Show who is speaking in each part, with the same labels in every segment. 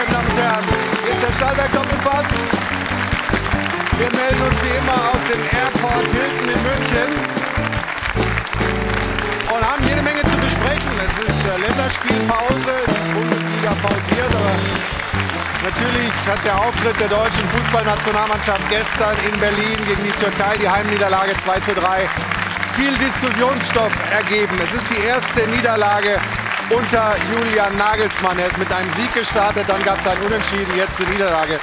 Speaker 1: meine Damen und Herren. Hier ist der Stahlberg Doppelpass. Wir melden uns wie immer aus dem Airport Hilton in München und haben jede Menge zu besprechen. Es ist äh, Länderspielpause, die Bundesliga pausiert, aber natürlich hat der Auftritt der deutschen Fußballnationalmannschaft gestern in Berlin gegen die Türkei, die Heimniederlage 2 zu 3, viel Diskussionsstoff ergeben. Es ist die erste Niederlage unter Julian Nagelsmann. Er ist mit einem Sieg gestartet, dann gab es ein Unentschieden, jetzt die Niederlage.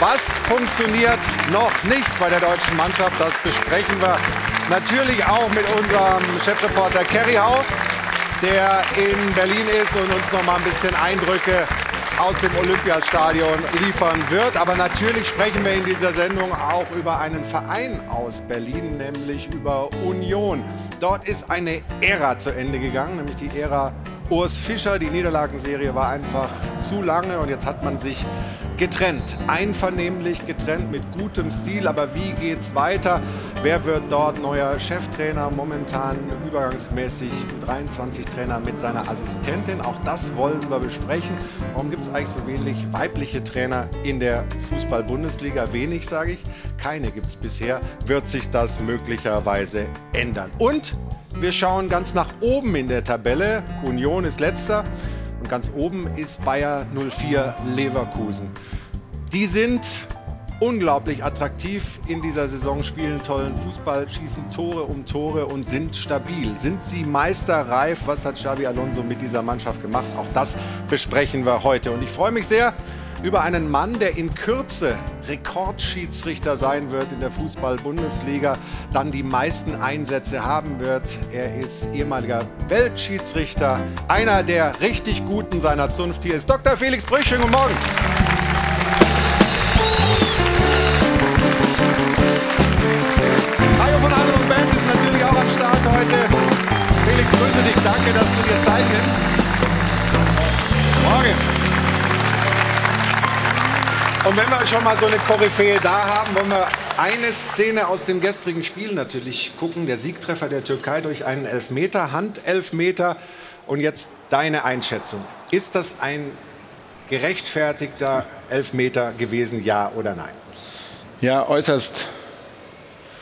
Speaker 1: Was funktioniert noch nicht bei der deutschen Mannschaft? Das besprechen wir natürlich auch mit unserem Chefreporter Kerry Hau, der in Berlin ist und uns noch mal ein bisschen Eindrücke aus dem Olympiastadion liefern wird. Aber natürlich sprechen wir in dieser Sendung auch über einen Verein aus Berlin, nämlich über Union. Dort ist eine Ära zu Ende gegangen, nämlich die Ära Urs Fischer. Die Niederlagenserie war einfach zu lange und jetzt hat man sich getrennt. Einvernehmlich getrennt mit gutem Stil. Aber wie geht's weiter? Wer wird dort neuer Cheftrainer? Momentan übergangsmäßig 23 Trainer mit seiner Assistentin. Auch das wollen wir besprechen. Warum gibt es eigentlich so wenig weibliche Trainer in der Fußball-Bundesliga? Wenig, sage ich. Keine gibt es bisher. Wird sich das möglicherweise ändern? Und wir schauen ganz nach oben in der Tabelle. Union ist letzter und ganz oben ist Bayer 04 Leverkusen. Die sind unglaublich attraktiv in dieser Saison, spielen tollen Fußball, schießen Tore um Tore und sind stabil. Sind sie meisterreif? Was hat Xavi Alonso mit dieser Mannschaft gemacht? Auch das besprechen wir heute. Und ich freue mich sehr, über einen Mann, der in Kürze Rekordschiedsrichter sein wird in der Fußball-Bundesliga, dann die meisten Einsätze haben wird. Er ist ehemaliger Weltschiedsrichter, einer der richtig Guten seiner Zunft. Hier ist Dr. Felix Brüch. Schönen guten Morgen. Hajo von anderen Band ist natürlich auch am Start heute. Felix, grüße dich. Danke, dass du dir Zeit nimmst. Morgen. Und wenn wir schon mal so eine Koryphäe da haben, wollen wir eine Szene aus dem gestrigen Spiel natürlich gucken. Der Siegtreffer der Türkei durch einen Elfmeter, Handelfmeter. Und jetzt deine Einschätzung. Ist das ein gerechtfertigter Elfmeter gewesen, ja oder nein?
Speaker 2: Ja, äußerst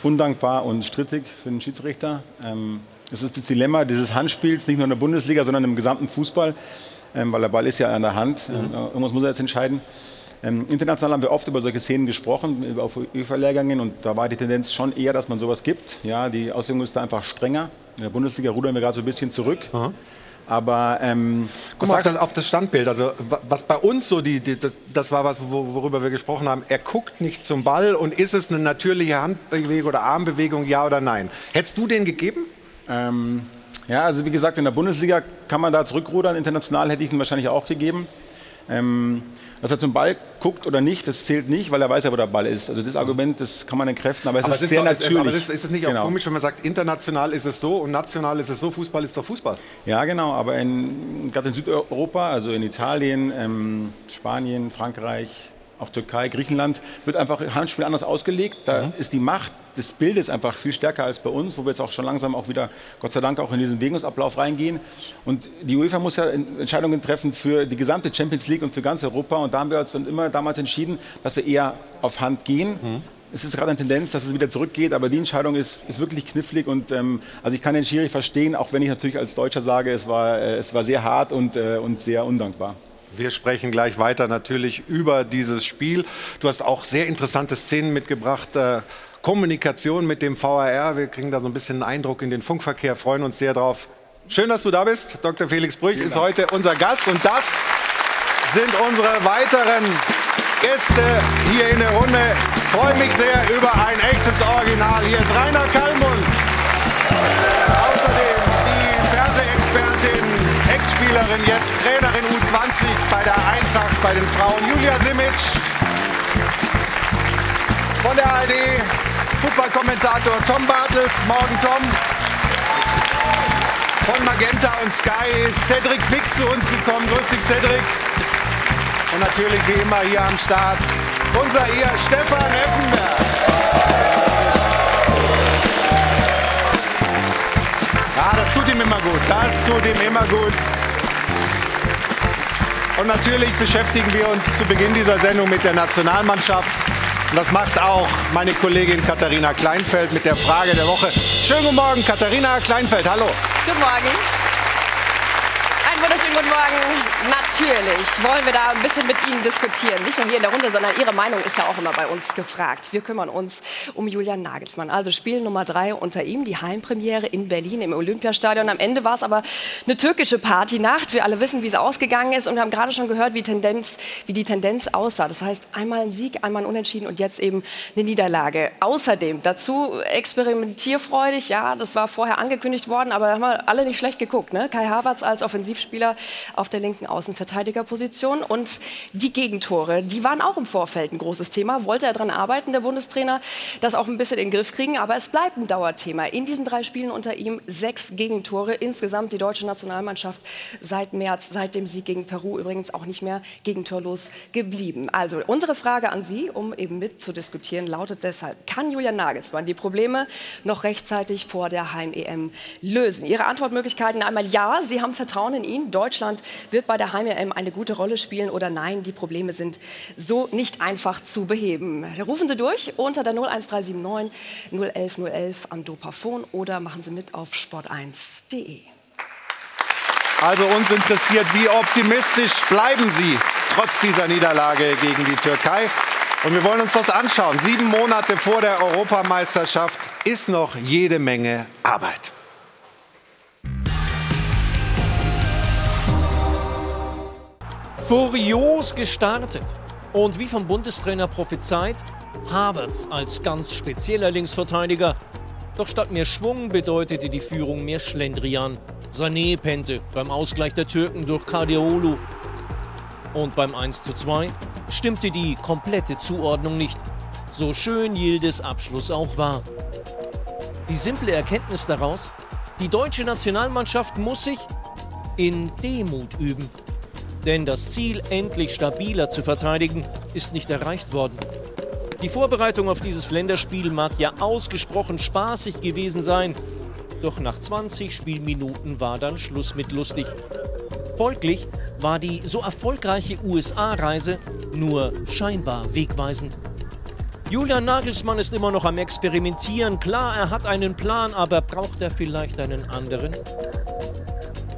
Speaker 2: undankbar und strittig für den Schiedsrichter. Ähm, es ist das Dilemma dieses Handspiels, nicht nur in der Bundesliga, sondern im gesamten Fußball, ähm, weil der Ball ist ja an der Hand. Mhm. Irgendwas muss er jetzt entscheiden. Ähm, international haben wir oft über solche Szenen gesprochen, über UEFA-Lehrgängen und da war die Tendenz schon eher, dass man sowas gibt. Ja, die Auslegung ist da einfach strenger. In der Bundesliga rudern wir gerade so ein bisschen zurück. Aha. Aber ähm,
Speaker 1: guck mal auf das, auf das, Standbild. Also was bei uns so die, die das, war was, worüber wir gesprochen haben. Er guckt nicht zum Ball und ist es eine natürliche Handbewegung oder Armbewegung, ja oder nein? Hättest du den gegeben?
Speaker 2: Ähm, ja, also wie gesagt, in der Bundesliga kann man da zurückrudern. International hätte ich ihn wahrscheinlich auch gegeben. Ähm, dass er zum Ball guckt oder nicht, das zählt nicht, weil er weiß ja, wo der Ball ist. Also das Argument, das kann man entkräften, aber es aber ist, ist sehr doch, natürlich. Aber
Speaker 1: ist, ist es nicht auch genau. komisch, wenn man sagt, international ist es so und national ist es so, Fußball ist doch Fußball?
Speaker 2: Ja, genau, aber in, gerade in Südeuropa, also in Italien, ähm, Spanien, Frankreich, auch Türkei, Griechenland, wird einfach Handspiel anders ausgelegt. Da mhm. ist die Macht des Bildes einfach viel stärker als bei uns, wo wir jetzt auch schon langsam auch wieder, Gott sei Dank, auch in diesen Bewegungsablauf reingehen. Und die UEFA muss ja Entscheidungen treffen für die gesamte Champions League und für ganz Europa. Und da haben wir uns immer damals entschieden, dass wir eher auf Hand gehen. Mhm. Es ist gerade eine Tendenz, dass es wieder zurückgeht, aber die Entscheidung ist, ist wirklich knifflig. Und ähm, also ich kann den Schiri verstehen, auch wenn ich natürlich als Deutscher sage, es war, äh, es war sehr hart und, äh, und sehr undankbar.
Speaker 1: Wir sprechen gleich weiter natürlich über dieses Spiel. Du hast auch sehr interessante Szenen mitgebracht. Äh, Kommunikation mit dem VAR. Wir kriegen da so ein bisschen einen Eindruck in den Funkverkehr, freuen uns sehr drauf. Schön, dass du da bist. Dr. Felix Brüch ist heute unser Gast und das sind unsere weiteren Gäste hier in der Runde. Ich freue mich sehr über ein echtes Original. Hier ist Rainer Kallmund. Außerdem Ex-Spielerin, jetzt Trainerin U20 bei der Eintracht bei den Frauen, Julia Simic. Von der ARD Fußballkommentator Tom Bartels. Morgen, Tom. Von Magenta und Sky ist Cedric Pick zu uns gekommen. Grüß dich, Cedric. Und natürlich wie immer hier am Start unser ihr Stefan Effenberg. Ja, das tut ihm immer gut. Das tut ihm immer gut. Und natürlich beschäftigen wir uns zu Beginn dieser Sendung mit der Nationalmannschaft. Und das macht auch meine Kollegin Katharina Kleinfeld mit der Frage der Woche. Schönen guten Morgen, Katharina Kleinfeld. Hallo.
Speaker 3: Guten Morgen. Morgen. Natürlich wollen wir da ein bisschen mit Ihnen diskutieren. Nicht nur hier in der Runde, sondern Ihre Meinung ist ja auch immer bei uns gefragt. Wir kümmern uns um Julian Nagelsmann. Also Spiel Nummer drei unter ihm, die Heimpremiere in Berlin im Olympiastadion. Am Ende war es aber eine türkische Partynacht. Wir alle wissen, wie es ausgegangen ist und haben gerade schon gehört, wie, Tendenz, wie die Tendenz aussah. Das heißt, einmal ein Sieg, einmal ein Unentschieden und jetzt eben eine Niederlage. Außerdem dazu experimentierfreudig, ja, das war vorher angekündigt worden, aber haben wir alle nicht schlecht geguckt. Ne? Kai Havertz als Offensivspieler auf der linken Außenverteidigerposition und die Gegentore, die waren auch im Vorfeld ein großes Thema. Wollte er daran arbeiten, der Bundestrainer, das auch ein bisschen in den Griff kriegen, aber es bleibt ein Dauerthema. In diesen drei Spielen unter ihm sechs Gegentore. Insgesamt die deutsche Nationalmannschaft seit März, seit dem Sieg gegen Peru übrigens auch nicht mehr gegentorlos geblieben. Also unsere Frage an Sie, um eben mitzudiskutieren, lautet deshalb, kann Julian Nagelsmann die Probleme noch rechtzeitig vor der Heim-EM lösen? Ihre Antwortmöglichkeiten einmal ja, Sie haben Vertrauen in ihn. Deutschland wird bei der Heim-EM eine gute Rolle spielen oder nein, die Probleme sind so nicht einfach zu beheben. Rufen Sie durch unter der 01379 011 011 am Dopafon oder machen Sie mit auf sport1.de.
Speaker 1: Also uns interessiert, wie optimistisch bleiben Sie trotz dieser Niederlage gegen die Türkei? Und wir wollen uns das anschauen. Sieben Monate vor der Europameisterschaft ist noch jede Menge Arbeit.
Speaker 4: Furios gestartet und wie vom Bundestrainer prophezeit, Havertz als ganz spezieller Linksverteidiger. Doch statt mehr Schwung bedeutete die Führung mehr Schlendrian. Sané pennte beim Ausgleich der Türken durch Kardiolu. Und beim 1:2 stimmte die komplette Zuordnung nicht, so schön Yildiz Abschluss auch war. Die simple Erkenntnis daraus, die deutsche Nationalmannschaft muss sich in Demut üben. Denn das Ziel, endlich stabiler zu verteidigen, ist nicht erreicht worden. Die Vorbereitung auf dieses Länderspiel mag ja ausgesprochen spaßig gewesen sein, doch nach 20 Spielminuten war dann Schluss mit lustig. Folglich war die so erfolgreiche USA-Reise nur scheinbar wegweisend. Julian Nagelsmann ist immer noch am Experimentieren. Klar, er hat einen Plan, aber braucht er vielleicht einen anderen?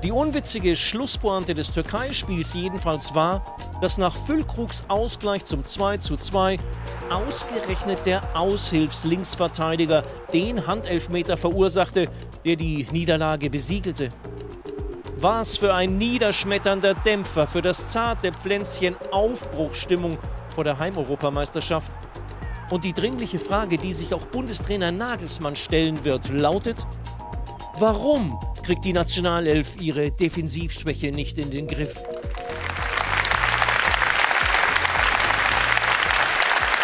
Speaker 4: Die unwitzige Schlusspointe des Türkei-Spiels jedenfalls war, dass nach Füllkrugs Ausgleich zum 2:2 ausgerechnet der Aushilfslinksverteidiger den Handelfmeter verursachte, der die Niederlage besiegelte. Was für ein niederschmetternder Dämpfer für das zarte Pflänzchen Aufbruchstimmung vor der Heimeuropameisterschaft. Und die dringliche Frage, die sich auch Bundestrainer Nagelsmann stellen wird, lautet, warum kriegt die Nationalelf ihre Defensivschwäche nicht in den Griff?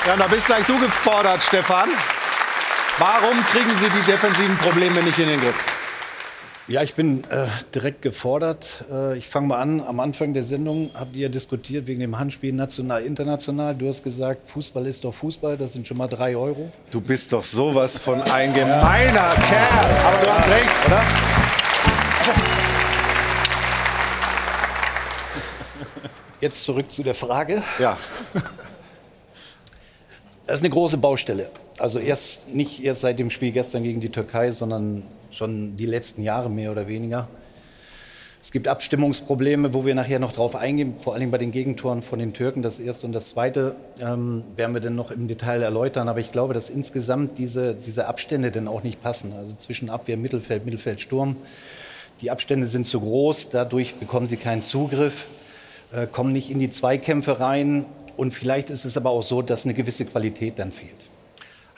Speaker 1: Ja, da bist gleich du gefordert, Stefan. Warum kriegen Sie die defensiven Probleme nicht in den Griff?
Speaker 5: Ja, ich bin äh, direkt gefordert. Äh, ich fange mal an. Am Anfang der Sendung habt ihr diskutiert wegen dem Handspiel national, international. Du hast gesagt, Fußball ist doch Fußball. Das sind schon mal drei Euro.
Speaker 1: Du bist doch sowas von ein gemeiner Kerl. Aber du hast recht, oder?
Speaker 5: Jetzt zurück zu der Frage.
Speaker 1: Ja.
Speaker 5: Das ist eine große Baustelle. Also erst nicht erst seit dem Spiel gestern gegen die Türkei, sondern schon die letzten Jahre mehr oder weniger. Es gibt Abstimmungsprobleme, wo wir nachher noch drauf eingehen, vor allem bei den Gegentoren von den Türken. Das erste und das zweite ähm, werden wir dann noch im Detail erläutern. Aber ich glaube, dass insgesamt diese, diese Abstände dann auch nicht passen. Also zwischen Abwehr, Mittelfeld, Mittelfeld, Sturm. Die Abstände sind zu groß, dadurch bekommen sie keinen Zugriff, äh, kommen nicht in die Zweikämpfe rein. Und vielleicht ist es aber auch so, dass eine gewisse Qualität dann fehlt.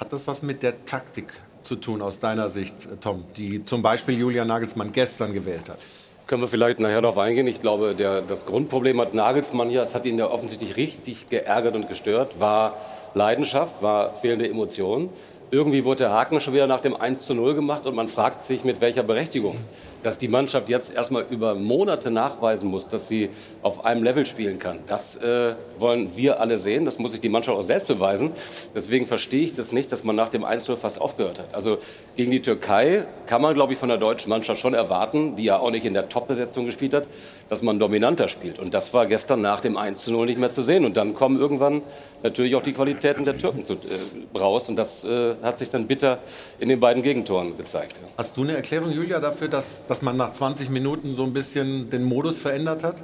Speaker 1: Hat das was mit der Taktik zu tun aus deiner Sicht, Tom, die zum Beispiel Julian Nagelsmann gestern gewählt hat?
Speaker 6: Können wir vielleicht nachher darauf eingehen. Ich glaube, der, das Grundproblem hat Nagelsmann hier, es hat ihn ja offensichtlich richtig geärgert und gestört, war Leidenschaft, war fehlende Emotionen. Irgendwie wurde der Haken schon wieder nach dem 1 zu 0 gemacht und man fragt sich, mit welcher Berechtigung. Dass die Mannschaft jetzt erstmal über Monate nachweisen muss, dass sie auf einem Level spielen kann, das äh, wollen wir alle sehen. Das muss sich die Mannschaft auch selbst beweisen. Deswegen verstehe ich das nicht, dass man nach dem 1-0 fast aufgehört hat. Also gegen die Türkei kann man, glaube ich, von der deutschen Mannschaft schon erwarten, die ja auch nicht in der Top-Besetzung gespielt hat, dass man dominanter spielt. Und das war gestern nach dem 1-0 nicht mehr zu sehen. Und dann kommen irgendwann natürlich auch die Qualitäten der Türken zu, äh, raus. Und das äh, hat sich dann bitter in den beiden Gegentoren gezeigt. Ja.
Speaker 1: Hast du eine Erklärung, Julia, dafür, dass, dass man nach 20 Minuten so ein bisschen den Modus verändert hat?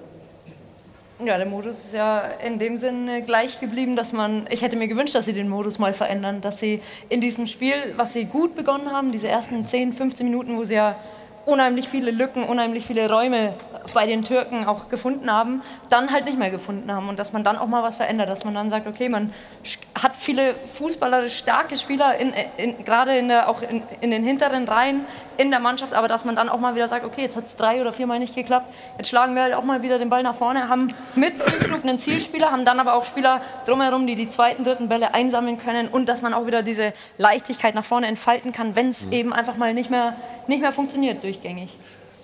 Speaker 7: Ja, der Modus ist ja in dem Sinne gleich geblieben, dass man, ich hätte mir gewünscht, dass sie den Modus mal verändern, dass sie in diesem Spiel, was sie gut begonnen haben, diese ersten 10, 15 Minuten, wo sie ja unheimlich viele Lücken, unheimlich viele Räume bei den Türken auch gefunden haben, dann halt nicht mehr gefunden haben und dass man dann auch mal was verändert, dass man dann sagt, okay, man hat viele fußballerisch starke Spieler, in, in, gerade in der, auch in, in, den hinteren Reihen in der Mannschaft, aber dass man dann auch mal wieder sagt, okay, jetzt hat es drei oder viermal nicht geklappt, jetzt schlagen wir halt auch mal wieder den Ball nach vorne, haben mit Flug einen Zielspieler, haben dann aber auch Spieler drumherum, die die zweiten, dritten Bälle einsammeln können und dass man auch wieder diese Leichtigkeit nach vorne entfalten kann, wenn es mhm. eben einfach mal nicht mehr nicht mehr funktioniert durchgängig.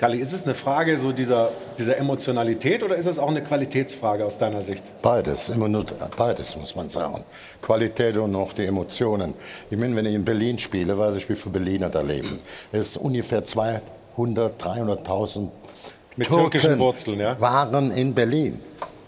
Speaker 1: Kalli, ist es eine Frage so dieser, dieser Emotionalität oder ist es auch eine Qualitätsfrage aus deiner Sicht?
Speaker 8: Beides, beides muss man sagen. Qualität und auch die Emotionen. Ich meine, wenn ich in Berlin spiele, weiß ich, wie viele Berliner da leben. Es ist ungefähr 200, 300.000
Speaker 1: mit Türken türkischen Wurzeln, ja?
Speaker 8: waren in Berlin.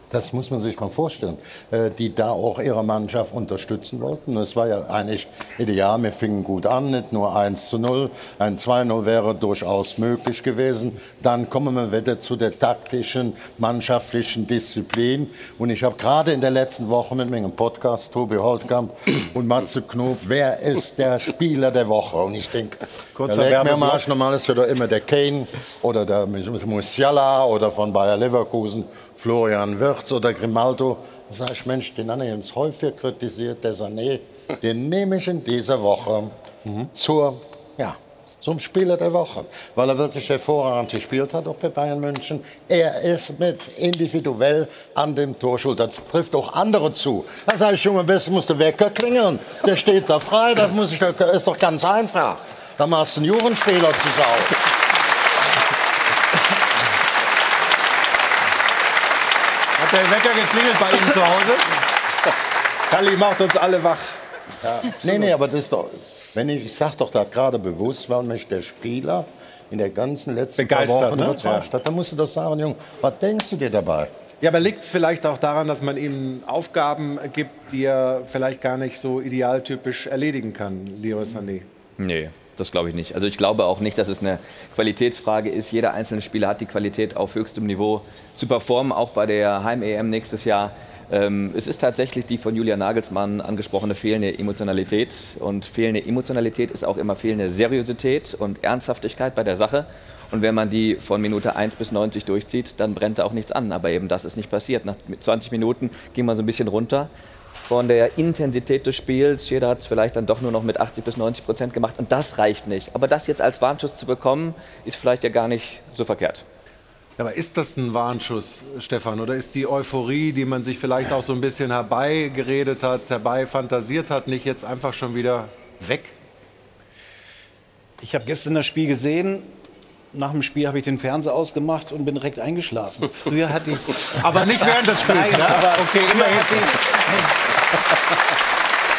Speaker 8: Das muss man sich mal vorstellen, äh, die da auch ihre Mannschaft unterstützen wollten. Es war ja eigentlich ideal, wir fingen gut an, nicht nur 1 zu 0, ein 2-0 wäre durchaus möglich gewesen. Dann kommen wir wieder zu der taktischen, mannschaftlichen Disziplin. Und ich habe gerade in der letzten Woche mit meinem Podcast, Tobi Holtkamp und Matze Knob, wer ist der Spieler der Woche? Und ich denke, da mir Marsch, normal ist ja immer der Kane oder der Musiala oder von Bayer Leverkusen. Florian Wirtz oder Grimaldo. Da sage ich, Mensch, den habe ich jetzt häufig kritisiert, der Sané, den nehme ich in dieser Woche mhm. zur, ja, zum Spieler der Woche, weil er wirklich hervorragend gespielt hat, auch bei Bayern München. Er ist mit individuell an dem Tor schuld. Das trifft auch andere zu. Da sage ich, Junge, bist muss der Wecker klingeln. Der steht da frei, das muss ich, ist doch ganz einfach. Da machst du einen Jugendspieler zu
Speaker 1: der Wecker geklingelt bei Ihnen zu Hause? Kalli macht uns alle wach.
Speaker 8: Ja. Nee, nee, aber das ist doch, wenn ich, ich sag doch das gerade bewusst, weil mich der Spieler in der ganzen letzten
Speaker 1: Begeistert, Wochen
Speaker 8: ne? überzeugt hat. Da musst du doch sagen, Junge, was denkst du dir dabei?
Speaker 1: Ja, aber liegt es vielleicht auch daran, dass man ihm Aufgaben gibt, die er vielleicht gar nicht so idealtypisch erledigen kann, Leroy Sané?
Speaker 9: Nee, das glaube ich nicht. Also ich glaube auch nicht, dass es eine Qualitätsfrage ist. Jeder einzelne Spieler hat die Qualität auf höchstem Niveau zu performen, auch bei der Heim-EM nächstes Jahr. Ähm, es ist tatsächlich die von Julian Nagelsmann angesprochene fehlende Emotionalität. Und fehlende Emotionalität ist auch immer fehlende Seriosität und Ernsthaftigkeit bei der Sache. Und wenn man die von Minute 1 bis 90 durchzieht, dann brennt da auch nichts an. Aber eben das ist nicht passiert. Nach 20 Minuten ging man so ein bisschen runter von der Intensität des Spiels. Jeder hat es vielleicht dann doch nur noch mit 80 bis 90 Prozent gemacht und das reicht nicht. Aber das jetzt als Warnschuss zu bekommen, ist vielleicht ja gar nicht so verkehrt.
Speaker 1: Aber ist das ein Warnschuss, Stefan, oder ist die Euphorie, die man sich vielleicht auch so ein bisschen herbeigeredet hat, herbeifantasiert hat, nicht jetzt einfach schon wieder weg?
Speaker 5: Ich habe gestern das Spiel gesehen nach dem Spiel habe ich den Fernseher ausgemacht und bin direkt eingeschlafen. Früher hatte ich.
Speaker 1: aber nicht während des Spiels, Nein,
Speaker 5: ja? aber okay, immerhin.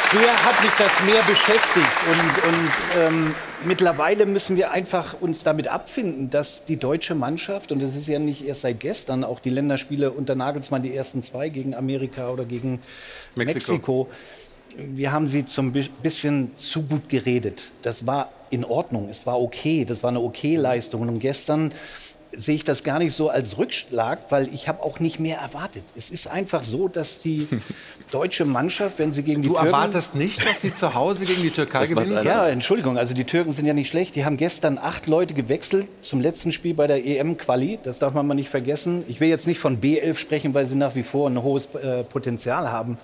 Speaker 5: Früher hat mich das mehr beschäftigt und, und ähm, mittlerweile müssen wir einfach uns damit abfinden, dass die deutsche Mannschaft, und das ist ja nicht erst seit gestern, auch die Länderspiele unter Nagelsmann, die ersten zwei gegen Amerika oder gegen Mexiko, Mexiko wir haben sie zum bisschen zu gut geredet. Das war in Ordnung, es war okay, das war eine okay Leistung. Und gestern sehe ich das gar nicht so als Rückschlag, weil ich habe auch nicht mehr erwartet. Es ist einfach so, dass die deutsche Mannschaft, wenn sie gegen die
Speaker 1: du
Speaker 5: Türken...
Speaker 1: Du erwartest nicht, dass sie zu Hause gegen die Türkei gewinnen?
Speaker 5: Ja, Entschuldigung, also die Türken sind ja nicht schlecht. Die haben gestern acht Leute gewechselt zum letzten Spiel bei der EM-Quali. Das darf man mal nicht vergessen. Ich will jetzt nicht von B11 sprechen, weil sie nach wie vor ein hohes äh, Potenzial haben.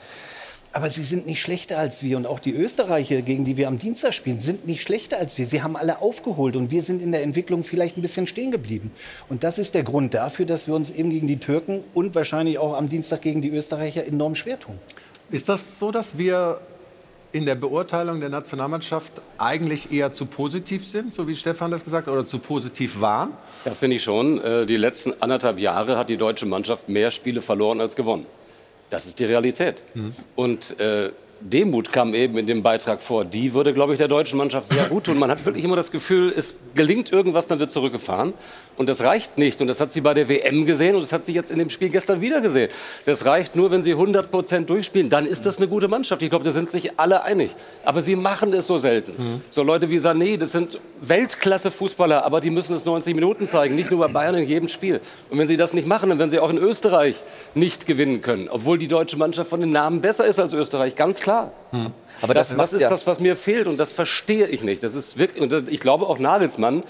Speaker 5: Aber sie sind nicht schlechter als wir. Und auch die Österreicher, gegen die wir am Dienstag spielen, sind nicht schlechter als wir. Sie haben alle aufgeholt und wir sind in der Entwicklung vielleicht ein bisschen stehen geblieben. Und das ist der Grund dafür, dass wir uns eben gegen die Türken und wahrscheinlich auch am Dienstag gegen die Österreicher enorm schwer tun.
Speaker 1: Ist das so, dass wir in der Beurteilung der Nationalmannschaft eigentlich eher zu positiv sind, so wie Stefan das gesagt hat, oder zu positiv waren?
Speaker 6: Ja, finde ich schon. Äh, Die letzten anderthalb Jahre hat die deutsche Mannschaft mehr Spiele verloren als gewonnen. Das ist die Realität. Und äh, Demut kam eben in dem Beitrag vor. Die würde, glaube ich, der deutschen Mannschaft sehr gut tun. Man hat wirklich immer das Gefühl, es gelingt irgendwas, dann wird zurückgefahren. Und das reicht nicht. Und das hat sie bei der WM gesehen und das hat sie jetzt in dem Spiel gestern wieder gesehen. Das reicht nur, wenn sie 100 Prozent durchspielen. Dann ist das eine gute Mannschaft. Ich glaube, da sind sich alle einig. Aber sie machen es so selten. So Leute wie Sané, das sind Weltklasse-Fußballer, aber die müssen es 90 Minuten zeigen. Nicht nur bei Bayern in jedem Spiel. Und wenn sie das nicht machen, dann werden sie auch in Österreich nicht gewinnen können. Obwohl die deutsche Mannschaft von den Namen besser ist als Österreich. Ganz klar.
Speaker 9: Aber
Speaker 6: Das,
Speaker 9: das,
Speaker 6: das ist
Speaker 9: ja-
Speaker 6: das, was mir fehlt und das verstehe ich nicht. Das ist wirklich, und das- ich glaube auch Nagelsmann,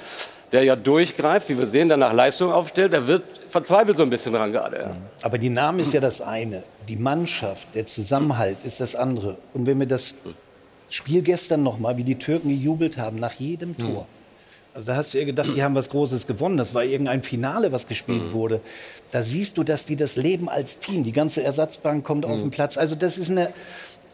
Speaker 6: der ja durchgreift, wie wir sehen, der nach Leistung aufstellt, der wird verzweifelt so ein bisschen dran gerade. Ja.
Speaker 5: Aber die Namen ist ja das eine. Die Mannschaft, der Zusammenhalt ist das andere. Und wenn wir das Spiel gestern noch mal, wie die Türken gejubelt haben nach jedem Tor. Also da hast du ja gedacht, die haben was Großes gewonnen. Das war irgendein Finale, was gespielt wurde. Da siehst du, dass die das leben als Team. Die ganze Ersatzbank kommt auf den Platz. Also das ist eine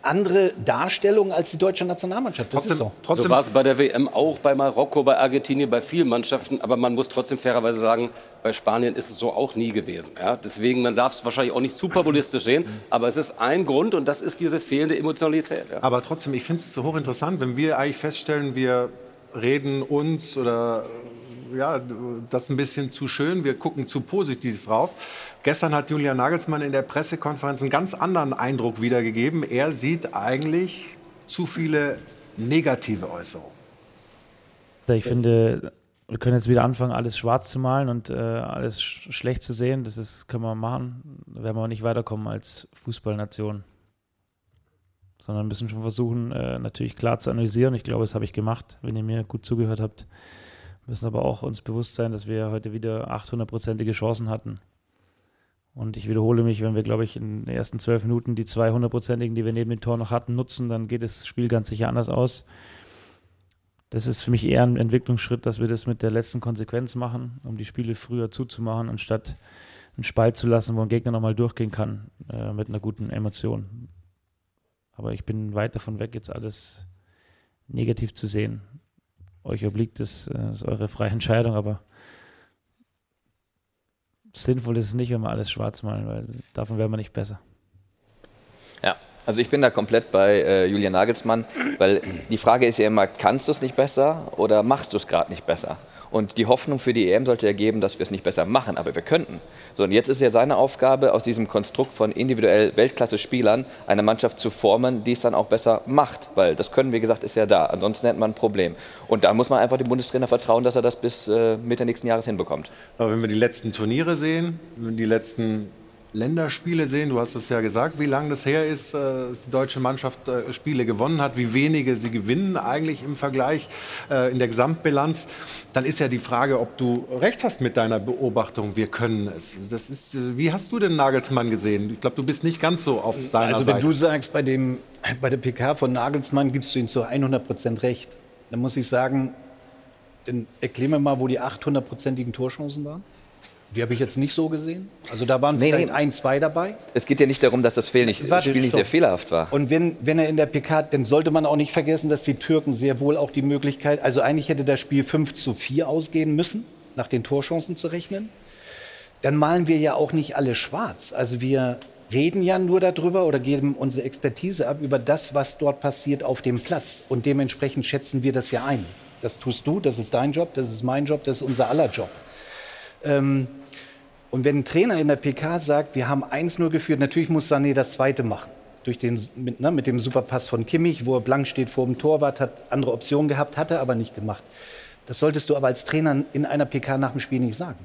Speaker 5: andere Darstellung als die deutsche Nationalmannschaft. Das ist so.
Speaker 6: So war es bei der WM auch, bei Marokko, bei Argentinien, bei vielen Mannschaften. Aber man muss trotzdem fairerweise sagen, bei Spanien ist es so auch nie gewesen. Ja? Deswegen, man darf es wahrscheinlich auch nicht zu populistisch sehen. Aber es ist ein Grund und das ist diese fehlende Emotionalität. Ja.
Speaker 1: Aber trotzdem, ich finde es so hochinteressant, wenn wir eigentlich feststellen, wir reden uns oder ja, das ein bisschen zu schön, wir gucken zu positiv drauf. Gestern hat Julian Nagelsmann in der Pressekonferenz einen ganz anderen Eindruck wiedergegeben. Er sieht eigentlich zu viele negative Äußerungen.
Speaker 10: Ich finde, wir können jetzt wieder anfangen, alles schwarz zu malen und äh, alles sch schlecht zu sehen. Das ist, können wir machen. Da werden wir aber nicht weiterkommen als Fußballnation. Sondern müssen schon versuchen, äh, natürlich klar zu analysieren. Ich glaube, das habe ich gemacht, wenn ihr mir gut zugehört habt. Müssen aber auch uns bewusst sein, dass wir heute wieder 800-prozentige Chancen hatten. Und ich wiederhole mich, wenn wir, glaube ich, in den ersten zwölf Minuten die 200-prozentigen, die wir neben dem Tor noch hatten, nutzen, dann geht das Spiel ganz sicher anders aus. Das ist für mich eher ein Entwicklungsschritt, dass wir das mit der letzten Konsequenz machen, um die Spiele früher zuzumachen, anstatt einen Spalt zu lassen, wo ein Gegner nochmal durchgehen kann, äh, mit einer guten Emotion. Aber ich bin weit davon weg, jetzt alles negativ zu sehen. Euch obliegt es, äh, das ist eure freie Entscheidung, aber sinnvoll ist es nicht, wenn wir alles schwarz malen, weil davon wären wir nicht besser.
Speaker 9: Ja, also ich bin da komplett bei äh, Julian Nagelsmann, weil die Frage ist ja immer, kannst du es nicht besser oder machst du es gerade nicht besser? Und die Hoffnung für die EM sollte ja geben, dass wir es nicht besser machen, aber wir könnten. So, und jetzt ist ja seine Aufgabe, aus diesem Konstrukt von individuell Weltklasse-Spielern eine Mannschaft zu formen, die es dann auch besser macht. Weil das Können, wie gesagt, ist ja da. Ansonsten hätte man ein Problem. Und da muss man einfach dem Bundestrainer vertrauen, dass er das bis äh, Mitte nächsten Jahres hinbekommt.
Speaker 1: Aber wenn wir die letzten Turniere sehen, die letzten Länderspiele sehen, du hast es ja gesagt, wie lange das her ist, äh, dass die deutsche Mannschaft äh, Spiele gewonnen hat, wie wenige sie gewinnen eigentlich im Vergleich äh, in der Gesamtbilanz, dann ist ja die Frage, ob du recht hast mit deiner Beobachtung, wir können es. Das ist, wie hast du den Nagelsmann gesehen? Ich glaube, du bist nicht ganz so auf seiner
Speaker 5: Also wenn
Speaker 1: Seite.
Speaker 5: du sagst, bei, dem, bei der PK von Nagelsmann gibst du ihm zu 100 Prozent recht, dann muss ich sagen, dann erklär mir mal, wo die 800-prozentigen Torchancen waren. Die habe ich jetzt nicht so gesehen. Also da waren
Speaker 9: Nee,
Speaker 5: vielleicht
Speaker 9: nee.
Speaker 5: ein, zwei dabei.
Speaker 9: Es geht ja nicht darum, dass das Fehl nicht,
Speaker 5: Warte,
Speaker 9: Spiel nicht
Speaker 5: stopp.
Speaker 9: sehr fehlerhaft war.
Speaker 5: Und wenn, wenn er in der PK, dann sollte man auch nicht vergessen, dass die Türken sehr wohl auch die Möglichkeit, also eigentlich hätte das Spiel 5 zu 4 ausgehen müssen, nach den Torchancen zu rechnen. Dann malen wir ja auch nicht alle schwarz. Also wir reden ja nur darüber oder geben unsere Expertise ab über das, was dort passiert auf dem Platz. Und dementsprechend schätzen wir das ja ein. Das tust du, das ist dein Job, das ist mein Job, das ist unser aller Job. Ähm, und wenn ein Trainer in der PK sagt, wir haben 1-0 geführt, natürlich muss Sané das zweite machen. Durch den, mit, ne, mit dem Superpass von Kimmich, wo er blank steht vor dem Torwart, hat andere Optionen gehabt, hat er aber nicht gemacht. Das solltest du aber als Trainer in einer PK nach dem Spiel nicht sagen.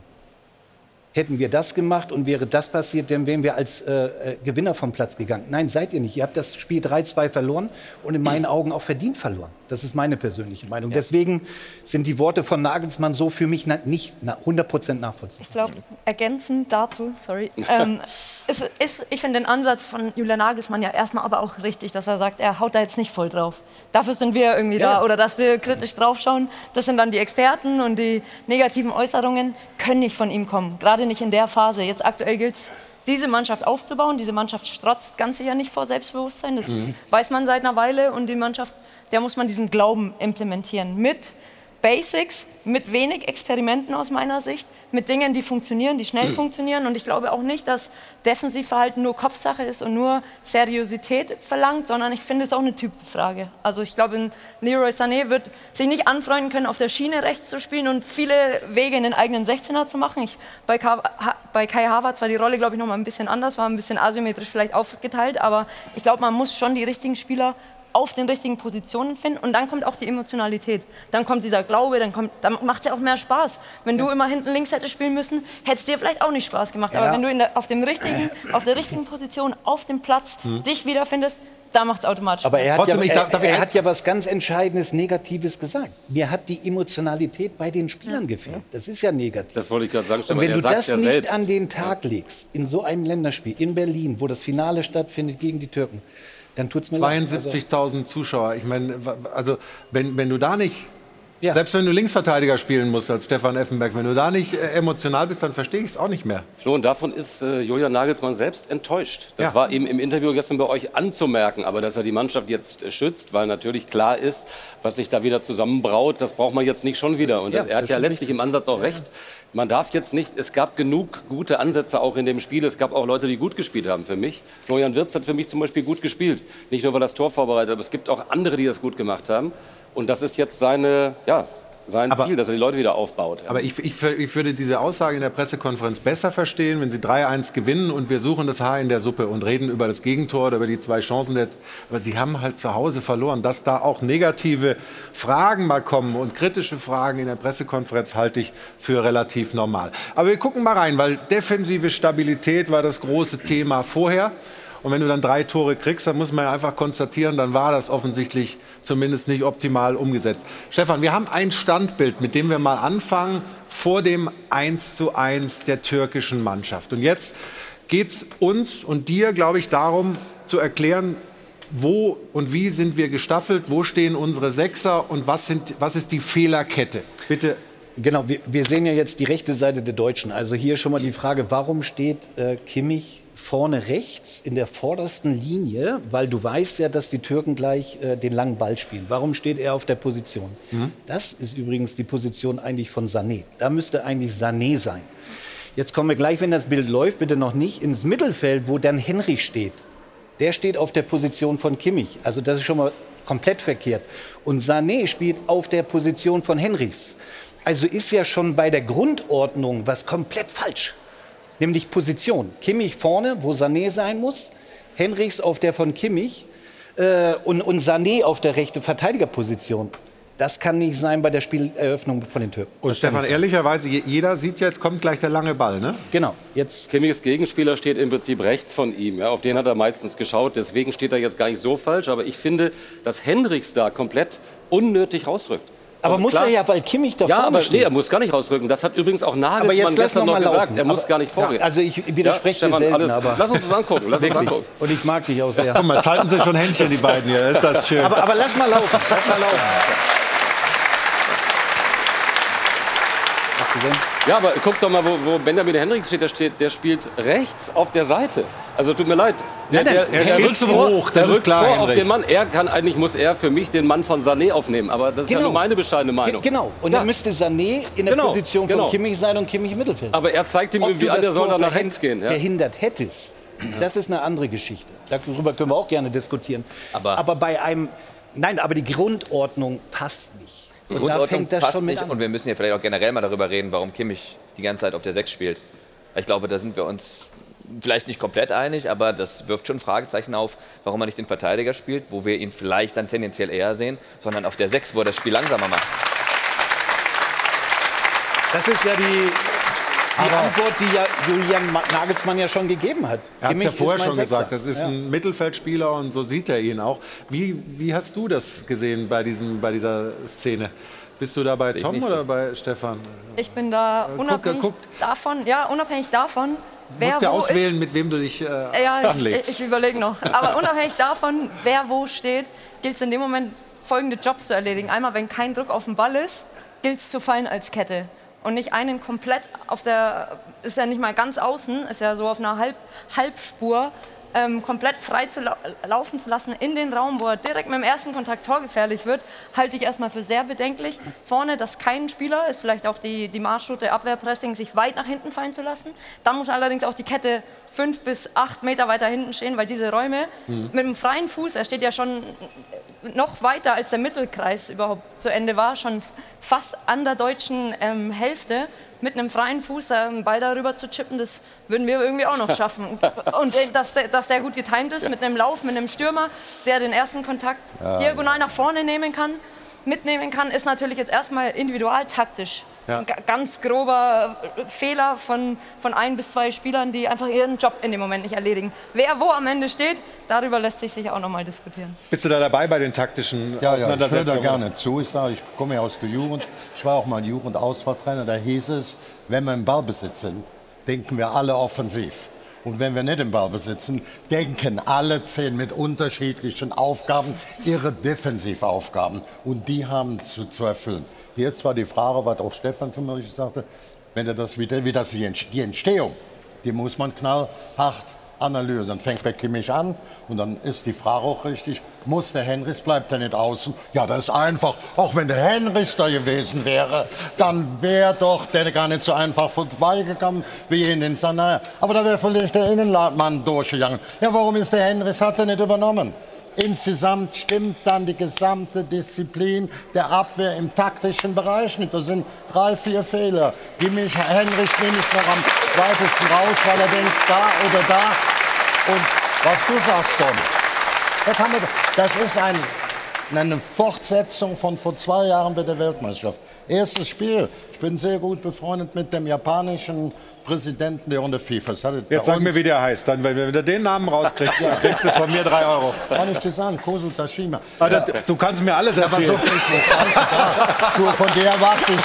Speaker 5: Hätten wir das gemacht und wäre das passiert, dann wären wir als äh, äh, Gewinner vom Platz gegangen. Nein, seid ihr nicht. Ihr habt das Spiel 3-2 verloren und in meinen Augen auch verdient verloren. Das ist meine persönliche Meinung. Deswegen sind die Worte von Nagelsmann so für mich nicht na, 100% nachvollziehbar.
Speaker 7: Ich glaube, ergänzend dazu, sorry, ähm, ist, ist, ich finde den Ansatz von Julian Nagelsmann ja erstmal aber auch richtig, dass er sagt, er haut da jetzt nicht voll drauf. Dafür sind wir irgendwie
Speaker 5: Ja.
Speaker 7: da oder dass wir kritisch draufschauen. Das sind dann die Experten und die negativen Äußerungen können nicht von ihm kommen. Gerade nicht in der Phase. Jetzt aktuell gilt es diese Mannschaft aufzubauen. Diese Mannschaft strotzt ganz sicher nicht vor Selbstbewusstsein, das weiß man seit einer Weile. Und die Mannschaft, der muss man diesen Glauben implementieren mit Basics, mit wenig Experimenten aus meiner Sicht, mit Dingen, die funktionieren, die schnell funktionieren. Und ich glaube auch nicht, dass Defensivverhalten nur Kopfsache ist und nur Seriosität verlangt, sondern ich finde es auch eine Typenfrage. Also ich glaube, Leroy Sané wird sich nicht anfreunden können, auf der Schiene rechts zu spielen und viele Wege in den eigenen 16er zu machen. Ich, bei, Ka ha bei Kai Havertz war die Rolle, glaube ich, noch mal ein bisschen anders, war ein bisschen asymmetrisch vielleicht aufgeteilt, aber ich glaube, man muss schon die richtigen Spieler auf den richtigen Positionen finden und dann kommt auch die Emotionalität. Dann kommt dieser Glaube, dann, kommt, dann macht es ja auch mehr Spaß. Wenn du immer hinten links hättest spielen müssen, hätte es dir vielleicht auch nicht Spaß gemacht. Aber
Speaker 5: Ja.
Speaker 7: wenn du in der, auf, dem richtigen, auf der richtigen Position, auf dem Platz dich wiederfindest, da macht es automatisch
Speaker 5: Aber
Speaker 7: Spaß.
Speaker 5: er hat,
Speaker 1: Trotzdem,
Speaker 5: ja,
Speaker 1: ich
Speaker 5: er,
Speaker 1: darf- darf ich
Speaker 5: er hat ja was ganz Entscheidendes, Negatives gesagt. Mir hat die Emotionalität bei den Spielern gefehlt. Das ist ja negativ.
Speaker 6: Das wollte ich gerade sagen.
Speaker 5: Und wenn du
Speaker 6: sagt
Speaker 5: das
Speaker 6: ja
Speaker 5: nicht
Speaker 6: selbst.
Speaker 5: an den Tag legst, in so einem Länderspiel in Berlin, wo das Finale stattfindet gegen die Türken, dann tut es mir leid. Also,
Speaker 1: 72.000 Zuschauer. Ich meine, also wenn, wenn du da nicht,
Speaker 5: Ja.
Speaker 1: selbst wenn du Linksverteidiger spielen musst als Stefan Effenberg, wenn du da nicht äh, emotional bist, dann verstehe ich es auch nicht mehr.
Speaker 6: Flo, und davon ist äh, Julian Nagelsmann selbst enttäuscht. Das
Speaker 1: Ja.
Speaker 6: war ihm im Interview gestern bei euch anzumerken, aber dass er die Mannschaft jetzt äh, schützt, weil natürlich klar ist, was sich da wieder zusammenbraut, das braucht man jetzt nicht schon wieder. Und
Speaker 5: Ja,
Speaker 6: er hat ja letztlich im Ansatz auch recht. Man darf jetzt nicht, es gab genug gute Ansätze auch in dem Spiel. Es gab auch Leute, die gut gespielt haben für mich. Florian Wirtz hat für mich zum Beispiel gut gespielt. Nicht nur, weil er das Tor vorbereitet, aber es gibt auch andere, die das gut gemacht haben. Und das ist jetzt seine, ja, sein
Speaker 1: Aber-
Speaker 6: Ziel, dass er die Leute wieder aufbaut. Ja.
Speaker 1: Aber ich, ich, ich würde diese Aussage in der Pressekonferenz besser verstehen, wenn sie 3-1 gewinnen und wir suchen das Haar in der Suppe und reden über das Gegentor oder über die zwei Chancen. Der, aber sie haben halt zu Hause verloren. Dass da auch negative Fragen mal kommen und kritische Fragen in der Pressekonferenz halte ich für relativ normal. Aber wir gucken mal rein, weil defensive Stabilität war das große Thema vorher. Und wenn du dann drei Tore kriegst, dann muss man ja einfach konstatieren, dann war das offensichtlich zumindest nicht optimal umgesetzt. Stefan, wir haben ein Standbild, mit dem wir mal anfangen, vor dem 1 zu 1 der türkischen Mannschaft. Und jetzt geht es uns und dir, glaube ich, darum zu erklären, wo und wie sind wir gestaffelt, wo stehen unsere Sechser und was, sind, was ist die Fehlerkette. Bitte
Speaker 5: Genau, wir, wir sehen ja jetzt die rechte Seite der Deutschen. Also hier schon mal die Frage, warum steht äh, Kimmich vorne rechts in der vordersten Linie? Weil du weißt ja, dass die Türken gleich äh, den langen Ball spielen. Warum steht er auf der Position? Das ist übrigens die Position eigentlich von Sané. Da müsste eigentlich Sané sein. Jetzt kommen wir gleich, wenn das Bild läuft, bitte noch nicht ins Mittelfeld, wo dann Henrich steht. Der steht auf der Position von Kimmich. Also das ist schon mal komplett verkehrt. Und Sané spielt auf der Position von Henrichs. Also ist ja schon bei der Grundordnung was komplett falsch. Nämlich Position. Kimmich vorne, wo Sané sein muss. Henrichs auf der von Kimmich. Äh, und, und Sané auf der rechten Verteidigerposition. Das kann nicht sein bei der Spieleröffnung von den Türken.
Speaker 1: und
Speaker 5: Das
Speaker 1: Stefan, ehrlicherweise, je- jeder sieht jetzt, kommt gleich der lange Ball, ne?
Speaker 5: Genau, jetzt
Speaker 6: Kimmichs Gegenspieler steht im Prinzip rechts von ihm. Ja, auf den hat er meistens geschaut. Deswegen steht er jetzt gar nicht so falsch. Aber ich finde, dass Hendricks da komplett unnötig rausrückt.
Speaker 5: Aber
Speaker 6: Also
Speaker 5: muss
Speaker 6: klar-
Speaker 5: er ja, weil Kimmich da
Speaker 6: Ja,
Speaker 5: vorne
Speaker 6: aber nee,
Speaker 5: steht.
Speaker 6: er muss gar nicht rausrücken. Das hat übrigens auch
Speaker 5: aber
Speaker 6: Nagelsmann gestern
Speaker 5: noch
Speaker 6: gesagt.
Speaker 5: laufen.
Speaker 6: Er muss
Speaker 5: aber,
Speaker 6: gar nicht vorgehen.
Speaker 5: Also ich widerspreche dir
Speaker 6: Stefan,
Speaker 5: selten,
Speaker 6: alles,
Speaker 5: aber
Speaker 6: lass uns das angucken. Lass uns angucken.
Speaker 5: Und ich mag dich auch sehr.
Speaker 1: Guck mal, jetzt halten sie schon Händchen, die beiden hier. Ist das schön.
Speaker 5: Aber, aber lass mal laufen. Lass mal laufen. Hast du gesehen?
Speaker 6: Ja, aber guck doch mal, wo, wo Benjamin Hendricks steht. Der, steht. der spielt rechts auf der Seite. Also tut mir leid. Der,
Speaker 1: Nein, nein, er steht
Speaker 6: rückt
Speaker 1: so hoch,
Speaker 6: der
Speaker 1: das ist klar,
Speaker 6: vor auf den Mann. Er kann eigentlich, muss er für mich den Mann von Sané aufnehmen. Aber das ist ja
Speaker 5: Genau.
Speaker 6: nur meine bescheidene
Speaker 5: Ge-
Speaker 6: Meinung.
Speaker 5: Genau. Und
Speaker 6: Ja.
Speaker 5: dann müsste Sané in der
Speaker 6: Genau,
Speaker 5: Position
Speaker 6: genau.
Speaker 5: von Kimmich sein und Kimmich im Mittelfeld.
Speaker 6: Aber er zeigt ihm
Speaker 5: Ob
Speaker 6: irgendwie an, der soll
Speaker 5: Tor
Speaker 6: da nach rechts gehen. Ja.
Speaker 5: verhindert hättest, das ist eine andere Geschichte. Darüber können wir auch gerne diskutieren.
Speaker 9: Aber-
Speaker 5: aber bei einem, nein, aber die Grundordnung passt nicht. Und da
Speaker 9: Grundordnung passt nicht.
Speaker 5: an.
Speaker 9: Und wir müssen ja vielleicht auch generell mal darüber reden, warum Kimmich die ganze Zeit auf der 6 spielt. Ich glaube, da sind wir uns vielleicht nicht komplett einig, aber das wirft schon Fragezeichen auf, warum er nicht den Verteidiger spielt, wo wir ihn vielleicht dann tendenziell eher sehen, sondern auf der 6, wo er das Spiel langsamer macht.
Speaker 5: Das ist ja die, die Antwort, die ja Julian Ma- Nagelsmann ja schon gegeben hat.
Speaker 1: Er hat es ja vorher schon
Speaker 5: Sechser.
Speaker 1: gesagt, das ist
Speaker 5: Ja.
Speaker 1: ein Mittelfeldspieler und so sieht er ihn auch. Wie, wie hast du das gesehen bei, diesem, bei dieser Szene? Bist du da bei Tom oder
Speaker 9: so.
Speaker 1: bei Stefan?
Speaker 7: Ich bin da unabhängig
Speaker 1: guck.
Speaker 7: davon, ja, unabhängig davon,
Speaker 1: Du
Speaker 7: wer
Speaker 1: musst ja auswählen,
Speaker 7: ist.
Speaker 1: mit wem du dich äh,
Speaker 7: Ja, ich,
Speaker 1: anlegst.
Speaker 7: ich, ich überlege noch. Aber unabhängig davon, wer wo steht, gilt es in dem Moment, folgende Jobs zu erledigen. Einmal, wenn kein Druck auf dem Ball ist, gilt es zu fallen als Kette. Und nicht einen komplett auf der, ist ja nicht mal ganz außen, ist ja so auf einer Halb, Halbspur, ähm, komplett frei zu lau laufen zu lassen in den Raum, wo er direkt mit dem ersten Kontakt torgefährlich wird, halte ich erstmal für sehr bedenklich. Vorne, dass kein Spieler ist, vielleicht auch die, die Marschroute Abwehrpressing, sich weit nach hinten fallen zu lassen. Dann muss allerdings auch die Kette fünf bis acht Meter weiter hinten stehen, weil diese Räume mhm. mit dem freien Fuß, er steht ja schon noch weiter als der Mittelkreis überhaupt zu Ende war, schon fast an der deutschen ähm, Hälfte mit einem freien Fuß einen Ball darüber zu chippen, das würden wir irgendwie auch noch schaffen. Und äh, dass der, dass der gut getimt ist mit einem Lauf, mit einem Stürmer, der den ersten Kontakt diagonal nach vorne nehmen kann, mitnehmen kann, ist natürlich jetzt erstmal individual taktisch ja. Ein ganz grober äh, Fehler von, von ein bis zwei Spielern, die einfach ihren Job in dem Moment nicht erledigen. Wer wo am Ende steht, darüber lässt sich sicher auch noch mal diskutieren.
Speaker 1: Bist du da dabei bei den taktischen
Speaker 8: ja, ja, ich höre da gerne zu. Ich sage, ich komme ja aus der Jugend. Ich war auch mal Jugendauswahltrainer. Da hieß es, wenn wir im Ballbesitz sind, denken wir alle offensiv. Und wenn wir nicht im Ballbesitz sind, denken alle zehn mit unterschiedlichen Aufgaben ihre Defensivaufgaben. Und die haben zu, zu erfüllen. Hier ist zwar die Frage, was auch Stefan Kümmerich sagte, wenn er das wieder, wie das die Entstehung, die muss man knallhart analysieren. Dann fängt bei Kimmich an und dann ist die Frage auch richtig, muss der Henrys, bleibt er nicht außen? Ja, das ist einfach. Auch wenn der Henrys da gewesen wäre, dann wäre doch der gar nicht so einfach vorbeigekommen wie in den Sanaya. Aber da wäre vielleicht der Innenmann durchgegangen. Ja, warum ist der Henrys, hat er nicht übernommen? Insgesamt stimmt dann die gesamte Disziplin der Abwehr im taktischen Bereich nicht. Das sind drei, vier Fehler. Die mich Henrich nehme ich noch am weitesten raus, weil er denkt, da oder da. Und was du sagst, Tom, das ist ein, eine Fortsetzung von vor zwei Jahren bei der Weltmeisterschaft. Erstes Spiel. Ich bin sehr gut befreundet mit dem japanischen Präsidenten der Runde FIFA.
Speaker 1: Jetzt sag mir, wie der heißt. Dann, wenn, du den Namen rauskriegst, ja. kriegst du von mir drei Euro.
Speaker 8: Kann ich dir sagen, Kosu Tashima.
Speaker 1: Ah, ja. Du kannst mir alles erzählen. Ja, aber so ist nicht.
Speaker 8: Alles du, von der erwarte ich,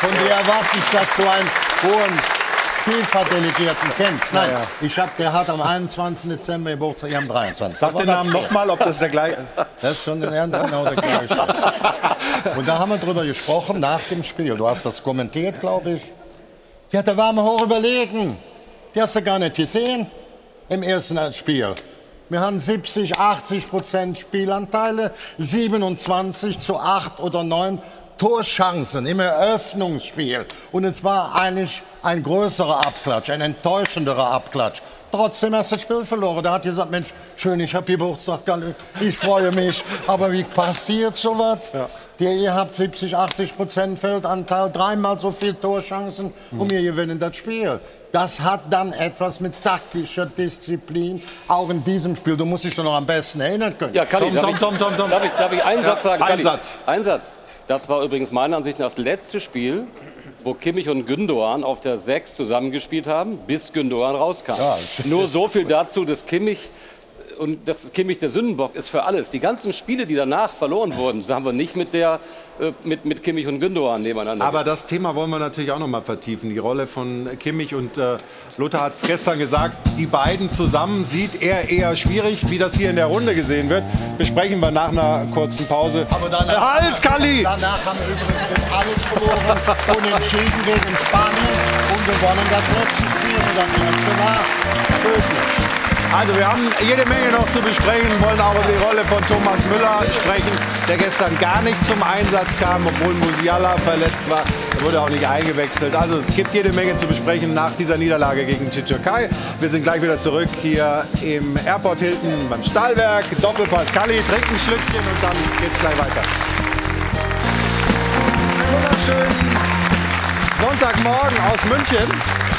Speaker 8: von der erwarte ich, dass du einen hohen FIFA-Delegierten kennst. Nein, ja. ich hab, der hat am 21. Dezember Geburtstag, ich am 23.
Speaker 1: Sag den Namen nochmal, ob das der gleiche ist.
Speaker 8: Das ist schon der Ernst genau der gleiche. Und da haben wir drüber gesprochen nach dem Spiel. Du hast das kommentiert, glaube ich. Ja, da waren wir hoch überlegen. Die hast du gar nicht gesehen im ersten Spiel. Wir haben 70, 80 Prozent Spielanteile, 27 zu 8 oder 9 Torchancen im Eröffnungsspiel. Und es war eigentlich ein größerer Abklatsch, ein enttäuschenderer Abklatsch. Trotzdem hast du das Spiel verloren. Da hat gesagt, Mensch, schön, ich habe Geburtstag, ich freue mich. Aber wie passiert sowas? Ja. Die, ihr habt 70, 80 Prozent Feldanteil, dreimal so viele Torchancen und wir gewinnen das Spiel. Das hat dann etwas mit taktischer Disziplin, auch in diesem Spiel. Du musst dich doch noch am besten erinnern können.
Speaker 6: Ja, kann Tom, darf, Tom, ich, Tom, Tom, darf, ich, darf ich einen ja, Satz sagen? Ein Satz. Ein Satz. Das war übrigens meiner Ansicht nach das letzte Spiel, wo Kimmich und Gündoğan auf der 6 zusammengespielt haben, bis Gündoğan rauskam. Ja, Nur so viel dazu, dass Kimmich und das Kimmich der Sündenbock ist für alles. Die ganzen Spiele, die danach verloren wurden, haben wir nicht mit, der, äh, mit, mit Kimmich und Gündogan nebeneinander.
Speaker 1: Aber das Thema wollen wir natürlich auch noch mal vertiefen. Die Rolle von Kimmich und äh, Lothar hat gestern gesagt, die beiden zusammen sieht er eher schwierig, wie das hier in der Runde gesehen wird. Besprechen wir nach einer kurzen Pause.
Speaker 8: Aber danach,
Speaker 1: halt, Kali!
Speaker 8: Danach haben wir übrigens alles verloren und entschieden gegen Spanien und gewonnen das letzte Spiel. Und dann erste war tödlich.
Speaker 1: Also wir haben jede Menge noch zu besprechen, wollen auch über die Rolle von Thomas Müller sprechen, der gestern gar nicht zum Einsatz kam, obwohl Musiala verletzt war. Er wurde auch nicht eingewechselt. Also es gibt jede Menge zu besprechen nach dieser Niederlage gegen die Türkei. Wir sind gleich wieder zurück hier im Airport Hilton beim Stahlwerk. Doppelpass Kali, trinken ein Schlückchen und dann geht's gleich weiter. Wunderschönen Sonntagmorgen aus München.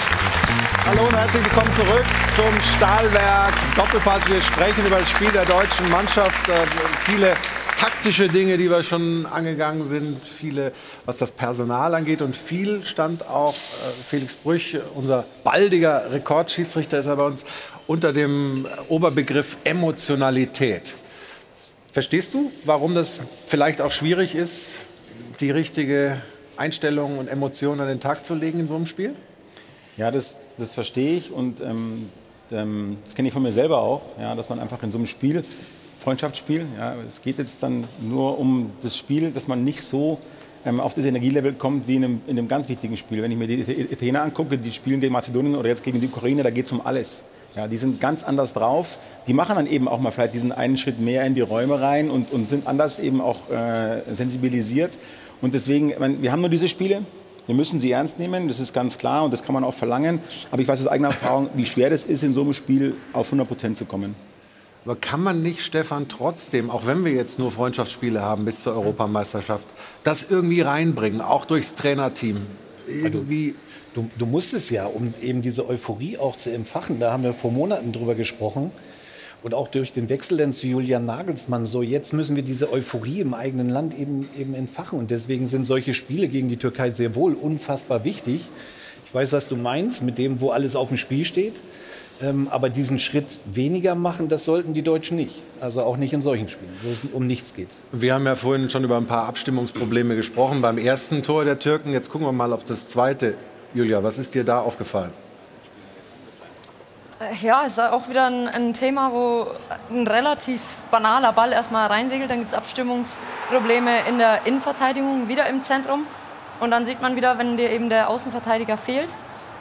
Speaker 1: Hallo und herzlich willkommen zurück zum Stahlwerk Doppelpass. Wir sprechen über das Spiel der deutschen Mannschaft. Äh, viele taktische Dinge, die wir schon angegangen sind, viele, was das Personal angeht. Und viel stand auch äh, Felix Brüch, unser baldiger Rekordschiedsrichter, ist er bei uns, unter dem Oberbegriff Emotionalität. Verstehst du, warum das vielleicht auch schwierig ist, die richtige Einstellung und Emotion an den Tag zu legen in so einem Spiel?
Speaker 2: Ja, das, das verstehe ich und ähm, ähm, das kenne ich von mir selber auch, ja, dass man einfach in so einem Spiel, Freundschaftsspiel, ja, es geht jetzt dann nur um das Spiel, dass man nicht so ähm, auf das Energielevel kommt wie in einem, in einem ganz wichtigen Spiel. Wenn ich mir die Italiener angucke, die spielen gegen Mazedonien oder jetzt gegen die Ukraine, da geht es um alles. Ja, die sind ganz anders drauf. Die machen dann eben auch mal vielleicht diesen einen Schritt mehr in die Räume rein und, und sind anders eben auch äh, sensibilisiert. Und deswegen, meine, wir haben nur diese Spiele. Wir müssen sie ernst nehmen, das ist ganz klar und das kann man auch verlangen. Aber ich weiß aus eigener Erfahrung, wie schwer das ist, in so einem Spiel auf 100 Prozent zu kommen.
Speaker 1: Aber kann man nicht, Stefan, trotzdem, auch wenn wir jetzt nur Freundschaftsspiele haben bis zur Europameisterschaft, das irgendwie reinbringen, auch durchs Trainerteam? Irgendwie.
Speaker 5: Du, du musst es ja, um eben diese Euphorie auch zu empfachen. Da haben wir vor Monaten drüber gesprochen. Und auch durch den Wechsel dann zu Julian Nagelsmann, so jetzt müssen wir diese Euphorie im eigenen Land eben, eben entfachen. Und deswegen sind solche Spiele gegen die Türkei sehr wohl unfassbar wichtig. Ich weiß, was du meinst, mit dem, wo alles auf dem Spiel steht. Ähm, aber diesen Schritt weniger machen, das sollten die Deutschen nicht. Also auch nicht in solchen Spielen, wo es um nichts geht.
Speaker 1: Wir haben ja vorhin schon über ein paar Abstimmungsprobleme gesprochen beim ersten Tor der Türken. Jetzt gucken wir mal auf das zweite. Julia, was ist dir da aufgefallen?
Speaker 7: Ja, es ist auch wieder ein, ein, Thema, wo ein relativ banaler Ball erstmal reinsegelt. Dann gibt es Abstimmungsprobleme in der Innenverteidigung, wieder im Zentrum. Und dann sieht man wieder, wenn dir eben der Außenverteidiger fehlt,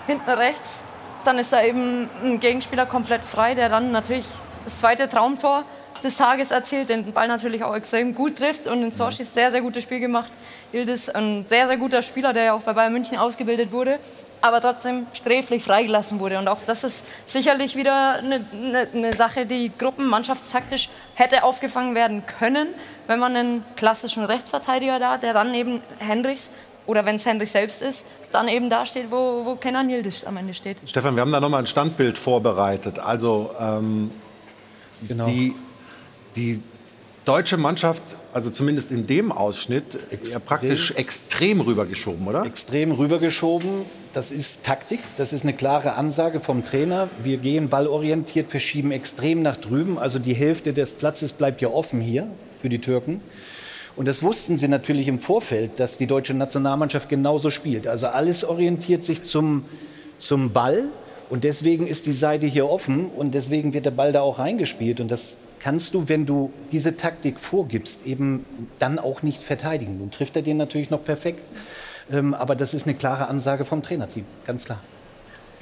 Speaker 7: hinten rechts, dann ist da eben ein Gegenspieler komplett frei, der dann natürlich das zweite Traumtor des Tages erzielt, den Ball natürlich auch extrem gut trifft und in Sorshi sehr, sehr gutes Spiel gemacht. Ildes ein sehr, sehr guter Spieler, der ja auch bei Bayern München ausgebildet wurde, aber trotzdem sträflich freigelassen wurde. Und auch das ist sicherlich wieder eine, eine, eine Sache, die gruppenmannschaftstaktisch hätte aufgefangen werden können, wenn man einen klassischen Rechtsverteidiger da, der dann eben Hendricks oder wenn es Hendrik selbst ist, dann eben da steht, wo, wo Kenan Yildiz am Ende steht.
Speaker 1: Stefan, wir haben da nochmal ein Standbild vorbereitet. Also ähm, genau. die, die deutsche Mannschaft, also zumindest in dem Ausschnitt, extrem, ja praktisch extrem rübergeschoben, oder?
Speaker 5: Extrem rübergeschoben. Das ist Taktik, das ist eine klare Ansage vom Trainer. Wir gehen ballorientiert, verschieben extrem nach drüben. Also die Hälfte des Platzes bleibt ja offen hier für die Türken. Und das wussten sie natürlich im Vorfeld, dass die deutsche Nationalmannschaft genauso spielt. Also alles orientiert sich zum, zum Ball. Und deswegen ist die Seite hier offen und deswegen wird der Ball da auch reingespielt. Und das kannst du, wenn du diese Taktik vorgibst, eben dann auch nicht verteidigen. Nun trifft er den natürlich noch perfekt. Ähm, aber das ist eine klare Ansage vom Trainerteam, ganz klar.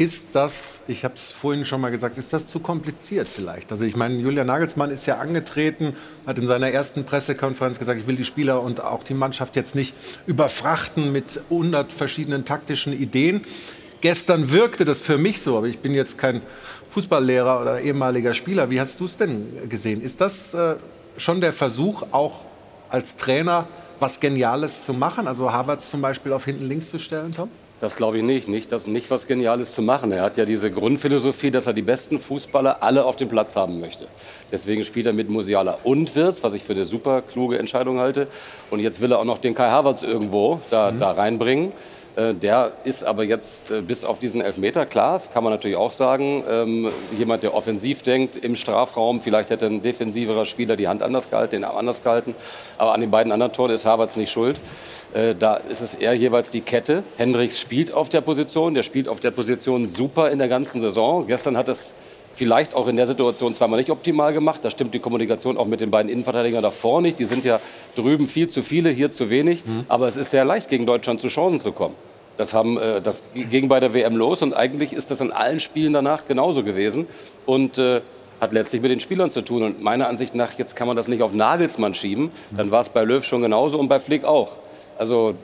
Speaker 1: Ist das, ich habe es vorhin schon mal gesagt, ist das zu kompliziert vielleicht? Also ich meine, Julian Nagelsmann ist ja angetreten, hat in seiner ersten Pressekonferenz gesagt, ich will die Spieler und auch die Mannschaft jetzt nicht überfrachten mit 100 verschiedenen taktischen Ideen. Gestern wirkte das für mich so, aber ich bin jetzt kein Fußballlehrer oder ehemaliger Spieler. Wie hast du es denn gesehen? Ist das äh, schon der Versuch, auch als Trainer was Geniales zu machen? Also Harvards zum Beispiel auf hinten links zu stellen, Tom?
Speaker 6: Das glaube ich nicht. Nicht, das, nicht was Geniales zu machen. Er hat ja diese Grundphilosophie, dass er die besten Fußballer alle auf dem Platz haben möchte. Deswegen spielt er mit Musiala und Wirtz, was ich für eine super kluge Entscheidung halte. Und jetzt will er auch noch den Kai Havertz irgendwo da, mhm. da reinbringen. Äh, der ist aber jetzt äh, bis auf diesen Elfmeter, klar, kann man natürlich auch sagen, ähm, jemand, der offensiv denkt im Strafraum, vielleicht hätte ein defensiverer Spieler die Hand anders gehalten, den Arm anders gehalten, aber an den beiden anderen Toren ist Havertz nicht schuld. Äh, da ist es eher jeweils die Kette. Hendricks spielt auf der Position, der spielt auf der Position super in der ganzen Saison. Gestern hat es vielleicht auch in der Situation zweimal nicht optimal gemacht. Da stimmt die Kommunikation auch mit den beiden Innenverteidigern davor nicht. Die sind ja drüben viel zu viele, hier zu wenig. Mhm. Aber es ist sehr leicht, gegen Deutschland zu Chancen zu kommen. Das, haben, äh, das ging bei der WM los und eigentlich ist das in allen Spielen danach genauso gewesen. Und äh, hat letztlich mit den Spielern zu tun. Und meiner Ansicht nach, jetzt kann man das nicht auf Nagelsmann schieben. Dann war es bei Löw schon genauso und bei Flick auch. Also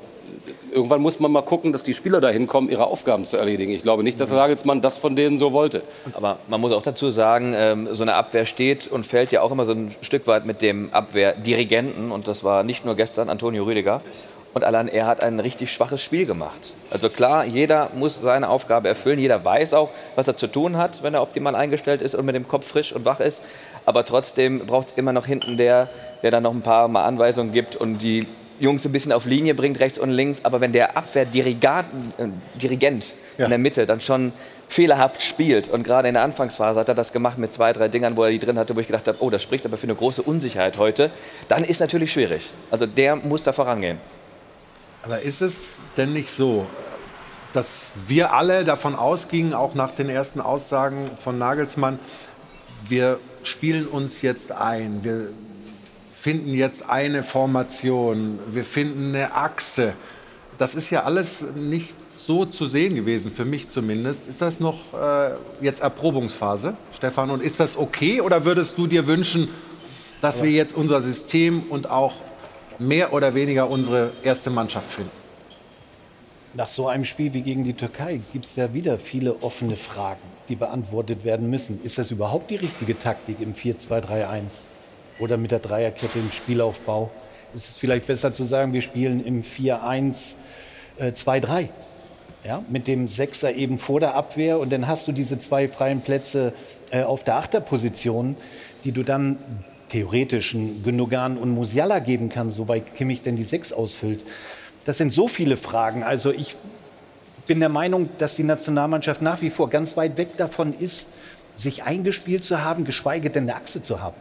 Speaker 6: irgendwann muss man mal gucken, dass die Spieler dahin kommen, ihre Aufgaben zu erledigen. Ich glaube nicht, dass Nagelsmann das von denen so wollte.
Speaker 9: Aber man muss auch dazu sagen, ähm, so eine Abwehr steht und fällt ja auch immer so ein Stück weit mit dem Abwehrdirigenten. Und das war nicht nur gestern Antonio Rüdiger. Und allein er hat ein richtig schwaches Spiel gemacht. Also klar, jeder muss seine Aufgabe erfüllen. Jeder weiß auch, was er zu tun hat, wenn er optimal eingestellt ist und mit dem Kopf frisch und wach ist. Aber trotzdem braucht es immer noch hinten der, der dann noch ein paar Mal Anweisungen gibt und die Jungs ein bisschen auf Linie bringt, rechts und links. Aber wenn der Abwehrdirigent äh, ja. in der Mitte dann schon fehlerhaft spielt und gerade in der Anfangsphase hat er das gemacht mit zwei, drei Dingern, wo er die drin hatte, wo ich gedacht habe, oh, das spricht aber für eine große Unsicherheit heute, dann ist natürlich schwierig. Also der muss da vorangehen.
Speaker 1: Aber ist es denn nicht so, dass wir alle davon ausgingen, auch nach den ersten Aussagen von Nagelsmann, wir spielen uns jetzt ein, wir finden jetzt eine Formation, wir finden eine Achse. Das ist ja alles nicht so zu sehen gewesen, für mich zumindest. Ist das noch äh, jetzt Erprobungsphase, Stefan? Und ist das okay oder würdest du dir wünschen, dass wir jetzt unser System und auch mehr oder weniger unsere erste Mannschaft finden?
Speaker 5: Nach so einem Spiel wie gegen die Türkei gibt es ja wieder viele offene Fragen, die beantwortet werden müssen. Ist das überhaupt die richtige Taktik im 4-2-3-1 oder mit der Dreierkette im Spielaufbau? Ist es vielleicht besser zu sagen, wir spielen im 4-1-2-3? Äh, ja, mit dem Sechser eben vor der Abwehr und dann hast du diese zwei freien Plätze äh, auf der Achterposition, die du dann theoretisch Gündogan und Musiala geben kannst, wobei Kimmich denn die Sechs ausfüllt. Das sind so viele Fragen. Also ich bin der Meinung, dass die Nationalmannschaft nach wie vor ganz weit weg davon ist, sich eingespielt zu haben, geschweige denn eine Achse zu haben.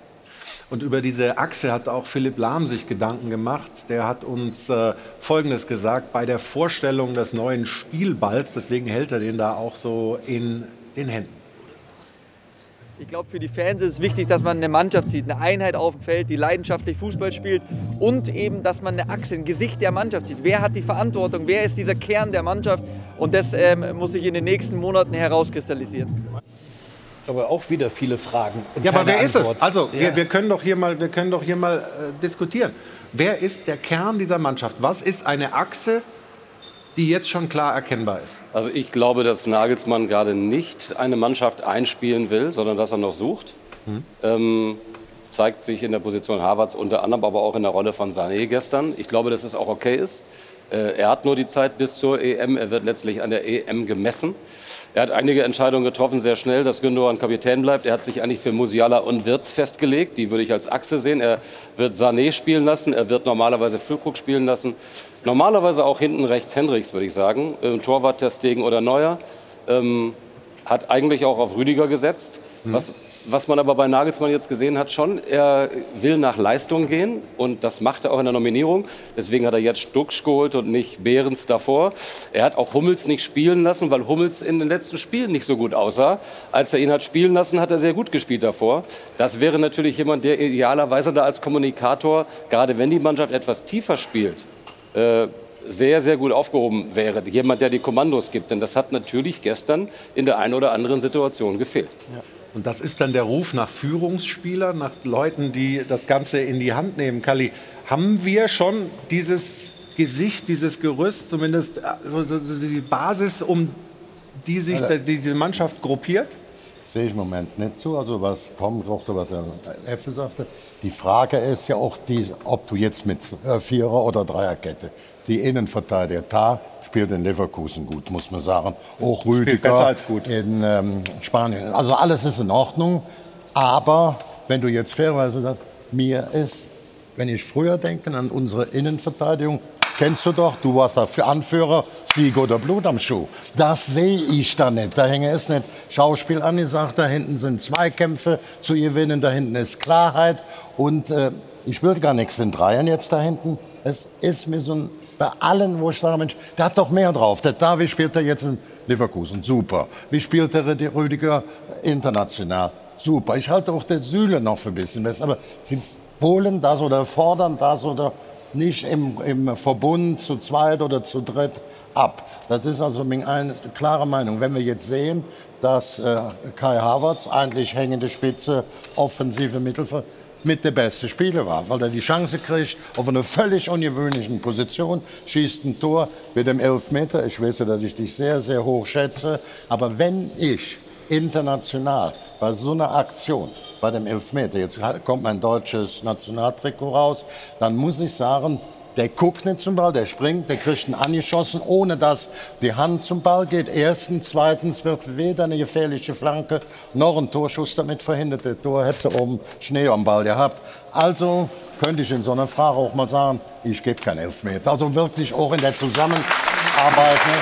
Speaker 1: Und über diese Achse hat auch Philipp Lahm sich Gedanken gemacht. Der hat uns äh, Folgendes gesagt bei der Vorstellung des neuen Spielballs. Deswegen hält er den da auch so in den Händen.
Speaker 11: Ich glaube, für die Fans ist es wichtig, dass man eine Mannschaft sieht, eine Einheit auf dem Feld, die leidenschaftlich Fußball spielt und eben, dass man eine Achse, ein Gesicht der Mannschaft sieht. Wer hat die Verantwortung? Wer ist dieser Kern der Mannschaft? Und das ähm, muss sich in den nächsten Monaten herauskristallisieren.
Speaker 5: Aber auch wieder viele Fragen.
Speaker 1: ja, aber wer Antwort. ist es? Also, ja. wir, wir, können doch hier mal, wir können doch hier mal äh, diskutieren. Wer ist der Kern dieser Mannschaft? Was ist eine Achse, die jetzt schon klar erkennbar ist?
Speaker 6: Also ich glaube, dass Nagelsmann gerade nicht eine Mannschaft einspielen will, sondern dass er noch sucht. Hm. Ähm, zeigt sich in der Position Harvards unter anderem, aber auch in der Rolle von Sané gestern. Ich glaube, dass es auch okay ist. Äh, er hat nur die Zeit bis zur EM. Er wird letztlich an der EM gemessen. Er hat einige Entscheidungen getroffen, sehr schnell, dass Gündogan Kapitän bleibt. Er hat sich eigentlich für Musiala und Wirtz festgelegt. Die würde ich als Achse sehen. Er wird Sané spielen lassen. Er wird normalerweise Füllkrug spielen lassen. Normalerweise auch hinten rechts Hendricks, würde ich sagen. Im Torwart Testegen oder Neuer. Ähm, hat eigentlich auch auf Rüdiger gesetzt. Was was man aber bei Nagelsmann jetzt gesehen hat, schon, er will nach Leistung gehen und das macht er auch in der Nominierung. Deswegen hat er jetzt Stucksch geholt und nicht Behrens davor. Er hat auch Hummels nicht spielen lassen, weil Hummels in den letzten Spielen nicht so gut aussah. Als er ihn hat spielen lassen, hat er sehr gut gespielt davor. Das wäre natürlich jemand, der idealerweise da als Kommunikator, gerade wenn die Mannschaft etwas tiefer spielt, äh, sehr, sehr gut aufgehoben wäre. Jemand, der die Kommandos gibt. Denn das hat natürlich gestern in der einen oder anderen Situation gefehlt.
Speaker 1: Ja. Und das ist dann der Ruf nach Führungsspielern, nach Leuten, die das Ganze in die Hand nehmen. Kali, haben wir schon dieses Gesicht, dieses Gerüst, zumindest also die Basis, um die sich also, diese Mannschaft gruppiert?
Speaker 8: Sehe ich im Moment nicht so. Also was Tom sagte, was der Effe sagte. Die Frage ist ja auch, diese, ob du jetzt mit Vierer- oder Dreierkette die Innenverteidiger, da spielt in Leverkusen gut, muss man sagen. Auch Rüdiger in ähm, Spanien. Also alles ist in Ordnung. Aber wenn du jetzt fairerweise sagst, mir ist, wenn ich früher denke an unsere Innenverteidigung, kennst du doch, du warst da für Anführer, Sieg oder Blut am Schuh. Das sehe ich da nicht. Da hänge es nicht Schauspiel angesagt, da hinten sind Zweikämpfe zu gewinnen, da hinten ist Klarheit und äh, ich will gar nichts in Dreiern jetzt da hinten. Es ist mir so ein bei allen, wo ich sage, Mensch, der hat doch mehr drauf. Der Davi spielt er jetzt in Leverkusen, super. Wie spielt der Rüdiger international? Super. Ich halte auch der Süle noch für ein bisschen besser. Aber sie holen das oder fordern das oder nicht im, im Verbund zu zweit oder zu dritt ab. Das ist also eine klare Meinung. Wenn wir jetzt sehen, dass äh, Kai Havertz eigentlich hängende Spitze, offensive Mittelfeld, mit der beste Spieler war, weil er die Chance kriegt, auf einer völlig ungewöhnlichen Position, schießt ein Tor mit dem Elfmeter. Ich weiß, dass ich dich sehr, sehr hoch schätze. Aber wenn ich international bei so einer Aktion, bei dem Elfmeter, jetzt kommt mein deutsches Nationaltrikot raus, dann muss ich sagen, der guckt nicht zum Ball, der springt, der kriegt ihn angeschossen, ohne dass die Hand zum Ball geht. Erstens, zweitens wird weder eine gefährliche Flanke noch ein Torschuss damit verhindert. Der Tor hätte oben Schnee am Ball gehabt. Also könnte ich in so einer Frage auch mal sagen, ich gebe keinen Elfmeter. Also wirklich auch in der Zusammenarbeit. Ne?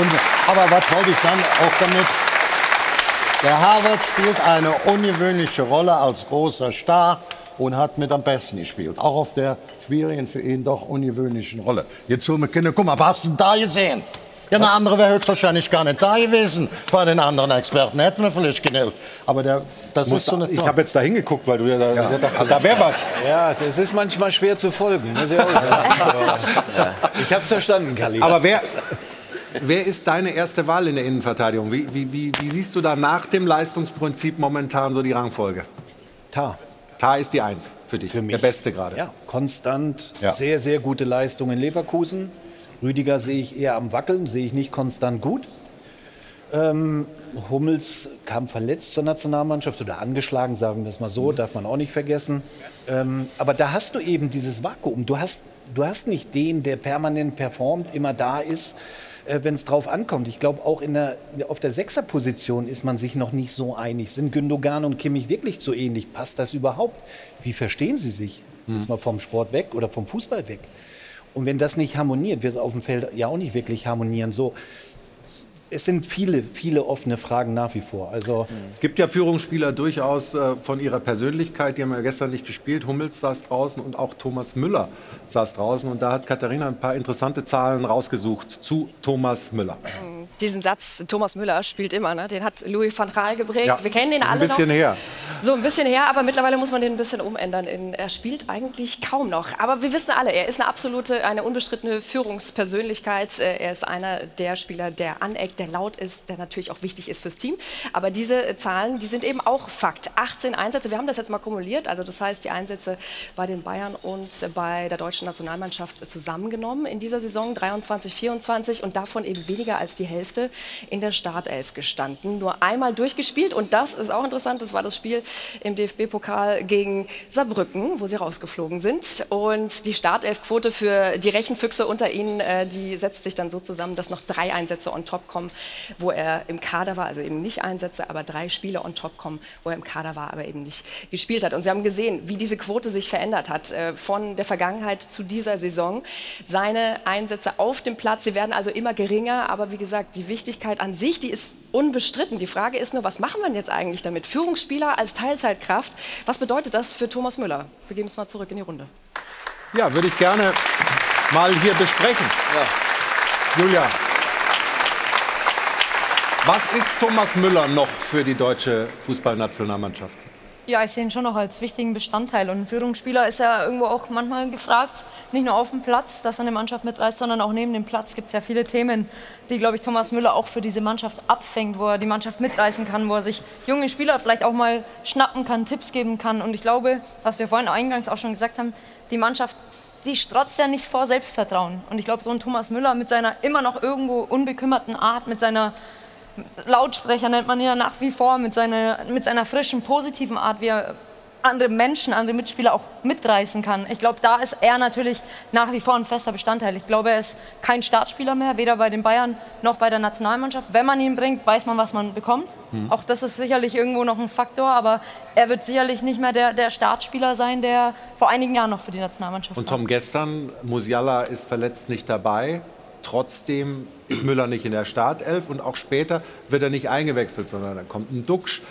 Speaker 8: Und, aber was wollte ich sagen, auch damit, der Harvard spielt eine ungewöhnliche Rolle als großer Star und hat mit am besten gespielt. Auch auf der schwierigen, für ihn doch ungewöhnlichen Rolle. Jetzt holen wir Kinder, guck mal, was hast du da gesehen? Ja, eine andere wäre höchstwahrscheinlich gar nicht da gewesen. Bei den anderen Experten hätten wir vielleicht genäht. Aber der das
Speaker 1: Muss-
Speaker 8: ist so eine
Speaker 1: ich habe jetzt da hingeguckt, weil du ja da,
Speaker 8: Ja,
Speaker 1: da, da wäre was.
Speaker 5: Ja, das ist manchmal schwer zu folgen. muss ich habe es verstanden, Kali.
Speaker 1: Aber wer, wer ist deine erste Wahl in der Innenverteidigung? Wie, wie, wie, wie siehst du da nach dem Leistungsprinzip momentan so die Rangfolge?
Speaker 5: Tar.
Speaker 1: Tar ist die Eins für dich,
Speaker 5: Für mich.
Speaker 1: der Beste gerade.
Speaker 5: Ja, konstant,
Speaker 1: Ja.
Speaker 5: sehr, sehr gute Leistung in Leverkusen. Rüdiger sehe ich eher am Wackeln, sehe ich nicht konstant gut. Ähm, Hummels kam verletzt zur Nationalmannschaft oder angeschlagen, sagen wir es mal so, darf man auch nicht vergessen. Ähm, aber da hast du eben dieses Vakuum. Du hast, du hast nicht den, der permanent performt, immer da ist, äh, wenn es drauf ankommt. Ich glaube, auch in der, auf der Sechserposition ist man sich noch nicht so einig. Sind Gündogan und Kimmich wirklich so ähnlich? Passt das überhaupt? Wie verstehen sie sich? Jetzt mal vom Sport weg oder vom Fußball weg. Und wenn das nicht harmoniert, wird es auf dem Feld ja auch nicht wirklich harmonieren. So, es sind viele, viele offene Fragen nach wie vor. Also
Speaker 1: Es gibt ja Führungsspieler durchaus äh, von ihrer Persönlichkeit, die haben ja gestern nicht gespielt. Hummels saß draußen und auch Thomas Müller saß draußen. Und da hat Katharina ein paar interessante Zahlen rausgesucht zu Thomas Müller.
Speaker 3: Diesen Satz, Thomas Müller spielt immer, ne? den hat Louis van Gaal geprägt.
Speaker 1: Ja,
Speaker 3: Wir kennen den
Speaker 1: ist ein
Speaker 3: alle
Speaker 1: bisschen
Speaker 3: noch.
Speaker 1: her.
Speaker 3: So ein bisschen her, aber mittlerweile muss man den ein bisschen umändern. In, er spielt eigentlich kaum noch. Aber wir wissen alle, er ist eine absolute, eine unbestrittene Führungspersönlichkeit. Äh, Er ist einer der Spieler, der aneckt, der laut ist, der natürlich auch wichtig ist fürs Team. Aber diese äh, Zahlen, die sind eben auch Fakt. 18 Einsätze, wir haben das jetzt mal kumuliert. Also das heißt, die Einsätze bei den Bayern und äh, bei der deutschen Nationalmannschaft zusammengenommen in dieser Saison 23, 24 und davon eben weniger als die Hälfte in der Startelf gestanden. Nur einmal durchgespielt und das ist auch interessant, das war das Spiel im DFB-Pokal gegen Saarbrücken, wo sie rausgeflogen sind. Und die Startelfquote für die Rechenfüchse unter ihnen, äh, die setzt sich dann so zusammen, dass noch drei Einsätze on top kommen, wo er im Kader war, also eben nicht Einsätze, aber drei Spiele on top kommen, wo er im Kader war, aber eben nicht gespielt hat. Und Sie haben gesehen, wie diese Quote sich verändert hat äh, von der Vergangenheit zu dieser Saison. Seine Einsätze auf dem Platz, sie werden also immer geringer, aber wie gesagt, die Wichtigkeit an sich, die ist unbestritten. Die Frage ist nur, was machen wir denn jetzt eigentlich damit? Führungsspieler als Teilzeitkraft, was bedeutet das für Thomas Müller? Wir geben es mal zurück in die Runde.
Speaker 1: Ja, würde ich gerne mal hier besprechen. Julia, was ist Thomas Müller noch für die deutsche Fußballnationalmannschaft?
Speaker 7: Ja, ich sehe ihn schon noch als wichtigen Bestandteil. Und ein Führungsspieler ist ja irgendwo auch manchmal gefragt, nicht nur auf dem Platz, dass er eine Mannschaft mitreißt, sondern auch neben dem Platz gibt es ja viele Themen, die, glaube ich, Thomas Müller auch für diese Mannschaft abfängt, wo er die Mannschaft mitreißen kann, wo er sich junge Spieler vielleicht auch mal schnappen kann, Tipps geben kann. Und ich glaube, was wir vorhin eingangs auch schon gesagt haben, die Mannschaft, die strotzt ja nicht vor Selbstvertrauen. Und ich glaube, so ein Thomas Müller mit seiner immer noch irgendwo unbekümmerten Art, mit seiner Lautsprecher nennt man ihn ja nach wie vor, mit seiner, mit seiner frischen, positiven Art, wie er andere Menschen, andere Mitspieler auch mitreißen kann. Ich glaube, da ist er natürlich nach wie vor ein fester Bestandteil. Ich glaube, er ist kein Startspieler mehr, weder bei den Bayern noch bei der Nationalmannschaft. Wenn man ihn bringt, weiß man, was man bekommt.
Speaker 1: Mhm.
Speaker 7: Auch das ist sicherlich irgendwo noch ein Faktor, aber er wird sicherlich nicht mehr der, der Startspieler sein, der vor einigen Jahren noch für die Nationalmannschaft
Speaker 1: Und
Speaker 7: war.
Speaker 1: Tom gestern, Musiala ist verletzt nicht dabei. Trotzdem ist Müller nicht in der Startelf und auch später wird er nicht eingewechselt, sondern dann kommt ein Duxch.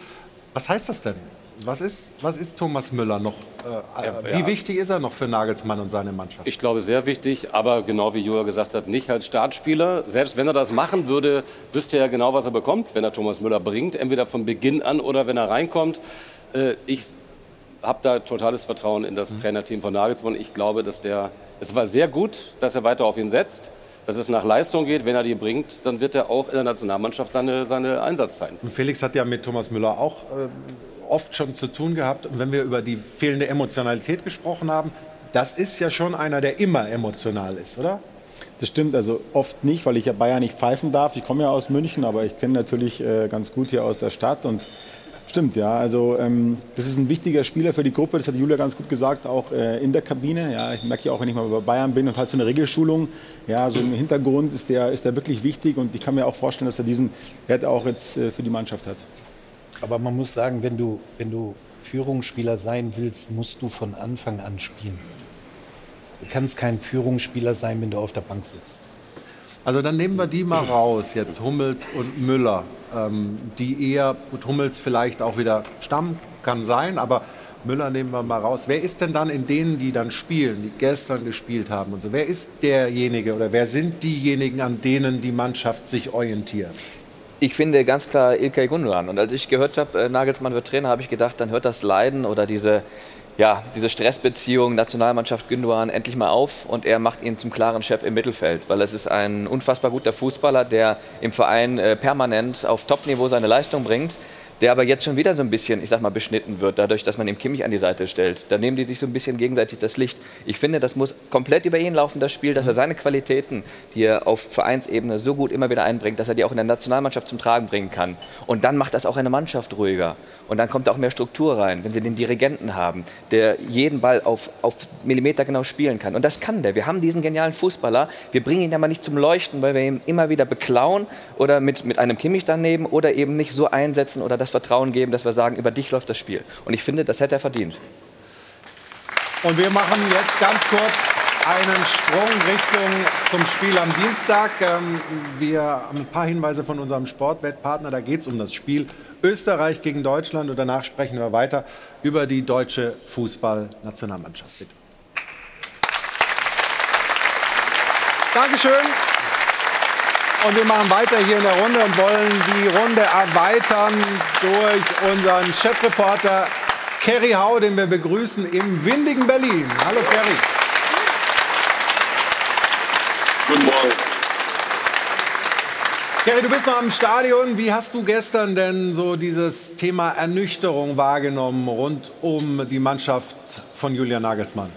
Speaker 1: Was heißt das denn? Was ist, was ist Thomas Müller noch? Äh,
Speaker 6: Ja,
Speaker 1: wie
Speaker 6: ja.
Speaker 1: wichtig ist er noch für Nagelsmann und seine Mannschaft?
Speaker 6: Ich glaube, sehr wichtig, aber genau wie Julia gesagt hat, nicht als Startspieler. Selbst wenn er das machen würde, wüsste er genau, was er bekommt, wenn er Thomas Müller bringt, entweder von Beginn an oder wenn er reinkommt. Äh, Ich habe da totales Vertrauen in das Trainerteam von Nagelsmann. Ich glaube, dass der, es war sehr gut, dass er weiter auf ihn setzt, dass es nach Leistung geht. Wenn er die bringt, dann wird er auch in der Nationalmannschaft seine, seine Einsatzzeit.
Speaker 1: Und Felix hat ja mit Thomas Müller auch äh, oft schon zu tun gehabt. Und wenn wir über die fehlende Emotionalität gesprochen haben, das ist ja schon einer, der immer emotional ist, oder?
Speaker 2: Das stimmt, also oft nicht, weil ich ja Bayern nicht pfeifen darf. Ich komme ja aus München, aber ich kenne natürlich äh, ganz gut hier aus der Stadt und stimmt, ja. Also ähm, das ist ein wichtiger Spieler für die Gruppe, das hat Julia ganz gut gesagt, auch äh, in der Kabine. Ja, ich merke ja auch, wenn ich mal bei Bayern bin und halt so eine Regelschulung, ja, so im Hintergrund ist der, ist der wirklich wichtig und ich kann mir auch vorstellen, dass er diesen Wert auch jetzt äh, für die Mannschaft hat.
Speaker 5: Aber man muss sagen, wenn du, wenn du Führungsspieler sein willst, musst du von Anfang an spielen. Du kannst kein Führungsspieler sein, wenn du auf der Bank sitzt.
Speaker 1: Also dann nehmen wir die mal raus, jetzt Hummels und Müller, ähm, die eher, gut, Hummels vielleicht auch wieder Stamm, kann sein, aber Müller nehmen wir mal raus. Wer ist denn dann in denen, die dann spielen, die gestern gespielt haben und so, wer ist derjenige oder wer sind diejenigen, an denen die Mannschaft sich orientiert?
Speaker 9: Ich finde ganz klar Ilkay Gundogan. Und als ich gehört habe, äh, Nagelsmann wird Trainer, habe ich gedacht, dann hört das Leiden oder diese, ja, diese Stressbeziehung Nationalmannschaft Gündogan endlich mal auf und er macht ihn zum klaren Chef im Mittelfeld, weil es ist ein unfassbar guter Fußballer, der im Verein äh, permanent auf Topniveau seine Leistung bringt der aber jetzt schon wieder so ein bisschen, ich sag mal, beschnitten wird, dadurch, dass man ihm Kimmich an die Seite stellt. Da nehmen die sich so ein bisschen gegenseitig das Licht. Ich finde, das muss komplett über ihn laufen, das Spiel, dass er seine Qualitäten, die er auf Vereinsebene so gut immer wieder einbringt, dass er die auch in der Nationalmannschaft zum Tragen bringen kann. Und dann macht das auch eine Mannschaft ruhiger. Und dann kommt auch mehr Struktur rein, wenn sie den Dirigenten haben, der jeden Ball auf, auf Millimeter genau spielen kann. Und das kann der. Wir haben diesen genialen Fußballer. Wir bringen ihn aber nicht zum Leuchten, weil wir ihn immer wieder beklauen oder mit, mit einem Kimmich daneben oder eben nicht so einsetzen oder das Vertrauen geben, dass wir sagen, über dich läuft das Spiel. Und ich finde, das hätte er verdient.
Speaker 1: Und wir machen jetzt ganz kurz einen Sprung Richtung zum Spiel am Dienstag. Ähm, wir haben ein paar Hinweise von unserem Sportwettpartner. Da geht es um das Spiel Österreich gegen Deutschland. Und danach sprechen wir weiter über die deutsche Fußballnationalmannschaft. Bitte. Dankeschön. Und wir machen weiter hier in der Runde und wollen die Runde erweitern durch unseren Chefreporter Kerry Hau, den wir begrüßen im windigen Berlin. Hallo Kerry.
Speaker 12: Guten Morgen.
Speaker 1: Kerry, du bist noch am Stadion. Wie hast du gestern denn so dieses Thema Ernüchterung wahrgenommen rund um die Mannschaft von Julian Nagelsmann?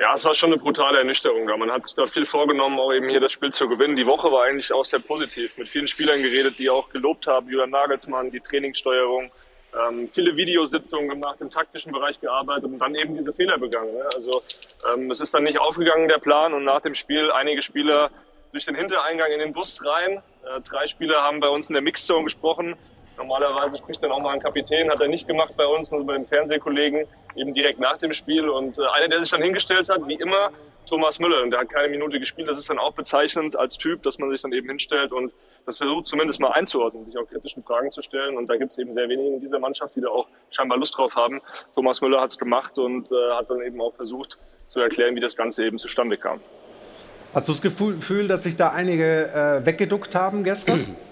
Speaker 12: Ja, es war schon eine brutale Ernüchterung. Man hat sich da viel vorgenommen, auch eben hier das Spiel zu gewinnen. Die Woche war eigentlich auch sehr positiv. Mit vielen Spielern geredet, die auch gelobt haben. Julian Nagelsmann, die Trainingssteuerung, ähm, viele Videositzungen gemacht, im taktischen Bereich gearbeitet und dann eben diese Fehler begangen. Ne? Also ähm, es ist dann nicht aufgegangen, der Plan. Und nach dem Spiel einige Spieler durch den Hintereingang in den Bus rein. Äh, drei Spieler haben bei uns in der Mixzone gesprochen. Normalerweise spricht dann auch mal ein Kapitän, hat er nicht gemacht bei uns, nur bei den Fernsehkollegen, eben direkt nach dem Spiel. Und äh, einer, der sich dann hingestellt hat, wie immer, Thomas Müller. Und der hat keine Minute gespielt. Das ist dann auch bezeichnend als Typ, dass man sich dann eben hinstellt und das versucht zumindest mal einzuordnen, sich auch kritischen Fragen zu stellen. Und da gibt es eben sehr wenige in dieser Mannschaft, die da auch scheinbar Lust drauf haben. Thomas Müller hat es gemacht und äh, hat dann eben auch versucht zu erklären, wie das Ganze eben zustande kam.
Speaker 1: Hast du das Gefühl, dass sich da einige äh, weggeduckt haben gestern?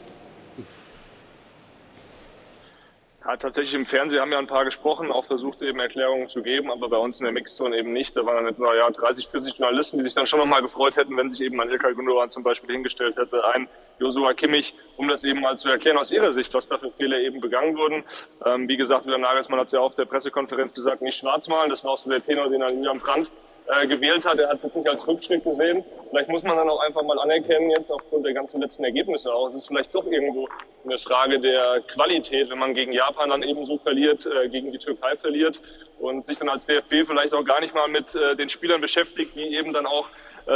Speaker 12: Ja, tatsächlich im Fernsehen haben ja ein paar gesprochen, auch versucht eben Erklärungen zu geben, aber bei uns in der Mixzone eben nicht. Da waren dann etwa ja, 30, 40 Journalisten, die sich dann schon nochmal gefreut hätten, wenn sich eben ein Ilkay Gundogan zum Beispiel hingestellt hätte, ein Josua Kimmich, um das eben mal zu erklären aus ihrer Sicht, was da für Fehler eben begangen wurden. Ähm, wie gesagt, Wilhelm Nagelsmann hat es ja auch auf der Pressekonferenz gesagt, nicht schwarz malen, das war auch so der Tenor, den er Julian Brandt äh, gewählt hat. Er hat es nicht als Rückschritt gesehen. Vielleicht muss man dann auch einfach mal anerkennen, jetzt aufgrund der ganzen letzten Ergebnisse auch. Es ist vielleicht doch irgendwo eine Frage der Qualität, wenn man gegen Japan dann eben so verliert, äh, gegen die Türkei verliert und sich dann als DFB vielleicht auch gar nicht mal mit äh, den Spielern beschäftigt, die eben dann auch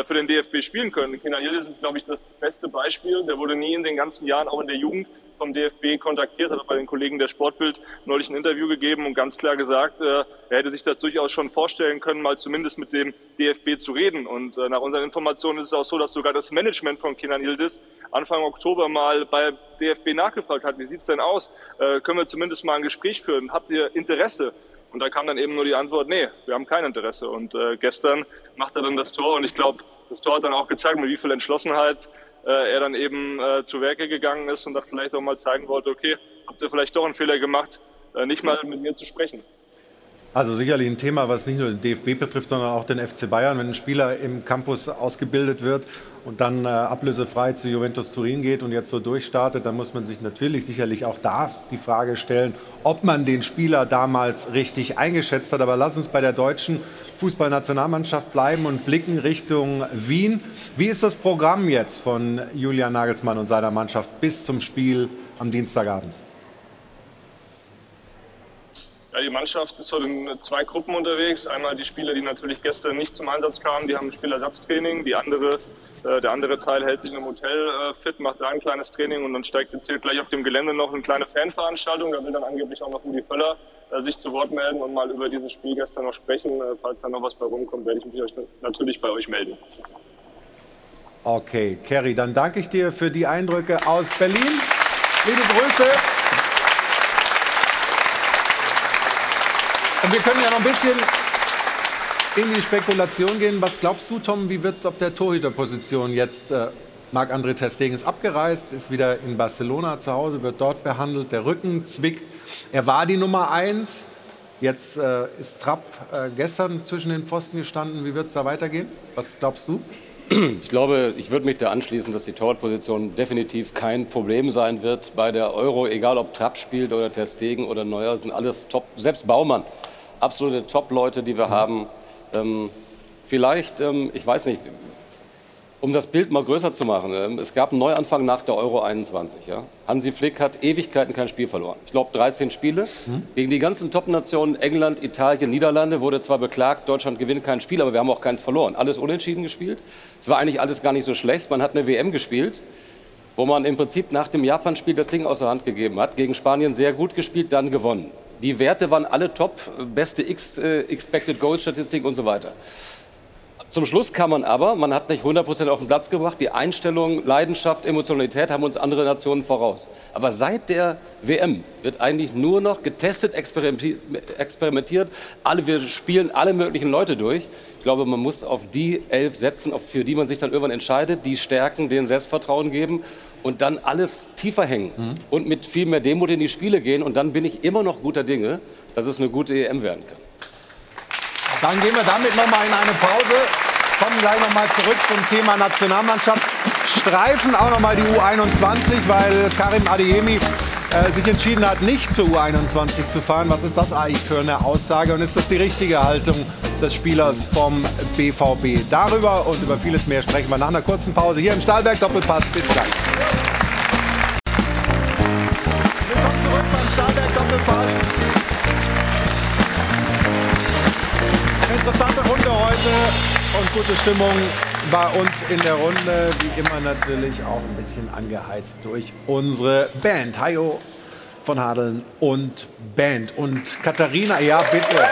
Speaker 12: für den DFB spielen können. Yildiz ist, glaube ich, das beste Beispiel. Der wurde nie in den ganzen Jahren, auch in der Jugend, vom DFB kontaktiert, hat bei den Kollegen der Sportbild neulich ein Interview gegeben und ganz klar gesagt, äh, er hätte sich das durchaus schon vorstellen können, mal zumindest mit dem DFB zu reden. Und äh, nach unseren Informationen ist es auch so, dass sogar das Management von Kenan Yildiz Anfang Oktober mal bei DFB nachgefragt hat, wie sieht's denn aus? Äh, können wir zumindest mal ein Gespräch führen? Habt ihr Interesse? Und da kam dann eben nur die Antwort, nee, wir haben kein Interesse. Und gestern macht er dann das Tor und ich glaube, das Tor hat dann auch gezeigt, mit wie viel Entschlossenheit er dann eben äh, zu Werke gegangen ist und da vielleicht auch mal zeigen wollte, okay, habt ihr vielleicht doch einen Fehler gemacht, äh, nicht mal mit mir zu sprechen.
Speaker 1: Also sicherlich ein Thema, was nicht nur den DFB betrifft, sondern auch den FC Bayern. Wenn ein Spieler im Campus ausgebildet wird und dann äh, ablösefrei zu Juventus Turin geht und jetzt so durchstartet, dann muss man sich natürlich sicherlich auch da die Frage stellen, ob man den Spieler damals richtig eingeschätzt hat. Aber lass uns bei der deutschen Fußballnationalmannschaft bleiben und blicken Richtung Wien. Wie ist das Programm jetzt von Julian Nagelsmann und seiner Mannschaft bis zum Spiel am Dienstagabend?
Speaker 12: Ja, die Mannschaft ist heute in zwei Gruppen unterwegs. Einmal die Spieler, die natürlich gestern nicht zum Einsatz kamen, die haben Spielersatztraining. Die andere, äh, der andere Teil hält sich einem Hotel äh, fit, macht da ein kleines Training und dann steigt jetzt hier gleich auf dem Gelände noch eine kleine Fanveranstaltung. Da will dann angeblich auch noch Rudi Völler äh, sich zu Wort melden und mal über dieses Spiel gestern noch sprechen. Äh, falls da noch was bei rumkommt, werde ich mich natürlich bei euch melden.
Speaker 1: Okay, Kerry, dann danke ich dir für die Eindrücke aus Berlin. Liebe Grüße. Und wir können ja noch ein bisschen in die Spekulation gehen. Was glaubst du, Tom, wie wird es auf der Torhüterposition jetzt äh, Marc-André Ter Stegen ist abgereist, ist wieder in Barcelona zu Hause, wird dort behandelt. Der Rücken zwickt. Er war die Nummer eins. Jetzt äh, ist Trapp äh, gestern zwischen den Pfosten gestanden. Wie wird es da weitergehen? Was glaubst du?
Speaker 6: Ich glaube, ich würde mich da anschließen, dass die Torwartposition definitiv kein Problem sein wird bei der Euro, egal ob Trapp spielt oder Ter Stegen oder Neuer, sind alles top. Selbst Baumann, absolute Top-Leute, die wir haben. Ähm, vielleicht, ähm, ich weiß nicht, um das Bild mal größer zu machen, ähm, es gab einen Neuanfang nach der Euro 21. Ja? Hansi Flick hat Ewigkeiten kein Spiel verloren. Ich glaube 13 Spiele. Mhm. Gegen die ganzen Top-Nationen, England, Italien, Niederlande, wurde zwar beklagt, Deutschland gewinnt kein Spiel, aber wir haben auch keins verloren. Alles unentschieden gespielt. Es war eigentlich alles gar nicht so schlecht. Man hat eine WM gespielt, wo man im Prinzip nach dem Japan-Spiel das Ding aus der Hand gegeben hat. Gegen Spanien sehr gut gespielt, dann gewonnen. Die Werte waren alle top, beste X, äh, Expected Goal-Statistik und so weiter. Zum Schluss kann man aber, man hat nicht 100% auf den Platz gebracht, die Einstellung, Leidenschaft, Emotionalität haben uns andere Nationen voraus. Aber seit der WM wird eigentlich nur noch getestet, experimentiert. Alle, wir spielen alle möglichen Leute durch. Ich glaube, man muss auf die elf setzen, für die man sich dann irgendwann entscheidet, die stärken, denen Selbstvertrauen geben und dann alles tiefer hängen mhm. und mit viel mehr Demut in die Spiele gehen. Und dann bin ich immer noch guter Dinge, dass es eine gute EM werden kann.
Speaker 1: Dann gehen wir damit noch mal in eine Pause. Kommen gleich noch mal zurück zum Thema Nationalmannschaft. Streifen auch noch mal die U21, weil Karim Adeyemi äh, sich entschieden hat, nicht zur U21 zu fahren. Was ist das eigentlich für eine Aussage und ist das die richtige Haltung des Spielers vom BVB? Darüber und über vieles mehr sprechen wir nach einer kurzen Pause hier im Stahlberg Doppelpass. Bis gleich. Willkommen zurück beim Stahlberg Doppelpass. interessante Runde heute und gute Stimmung bei uns in der Runde. Wie immer natürlich auch ein bisschen angeheizt durch unsere Band. Hajo von Hadeln und Band. Und Katharina, ja bitte. Oder?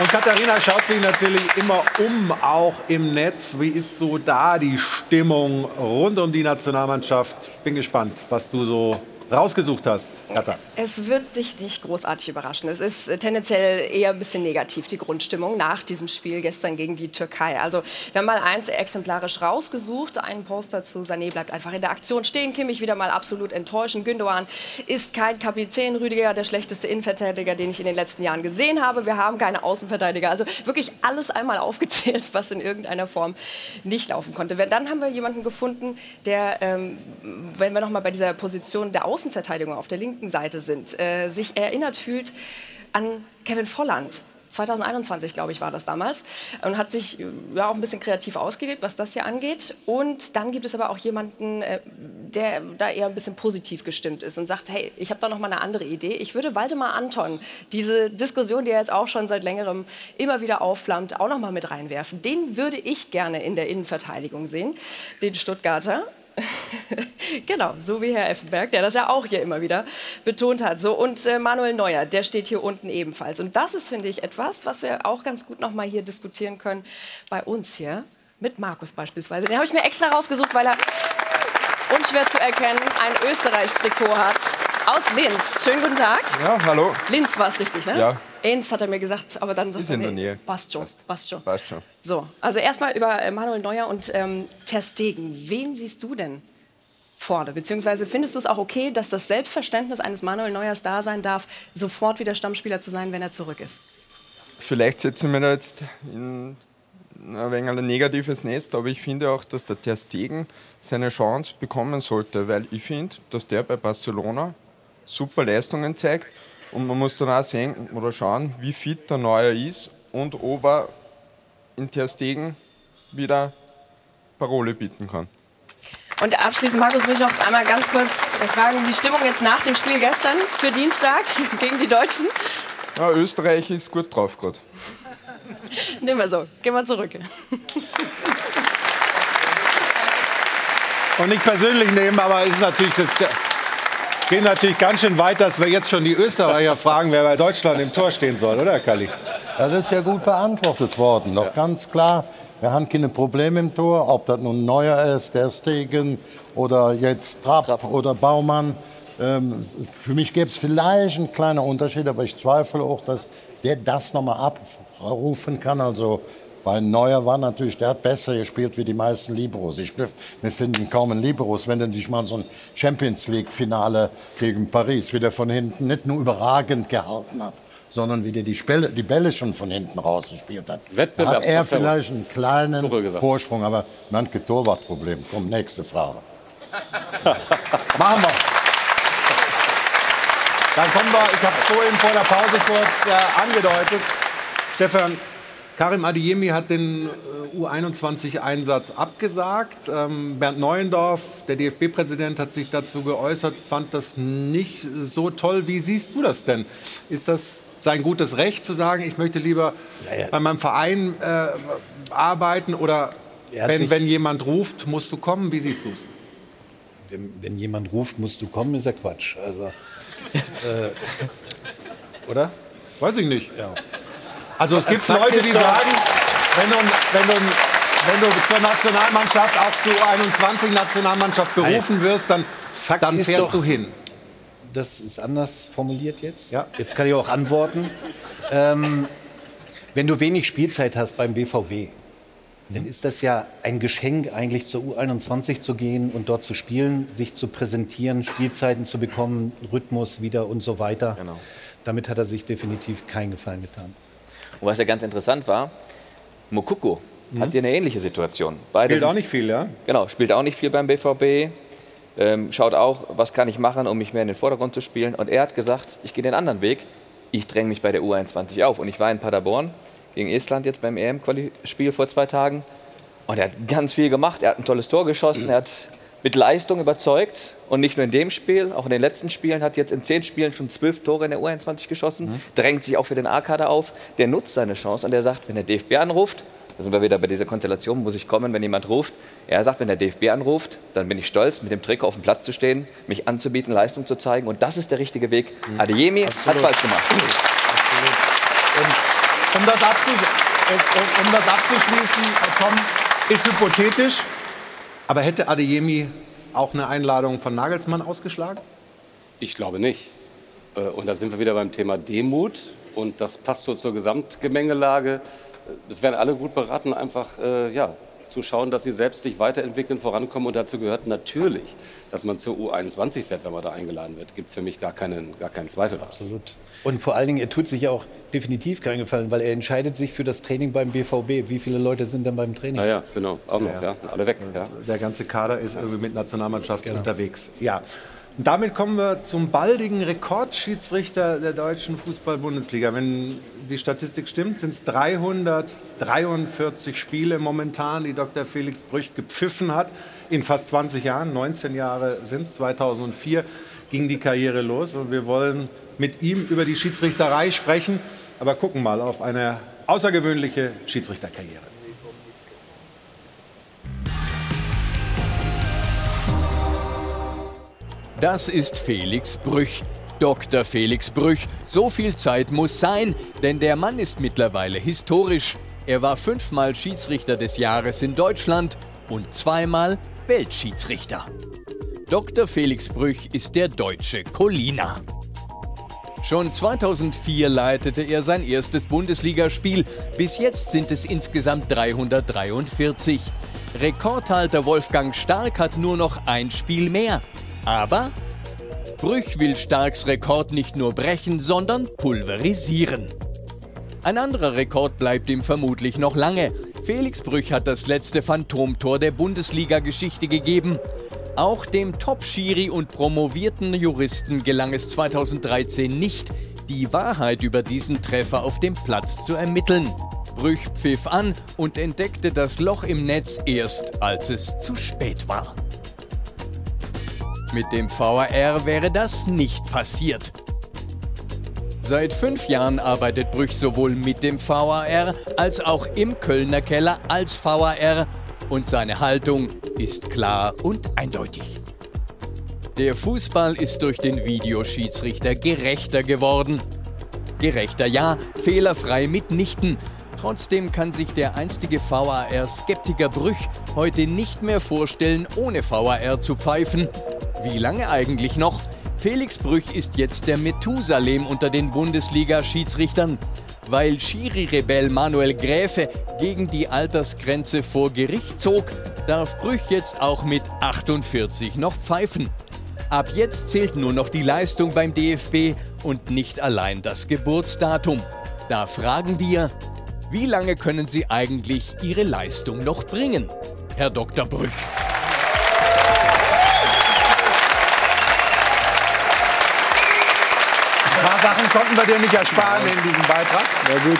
Speaker 1: Und Katharina schaut sich natürlich immer um, auch im Netz. Wie ist so da die Stimmung rund um die Nationalmannschaft? Bin gespannt, was du so rausgesucht hast, Katha?
Speaker 3: Es wird dich nicht großartig überraschen. Es ist tendenziell eher ein bisschen negativ, die Grundstimmung nach diesem Spiel gestern gegen die Türkei. Also wir haben mal eins exemplarisch rausgesucht. Ein Poster zu Sané bleibt einfach in der Aktion stehen. Kimmich wieder mal absolut enttäuschend. Gündogan ist kein Kapitän. Rüdiger der schlechteste Innenverteidiger, den ich in den letzten Jahren gesehen habe. Wir haben keine Außenverteidiger. Also wirklich alles einmal aufgezählt, was in irgendeiner Form nicht laufen konnte. Dann haben wir jemanden gefunden, der, ähm, wenn wir noch mal bei dieser Position der Außen Außenverteidigung auf der linken Seite sind, äh, sich erinnert fühlt an Kevin Volland. 2021, glaube ich, war das damals. Und hat sich ja auch ein bisschen kreativ ausgelebt, was das hier angeht. Und dann gibt es aber auch jemanden, äh, der da eher ein bisschen positiv gestimmt ist und sagt, hey, ich habe da noch mal eine andere Idee. Ich würde Waldemar Anton, diese Diskussion, die er jetzt auch schon seit längerem immer wieder aufflammt, auch noch mal mit reinwerfen. Den würde ich gerne in der Innenverteidigung sehen, den Stuttgarter. genau, so wie Herr Effenberg, der das ja auch hier immer wieder betont hat. So, und äh, Manuel Neuer, der steht hier unten ebenfalls. Und das ist, finde ich, etwas, was wir auch ganz gut noch mal hier diskutieren können bei uns hier. Mit Markus beispielsweise. Den habe ich mir extra rausgesucht, weil er unschwer zu erkennen ein Österreich-Trikot hat. Aus Linz. Schönen guten Tag.
Speaker 13: Ja, hallo.
Speaker 3: Linz war es richtig, ne?
Speaker 13: Ja.
Speaker 3: Eins hat er mir gesagt, aber dann
Speaker 13: in der Nähe.
Speaker 3: Passt schon, passt. passt schon.
Speaker 13: Passt schon.
Speaker 3: So, also erstmal über äh, Manuel Neuer und ähm, Ter Stegen. Wen siehst du denn vorne? Beziehungsweise findest du es auch okay, dass das Selbstverständnis eines Manuel Neuers da sein darf, sofort wieder Stammspieler zu sein, wenn er zurück ist?
Speaker 13: Vielleicht setzen wir da jetzt in ein wenig ein negatives Nest, aber ich finde auch, dass der Ter Stegen seine Chance bekommen sollte, weil ich finde, dass der bei Barcelona super Leistungen zeigt und man muss dann auch sehen oder schauen, wie fit der Neuer ist und ob er in Ter Stegen wieder Parole bieten kann.
Speaker 3: Und abschließend, Markus, muss ich noch einmal ganz kurz fragen, die Stimmung jetzt nach dem Spiel gestern für Dienstag gegen die Deutschen?
Speaker 13: Ja, Österreich ist gut drauf gerade.
Speaker 3: Nehmen wir so. Gehen wir zurück.
Speaker 1: Und nicht persönlich nehmen, aber es ist natürlich das geht natürlich ganz schön weit, dass wir jetzt schon die Österreicher fragen, wer bei Deutschland im Tor stehen soll, oder Kali?
Speaker 8: Ja, das ist ja gut beantwortet worden. Noch ganz klar, wir haben keine Probleme im Tor, ob das nun Neuer ist, der Stegen oder jetzt Trapp, Trapp. oder Baumann. Ähm, für mich gäbe es vielleicht einen kleinen Unterschied, aber ich zweifle auch, dass der das nochmal abrufen kann. Also bei Neuer war natürlich, der hat besser gespielt wie die meisten Liberos. Ich, wir finden kaum einen Liberos, wenn du dich mal so ein Champions League-Finale gegen Paris wieder von hinten nicht nur überragend gehalten hat, sondern wie der die, Spelle, die Bälle schon von hinten rausgespielt hat. Hat er vielleicht einen kleinen Vorsprung, aber manche Torwartproblem. Komm, nächste Frage.
Speaker 1: Machen wir. Dann kommen wir, ich habe es vorhin vor der Pause kurz äh, angedeutet. Stefan, Karim Adiemi hat den äh, U21-Einsatz abgesagt. Ähm, Bernd Neuendorf, der DFB-Präsident, hat sich dazu geäußert, fand das nicht so toll. Wie siehst du das denn? Ist das sein gutes Recht zu sagen, ich möchte lieber ja, ja. bei meinem Verein äh, arbeiten oder wenn, wenn jemand ruft, musst du kommen? Wie siehst du es?
Speaker 5: Wenn, wenn, jemand ruft, musst du kommen, ist ja Quatsch. Also, äh,
Speaker 1: oder? Weiß ich nicht. Ja. Also es gibt Leute, die sagen, wenn du, wenn du, wenn du zur Nationalmannschaft, auch zur 21-Nationalmannschaft berufen wirst, dann, dann fährst doch, du hin.
Speaker 5: Das ist anders formuliert jetzt. Ja. Jetzt kann ich auch antworten. Ähm, wenn du wenig Spielzeit hast beim BVB, dann ist das ja ein Geschenk, eigentlich zur U21 zu gehen und dort zu spielen, sich zu präsentieren, Spielzeiten zu bekommen, Rhythmus wieder und so weiter. Genau. Damit hat er sich definitiv keinen Gefallen getan.
Speaker 9: Und was ja ganz interessant war, Mokoko mhm. hat hier eine ähnliche Situation.
Speaker 1: Beide, spielt auch nicht viel, ja?
Speaker 9: Genau, spielt auch nicht viel beim BVB. Ähm, schaut auch, was kann ich machen, um mich mehr in den Vordergrund zu spielen. Und er hat gesagt, ich gehe den anderen Weg. Ich dränge mich bei der U21 auf. Und ich war in Paderborn gegen Estland jetzt beim EM-Spiel vor zwei Tagen. Und er hat ganz viel gemacht. Er hat ein tolles Tor geschossen. Er hat mit Leistung überzeugt. Und nicht nur in dem Spiel, auch in den letzten Spielen, hat jetzt in zehn Spielen schon zwölf Tore in der U21 geschossen. Mhm. Drängt sich auch für den A-Kader auf. Der nutzt seine Chance und der sagt, wenn der DFB anruft, da sind wir wieder bei dieser Konstellation, muss ich kommen, wenn jemand ruft. Er sagt, wenn der DFB anruft, dann bin ich stolz, mit dem Trikot auf dem Platz zu stehen, mich anzubieten, Leistung zu zeigen. Und das ist der richtige Weg. Mhm. Adeyemi hat falsch gemacht.
Speaker 1: Und um das, um das abzuschließen, Tom, ist hypothetisch, aber hätte Adeyemi auch eine Einladung von Nagelsmann ausgeschlagen?
Speaker 6: Ich glaube nicht. Äh, und da sind wir wieder beim Thema Demut. Und das passt so zur Gesamtgemengelage. Äh, es werden alle gut beraten, einfach äh, ja, zu schauen, dass sie selbst sich weiterentwickeln, vorankommen. Und dazu gehört natürlich, dass man zur U21 fährt, wenn man da eingeladen wird. Gibt es für mich gar keinen, gar keinen Zweifel.
Speaker 5: Absolut. Und vor allen Dingen, er tut sich ja auch definitiv keinen Gefallen, weil er entscheidet sich für das Training beim BVB. Wie viele Leute sind denn beim Training?
Speaker 6: Ja, ja genau. Auch noch, ja. ja. Alle weg. Ja.
Speaker 1: Der ganze Kader ist irgendwie mit Nationalmannschaft genau. unterwegs. Ja. Und damit kommen wir zum baldigen Rekordschiedsrichter der deutschen Fußball-Bundesliga. Wenn die Statistik stimmt, sind es 343 Spiele momentan, die Dr. Felix Brüch gepfiffen hat. In fast 20 Jahren, 19 Jahre sind es, 2004 ging die Karriere los. Und wir wollen mit ihm über die Schiedsrichterei sprechen, aber gucken mal auf eine außergewöhnliche Schiedsrichterkarriere.
Speaker 14: Das ist Felix Brüch. Dr. Felix Brüch. So viel Zeit muss sein, denn der Mann ist mittlerweile historisch. Er war fünfmal Schiedsrichter des Jahres in Deutschland und zweimal Weltschiedsrichter. Dr. Felix Brüch ist der deutsche Colina. Schon 2004 leitete er sein erstes Bundesligaspiel. Bis jetzt sind es insgesamt 343. Rekordhalter Wolfgang Stark hat nur noch ein Spiel mehr. Aber Brüch will Starks Rekord nicht nur brechen, sondern pulverisieren. Ein anderer Rekord bleibt ihm vermutlich noch lange. Felix Brüch hat das letzte Phantomtor der Bundesliga-Geschichte gegeben. Auch dem Top-Schiri und promovierten Juristen gelang es 2013 nicht, die Wahrheit über diesen Treffer auf dem Platz zu ermitteln. Brüch pfiff an und entdeckte das Loch im Netz erst, als es zu spät war. Mit dem VAR wäre das nicht passiert. Seit fünf Jahren arbeitet Brüch sowohl mit dem VAR als auch im Kölner Keller als VAR und seine Haltung ist klar und eindeutig. Der Fußball ist durch den Videoschiedsrichter gerechter geworden. Gerechter ja, fehlerfrei mitnichten. Trotzdem kann sich der einstige VAR-Skeptiker Brüch heute nicht mehr vorstellen, ohne VAR zu pfeifen wie lange eigentlich noch? Felix Brüch ist jetzt der Methusalem unter den Bundesliga-Schiedsrichtern. Weil Schiri-Rebell Manuel Gräfe gegen die Altersgrenze vor Gericht zog, darf Brüch jetzt auch mit 48 noch pfeifen. Ab jetzt zählt nur noch die Leistung beim DFB und nicht allein das Geburtsdatum. Da fragen wir, wie lange können Sie eigentlich Ihre Leistung noch bringen, Herr Dr. Brüch?
Speaker 1: Paar Sachen konnten wir dir nicht ersparen in diesem Beitrag.
Speaker 2: Ja, gut.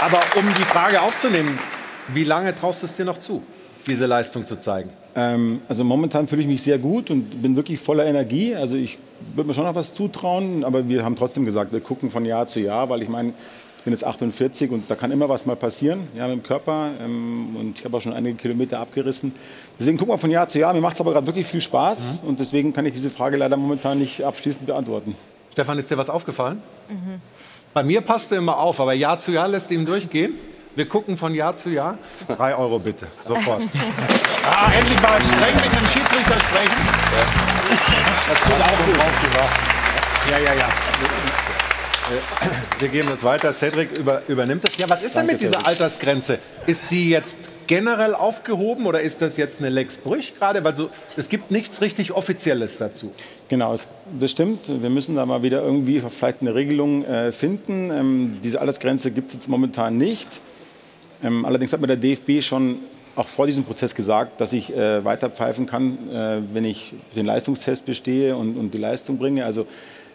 Speaker 1: Aber um die Frage aufzunehmen, wie lange traust du es dir noch zu, diese Leistung zu zeigen?
Speaker 2: Ähm, also momentan fühle ich mich sehr gut und bin wirklich voller Energie. Also ich würde mir schon noch was zutrauen, aber wir haben trotzdem gesagt, wir gucken von Jahr zu Jahr, weil ich meine, ich bin jetzt 48 und da kann immer was mal passieren ja, mit dem Körper ähm, und ich habe auch schon einige Kilometer abgerissen. Deswegen gucken wir von Jahr zu Jahr. Mir macht es aber gerade wirklich viel Spaß mhm. und deswegen kann ich diese Frage leider momentan nicht abschließend beantworten.
Speaker 1: Stefan, ist dir was aufgefallen? Mhm. Bei mir passt er immer auf, aber Jahr zu Jahr lässt ihn durchgehen. Wir gucken von Jahr zu Jahr. Drei Euro bitte, sofort. ah, endlich mal streng mit dem Schiedsrichter sprechen. Das tut auch gut. Ja, ja, ja. Wir geben es weiter. Cedric über, übernimmt das. Ja, was ist denn mit dieser Altersgrenze? Ist die jetzt generell aufgehoben oder ist das jetzt eine Lex Brüch gerade? Weil so, es gibt nichts richtig Offizielles dazu.
Speaker 2: Genau, das stimmt. Wir müssen da mal wieder irgendwie vielleicht eine Regelung äh, finden. Ähm, diese Altersgrenze gibt es jetzt momentan nicht. Ähm, allerdings hat mir der DFB schon auch vor diesem Prozess gesagt, dass ich äh, weiter pfeifen kann, äh, wenn ich den Leistungstest bestehe und, die Leistung bringe. Also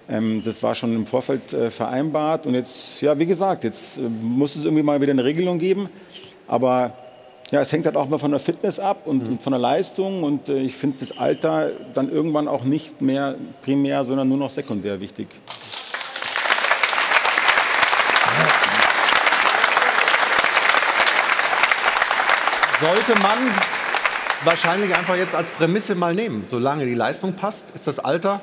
Speaker 2: ähm, das war schon im Vorfeld vereinbart. Und jetzt, ja, wie gesagt, jetzt muss es irgendwie mal wieder eine Regelung geben. Aber ja, es hängt halt auch mal von der Fitness ab und, mhm. von der Leistung. Und äh, ich finde das Alter dann irgendwann auch nicht mehr primär, sondern nur noch sekundär wichtig.
Speaker 1: Sollte man wahrscheinlich einfach jetzt als Prämisse mal nehmen. Solange die Leistung passt, ist das Alter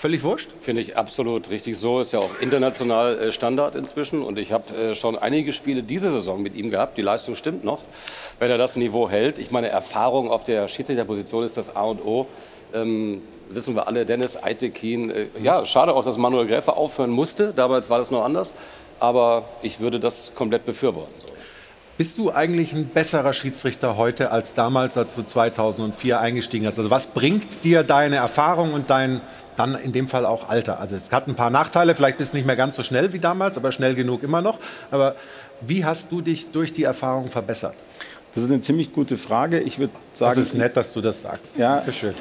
Speaker 1: Völlig wurscht?
Speaker 6: Finde ich absolut richtig so. Ist ja auch international äh, Standard inzwischen. Und ich habe äh, schon einige Spiele diese Saison mit ihm gehabt. Die Leistung stimmt noch, wenn er das Niveau hält. Ich meine, Erfahrung auf der Schiedsrichterposition ist das A und O. Ähm, wissen wir alle, Dennis Eitekin. Äh, ja, schade auch, dass Manuel Gräfer aufhören musste. Damals war das noch anders. Aber ich würde das komplett befürworten. So.
Speaker 1: Bist du eigentlich ein besserer Schiedsrichter heute als damals, als du 2004 eingestiegen hast? Also was bringt dir deine Erfahrung und dein dann in dem Fall auch Alter. Also es hat ein paar Nachteile, vielleicht bist du nicht mehr ganz so schnell wie damals, aber schnell genug immer noch. Aber wie hast du dich durch die Erfahrung verbessert?
Speaker 2: Das ist eine ziemlich gute Frage. Ich würde sagen.
Speaker 1: Das ist nett, dass du das sagst.
Speaker 2: Ja, schön.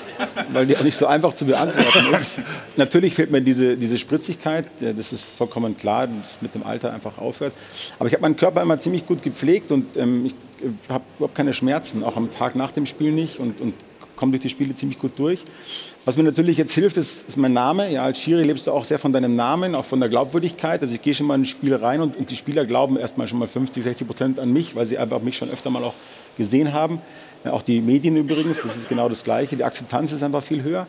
Speaker 2: weil die auch nicht so einfach zu beantworten ist. Natürlich fehlt mir diese, diese Spritzigkeit. Das ist vollkommen klar, dass es mit dem Alter einfach aufhört. Aber ich habe meinen Körper immer ziemlich gut gepflegt und ähm, ich äh, habe überhaupt keine Schmerzen, auch am Tag nach dem Spiel nicht und, und komme durch die Spiele ziemlich gut durch. Was mir natürlich jetzt hilft, ist, ist mein Name. Ja, als Schiri lebst du auch sehr von deinem Namen, auch von der Glaubwürdigkeit. Also ich gehe schon mal in ein Spiel rein und, und die Spieler glauben erstmal schon mal 50, 60 Prozent an mich, weil sie einfach mich schon öfter mal auch gesehen haben. Auch die Medien übrigens, das ist genau das Gleiche. Die Akzeptanz ist einfach viel höher.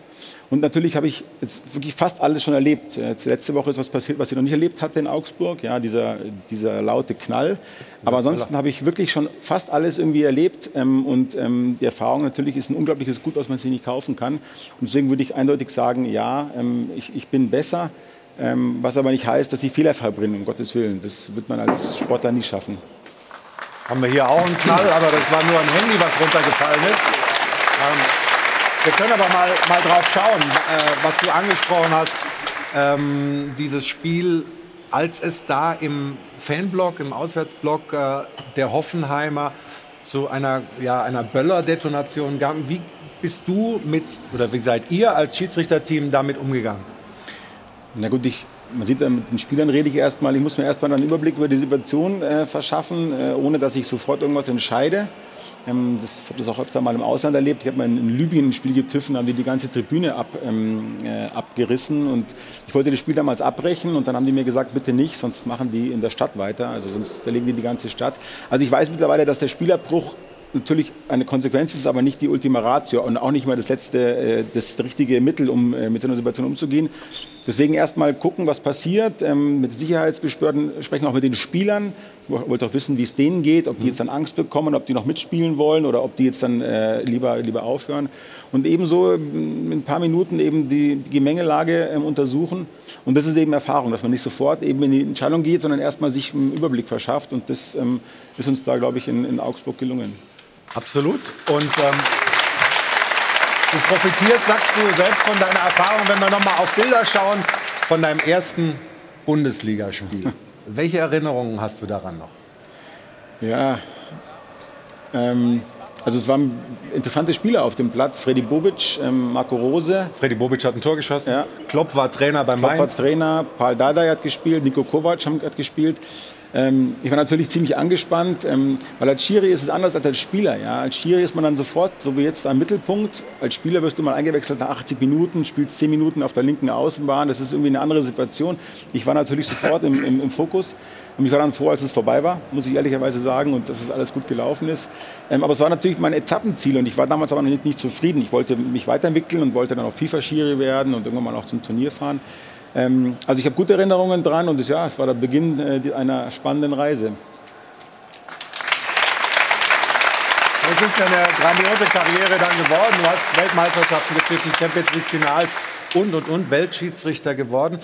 Speaker 2: Und natürlich habe ich jetzt wirklich fast alles schon erlebt. Jetzt letzte Woche ist was passiert, was ich noch nicht erlebt hatte in Augsburg. Ja, dieser, dieser laute Knall. Aber ansonsten habe ich wirklich schon fast alles irgendwie erlebt. Ähm, und ähm, die Erfahrung natürlich ist ein unglaubliches Gut, was man sich nicht kaufen kann. Und deswegen würde ich eindeutig sagen, ja, ähm, ich, ich bin besser. Was aber nicht heißt, dass ich fehlerfrei bin, um Gottes Willen. Das wird man als Sportler nie schaffen.
Speaker 1: Haben wir hier auch einen Knall, aber das war nur ein Handy, was runtergefallen ist. Ähm, wir können aber mal, mal drauf schauen, äh, was du angesprochen hast. Ähm, dieses Spiel, als es da im Fanblock, im Auswärtsblock äh, der Hoffenheimer zu einer, ja, einer Böller-Detonation gab. Wie bist du mit, oder wie seid ihr als Schiedsrichterteam damit umgegangen?
Speaker 2: Na gut, ich man sieht, mit den Spielern rede ich erstmal, ich muss mir erstmal einen Überblick über die Situation äh, verschaffen, äh, ohne dass ich sofort irgendwas entscheide. Ähm, das habe ich auch öfter mal im Ausland erlebt. Ich habe mal in, Libyen ein Spiel gepfiffen, haben die die ganze Tribüne ab, ähm, äh, abgerissen und ich wollte das Spiel damals abbrechen und dann haben die mir gesagt, bitte nicht, sonst machen die in der Stadt weiter, also sonst zerlegen die die ganze Stadt. Also ich weiß mittlerweile, dass der Spielabbruch natürlich eine Konsequenz ist, aber nicht die Ultima Ratio und auch nicht mal das letzte, äh, das richtige Mittel, um äh, mit so einer Situation umzugehen. Deswegen erstmal gucken, was passiert, ähm, mit Sicherheitsbehörden sprechen, auch mit den Spielern. Ich wollte auch wissen, wie es denen geht, ob die jetzt dann Angst bekommen, ob die noch mitspielen wollen oder ob die jetzt dann äh, lieber, lieber aufhören. Und ebenso in ein paar Minuten eben die, die Gemengelage ähm, untersuchen. Und das ist eben Erfahrung, dass man nicht sofort eben in die Entscheidung geht, sondern erstmal sich einen Überblick verschafft. Und das ähm, ist uns da, glaube ich, in, in Augsburg gelungen.
Speaker 1: Absolut. Und ähm, du profitierst, sagst du, selbst von deiner Erfahrung, wenn wir nochmal auf Bilder schauen, von deinem ersten Bundesligaspiel. Welche Erinnerungen hast du daran noch?
Speaker 2: Ja, ähm, also es waren interessante Spieler auf dem Platz. Freddy Bobic, ähm, Marco Rose.
Speaker 1: Freddy Bobic hat ein Tor geschossen.
Speaker 2: Ja.
Speaker 1: Klopp war Trainer bei
Speaker 2: Klopp
Speaker 1: Mainz.
Speaker 2: war Trainer, Paul Dardai hat gespielt, Nico Kovac hat gespielt. Ähm, ich war natürlich ziemlich angespannt, ähm, weil als Schiri ist es anders als als Spieler. Ja? Als Schiri ist man dann sofort, so wie jetzt am Mittelpunkt. Als Spieler wirst du mal eingewechselt nach 80 Minuten, spielst 10 Minuten auf der linken Außenbahn. Das ist irgendwie eine andere Situation. Ich war natürlich sofort im, im, im Fokus. Und ich war dann froh, als es vorbei war, muss ich ehrlicherweise sagen, und dass es alles gut gelaufen ist. Ähm, aber es war natürlich mein Etappenziel und ich war damals aber noch nicht, nicht zufrieden. Ich wollte mich weiterentwickeln und wollte dann auch FIFA-Schiri werden und irgendwann mal auch zum Turnier fahren. Ähm, also ich habe gute Erinnerungen dran und ja, es war der Beginn äh, einer spannenden Reise.
Speaker 1: Es ist eine grandiose Karriere dann geworden. Du hast Weltmeisterschaften gepfiffen, Champions League Finals und und und Weltschiedsrichter geworden.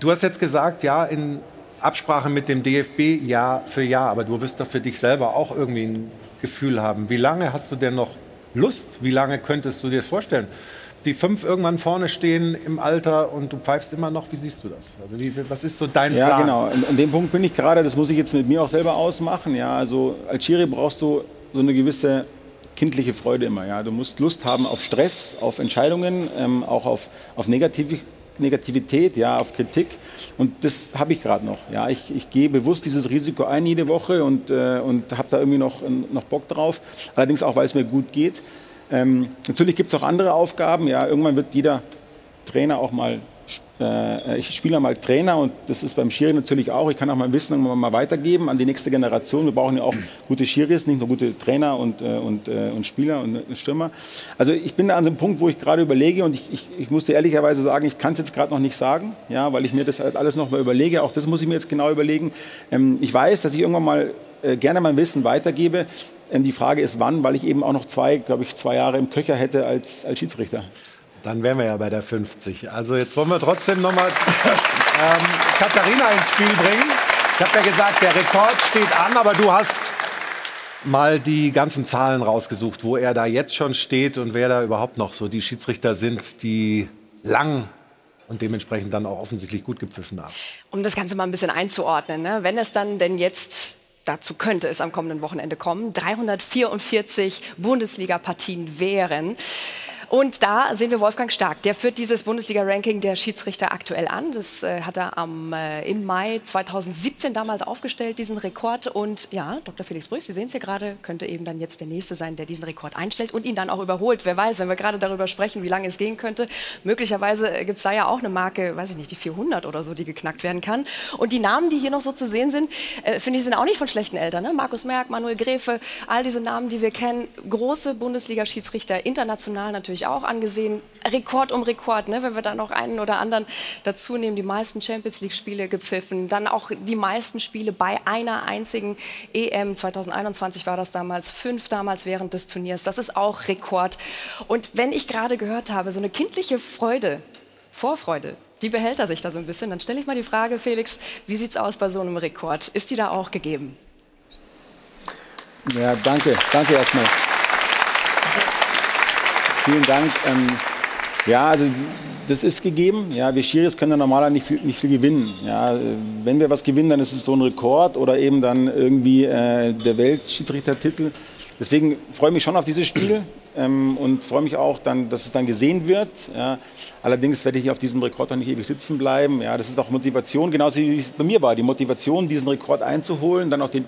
Speaker 1: Du hast jetzt gesagt, ja, in Absprache mit dem DFB Jahr für Jahr, aber du wirst doch für dich selber auch irgendwie ein Gefühl haben. Wie lange hast du denn noch Lust? Wie lange könntest du dir das vorstellen? Die fünf irgendwann vorne stehen im Alter und du pfeifst immer noch. Wie siehst du das? Also wie, was ist so dein
Speaker 2: Ja,
Speaker 1: Plan?
Speaker 2: genau. An, an dem Punkt bin ich gerade. Das muss ich jetzt mit mir auch selber ausmachen. Ja, also als Schiri brauchst du so eine gewisse kindliche Freude immer. Ja, du musst Lust haben auf Stress, auf Entscheidungen, ähm, auch auf, auf Negativ Negativität, ja, auf Kritik. Und das habe ich gerade noch. Ja, ich, ich gehe bewusst dieses Risiko ein jede Woche und, äh, und habe da irgendwie noch, noch Bock drauf. Allerdings auch, weil es mir gut geht. Ähm, natürlich gibt es auch andere Aufgaben. Ja, irgendwann wird jeder Trainer auch mal äh, ich spiele mal Trainer und das ist beim Schiri natürlich auch. Ich kann auch mein Wissen mal weitergeben an die nächste Generation. Wir brauchen ja auch gute Schiris, nicht nur gute Trainer und, äh, und, äh, und Spieler und Stürmer. Also ich bin da an so einem Punkt, wo ich gerade überlege und ich, ich, ich muss dir ehrlicherweise sagen, ich kann es jetzt gerade noch nicht sagen, ja, weil ich mir das halt alles noch mal überlege. Auch das muss ich mir jetzt genau überlegen. Ähm, ich weiß, dass ich irgendwann mal äh, gerne mein Wissen weitergebe. Ähm, die Frage ist, wann, weil ich eben auch noch zwei, glaube ich, zwei Jahre im Köcher hätte als, als Schiedsrichter.
Speaker 1: Dann wären wir ja bei der 50. Also jetzt wollen wir trotzdem noch mal ähm, Katharina ins Spiel bringen. Ich habe ja gesagt, der Rekord steht an, aber du hast mal die ganzen Zahlen rausgesucht, wo er da jetzt schon steht und wer da überhaupt noch so die Schiedsrichter sind, die lang und dementsprechend dann auch offensichtlich gut gepfiffen haben.
Speaker 3: Um das Ganze mal ein bisschen einzuordnen, ne? wenn es dann denn jetzt dazu könnte es am kommenden Wochenende kommen, 344 Bundesliga-Partien wären. Und da sehen wir Wolfgang Stark. Der führt dieses Bundesliga-Ranking der Schiedsrichter aktuell an. Das äh, hat er am, äh, im Mai 2017 damals aufgestellt, diesen Rekord. Und ja, Dr. Felix Brüch, Sie sehen es hier gerade, könnte eben dann jetzt der Nächste sein, der diesen Rekord einstellt und ihn dann auch überholt. Wer weiß, wenn wir gerade darüber sprechen, wie lange es gehen könnte. Möglicherweise gibt es da ja auch eine Marke, weiß ich nicht, die 400 oder so, die geknackt werden kann. Und die Namen, die hier noch so zu sehen sind, äh, finde ich, sind auch nicht von schlechten Eltern. Ne? Markus Merck, Manuel Gräfe, all diese Namen, die wir kennen. Große Bundesliga-Schiedsrichter, international natürlich auch angesehen. Rekord um Rekord, ne? wenn wir da noch einen oder anderen dazu nehmen, die meisten Champions League-Spiele gepfiffen, dann auch die meisten Spiele bei einer einzigen EM. 2021 war das damals, fünf damals während des Turniers. Das ist auch Rekord. Und wenn ich gerade gehört habe, so eine kindliche Freude, Vorfreude, die behält er sich da so ein bisschen. Dann stelle ich mal die Frage, Felix, wie sieht es aus bei so einem Rekord? Ist die da auch gegeben?
Speaker 2: Ja, danke. Danke erstmal. Vielen Dank. Ähm, ja, also das ist gegeben. Ja, wir Schiris können ja normalerweise nicht viel, nicht viel gewinnen. Ja, wenn wir was gewinnen, dann ist es so ein Rekord oder eben dann irgendwie äh, der Weltschiedsrichtertitel. Deswegen freue ich mich schon auf dieses Spiel ähm, und freue mich auch, dann, dass es dann gesehen wird. Ja. Allerdings werde ich auf diesem Rekord auch nicht ewig sitzen bleiben. Ja, das ist auch Motivation, genauso wie es bei mir war. Die Motivation, diesen Rekord einzuholen, dann auch die äh,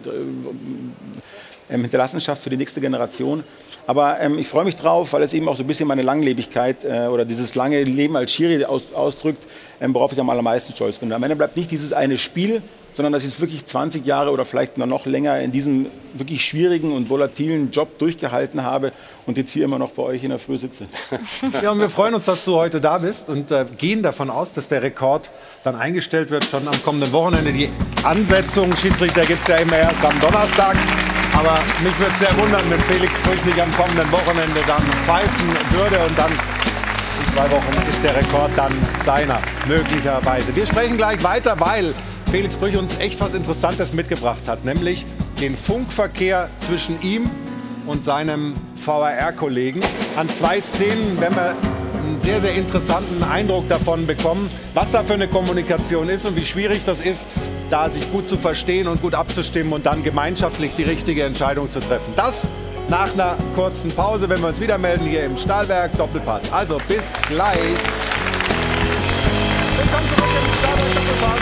Speaker 2: Hinterlassenschaft für die nächste Generation. Aber ähm, ich freue mich drauf, weil es eben auch so ein bisschen meine Langlebigkeit äh, oder dieses lange Leben als Schiri aus, ausdrückt, ähm, worauf ich am allermeisten stolz bin. Am Ende bleibt nicht dieses eine Spiel, sondern dass ich es wirklich 20 Jahre oder vielleicht noch länger in diesem wirklich schwierigen und volatilen Job durchgehalten habe und jetzt hier immer noch bei euch in der Früh sitze.
Speaker 1: Ja, und wir freuen uns, dass du heute da bist und äh, gehen davon aus, dass der Rekord dann eingestellt wird schon am kommenden Wochenende. Die Ansetzung, Schiedsrichter gibt es ja immer erst am Donnerstag. Aber mich würde es sehr wundern, wenn Felix Brüch nicht am kommenden Wochenende dann pfeifen würde und dann in zwei Wochen ist der Rekord dann seiner, möglicherweise. Wir sprechen gleich weiter, weil Felix Brüch uns echt was Interessantes mitgebracht hat, nämlich den Funkverkehr zwischen ihm und seinem VAR-Kollegen. An zwei Szenen werden wir einen sehr, sehr interessanten Eindruck davon bekommen, was da für eine Kommunikation ist und wie schwierig das ist, da sich gut zu verstehen und gut abzustimmen und dann gemeinschaftlich die richtige Entscheidung zu treffen. Das nach einer kurzen Pause, wenn wir uns wieder melden hier im Stahlwerk Doppelpass. Also bis gleich. Willkommen zurück im Stahlwerk Doppelpass.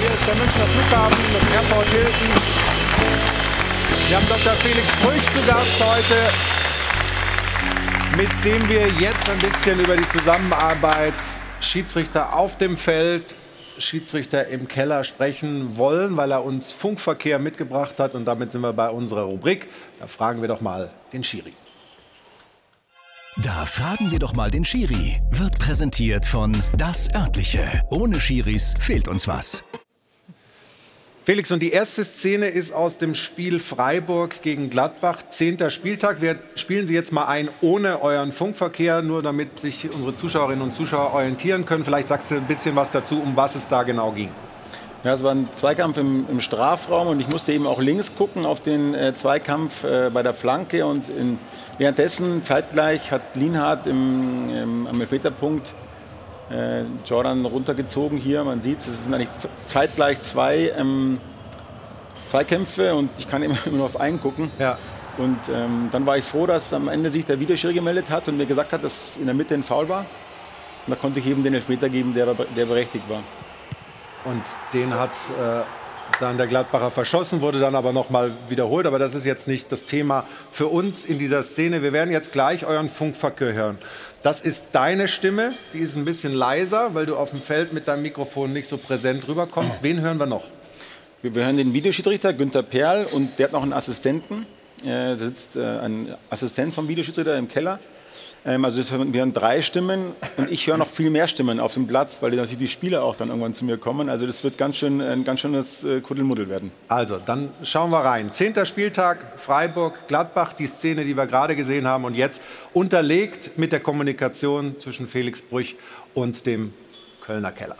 Speaker 1: Hier ist der Münchner Flughafen, das Airport Hilton. Wir haben Dr. Felix Brüch zu Gast heute, mit dem wir jetzt ein bisschen über die Zusammenarbeit Schiedsrichter auf dem Feld Schiedsrichter im Keller sprechen wollen, weil er uns Funkverkehr mitgebracht hat. Und damit sind wir bei unserer Rubrik. Da fragen wir doch mal den Schiri.
Speaker 15: Da fragen wir doch mal den Schiri. Wird präsentiert von Das Örtliche. Ohne Schiris fehlt uns was.
Speaker 1: Felix, und die erste Szene ist aus dem Spiel Freiburg gegen Gladbach. Zehnter Spieltag. Wir spielen Sie jetzt mal ein ohne euren Funkverkehr, nur damit sich unsere Zuschauerinnen und Zuschauer orientieren können. Vielleicht sagst du ein bisschen was dazu, um was es da genau ging.
Speaker 2: Ja, es war ein Zweikampf im, im Strafraum und ich musste eben auch links gucken auf den äh, Zweikampf äh, bei der Flanke. Und in, währenddessen, zeitgleich, hat Lienhardt im, im, am Elfmeterpunkt äh, Jordan runtergezogen hier. Man sieht, es sind eigentlich zeitgleich zwei, ähm, zwei Kämpfe und ich kann immer, nur auf einen gucken.
Speaker 1: Ja.
Speaker 2: Und ähm, dann war ich froh, dass am Ende sich der Videoschiri gemeldet hat und mir gesagt hat, dass in der Mitte ein Foul war. Und da konnte ich eben den Elfmeter geben, der, der berechtigt war.
Speaker 1: Und den hat äh, dann der Gladbacher verschossen, wurde dann aber nochmal wiederholt. Aber das ist jetzt nicht das Thema für uns in dieser Szene. Wir werden jetzt gleich euren Funkverkehr hören. Das ist deine Stimme, die ist ein bisschen leiser, weil du auf dem Feld mit deinem Mikrofon nicht so präsent rüberkommst. Wen hören wir noch?
Speaker 2: Wir hören den Videoschiedsrichter Günther Perl und der hat noch einen Assistenten. Äh, da sitzt äh, ein Assistent vom Videoschiedsrichter im Keller. Ähm, also wir hören drei Stimmen und ich höre noch viel mehr Stimmen auf dem Platz, weil natürlich die Spieler auch dann irgendwann zu mir kommen. Also das wird ganz schön, ein ganz schönes äh, Kuddelmuddel werden.
Speaker 1: Also, dann schauen wir rein. Zehnter Spieltag, Freiburg, Gladbach, die Szene, die wir gerade gesehen haben und jetzt unterlegt mit der Kommunikation zwischen Felix Brüch und dem Kölner Keller.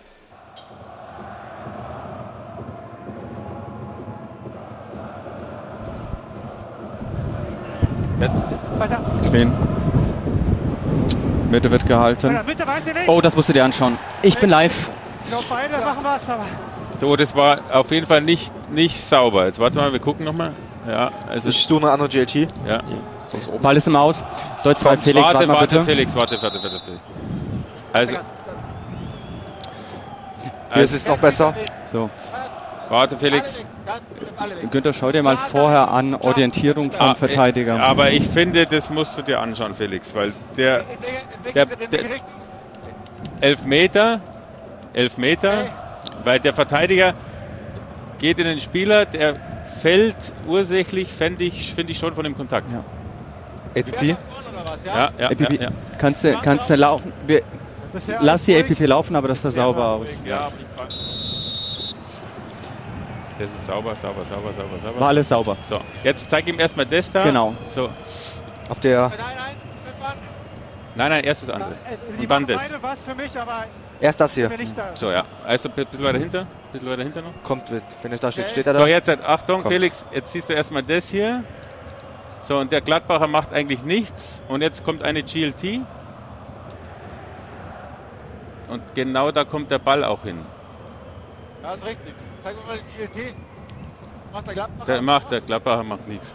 Speaker 16: Jetzt. Clean. Mitte wird gehalten.
Speaker 17: Oh, das musst du dir anschauen. Ich bin live.
Speaker 18: Ich glaube, beide machen was, aber.
Speaker 16: So, das war auf jeden Fall nicht, nicht sauber. Jetzt warte mal, wir gucken nochmal. Ja, es ist.
Speaker 17: du eine andere GLT?
Speaker 16: Ja.
Speaker 17: ja. Ball ist im Aus. Deutsch 2, Felix,
Speaker 16: warte,
Speaker 17: warte, mal
Speaker 16: warte,
Speaker 17: bitte.
Speaker 16: Felix, warte, warte, warte, Felix. Also.
Speaker 17: Hier ist es noch besser. So.
Speaker 16: Warte, Felix.
Speaker 17: Günther, schau dir mal vorher an, Orientierung vom
Speaker 16: Ah,
Speaker 17: Verteidiger.
Speaker 16: äh, Aber ich finde, das musst du dir anschauen, Felix, weil der, der, der elf Meter, elf Meter, weil der Verteidiger geht in den Spieler, der fällt ursächlich, finde ich, finde ich schon von dem Kontakt.
Speaker 17: Ja. APP?
Speaker 16: Ja, ja, ja, ja.
Speaker 17: Kannst du, kannst du laufen? Wir, lass die APP laufen, aber das sah sauber aus.
Speaker 16: Ja. Das ist sauber, sauber, sauber, sauber, sauber.
Speaker 17: War alles sauber.
Speaker 16: So, jetzt zeig ihm erstmal das da.
Speaker 17: Genau.
Speaker 16: So.
Speaker 17: Auf der.
Speaker 16: Nein, nein, erst das andere.
Speaker 18: Die
Speaker 16: Und dann das.
Speaker 18: beide was für mich, aber.
Speaker 17: Erst das hier.
Speaker 16: So, ja. Also ein bisschen weiter hinter. Ein bisschen weiter hinter noch.
Speaker 17: Kommt, mit. wenn er da steht, steht er da.
Speaker 16: So, jetzt Achtung,
Speaker 17: Kommt.
Speaker 16: Felix, jetzt siehst du erstmal das hier. So, und der Gladbacher macht eigentlich nichts. Und jetzt kommt eine GLT. Und genau da kommt der Ball auch hin.
Speaker 19: Ja, ist richtig. Zeig mir mal die ILT. Macht der Gladbacher?
Speaker 16: Der macht, der Gladbacher macht nichts.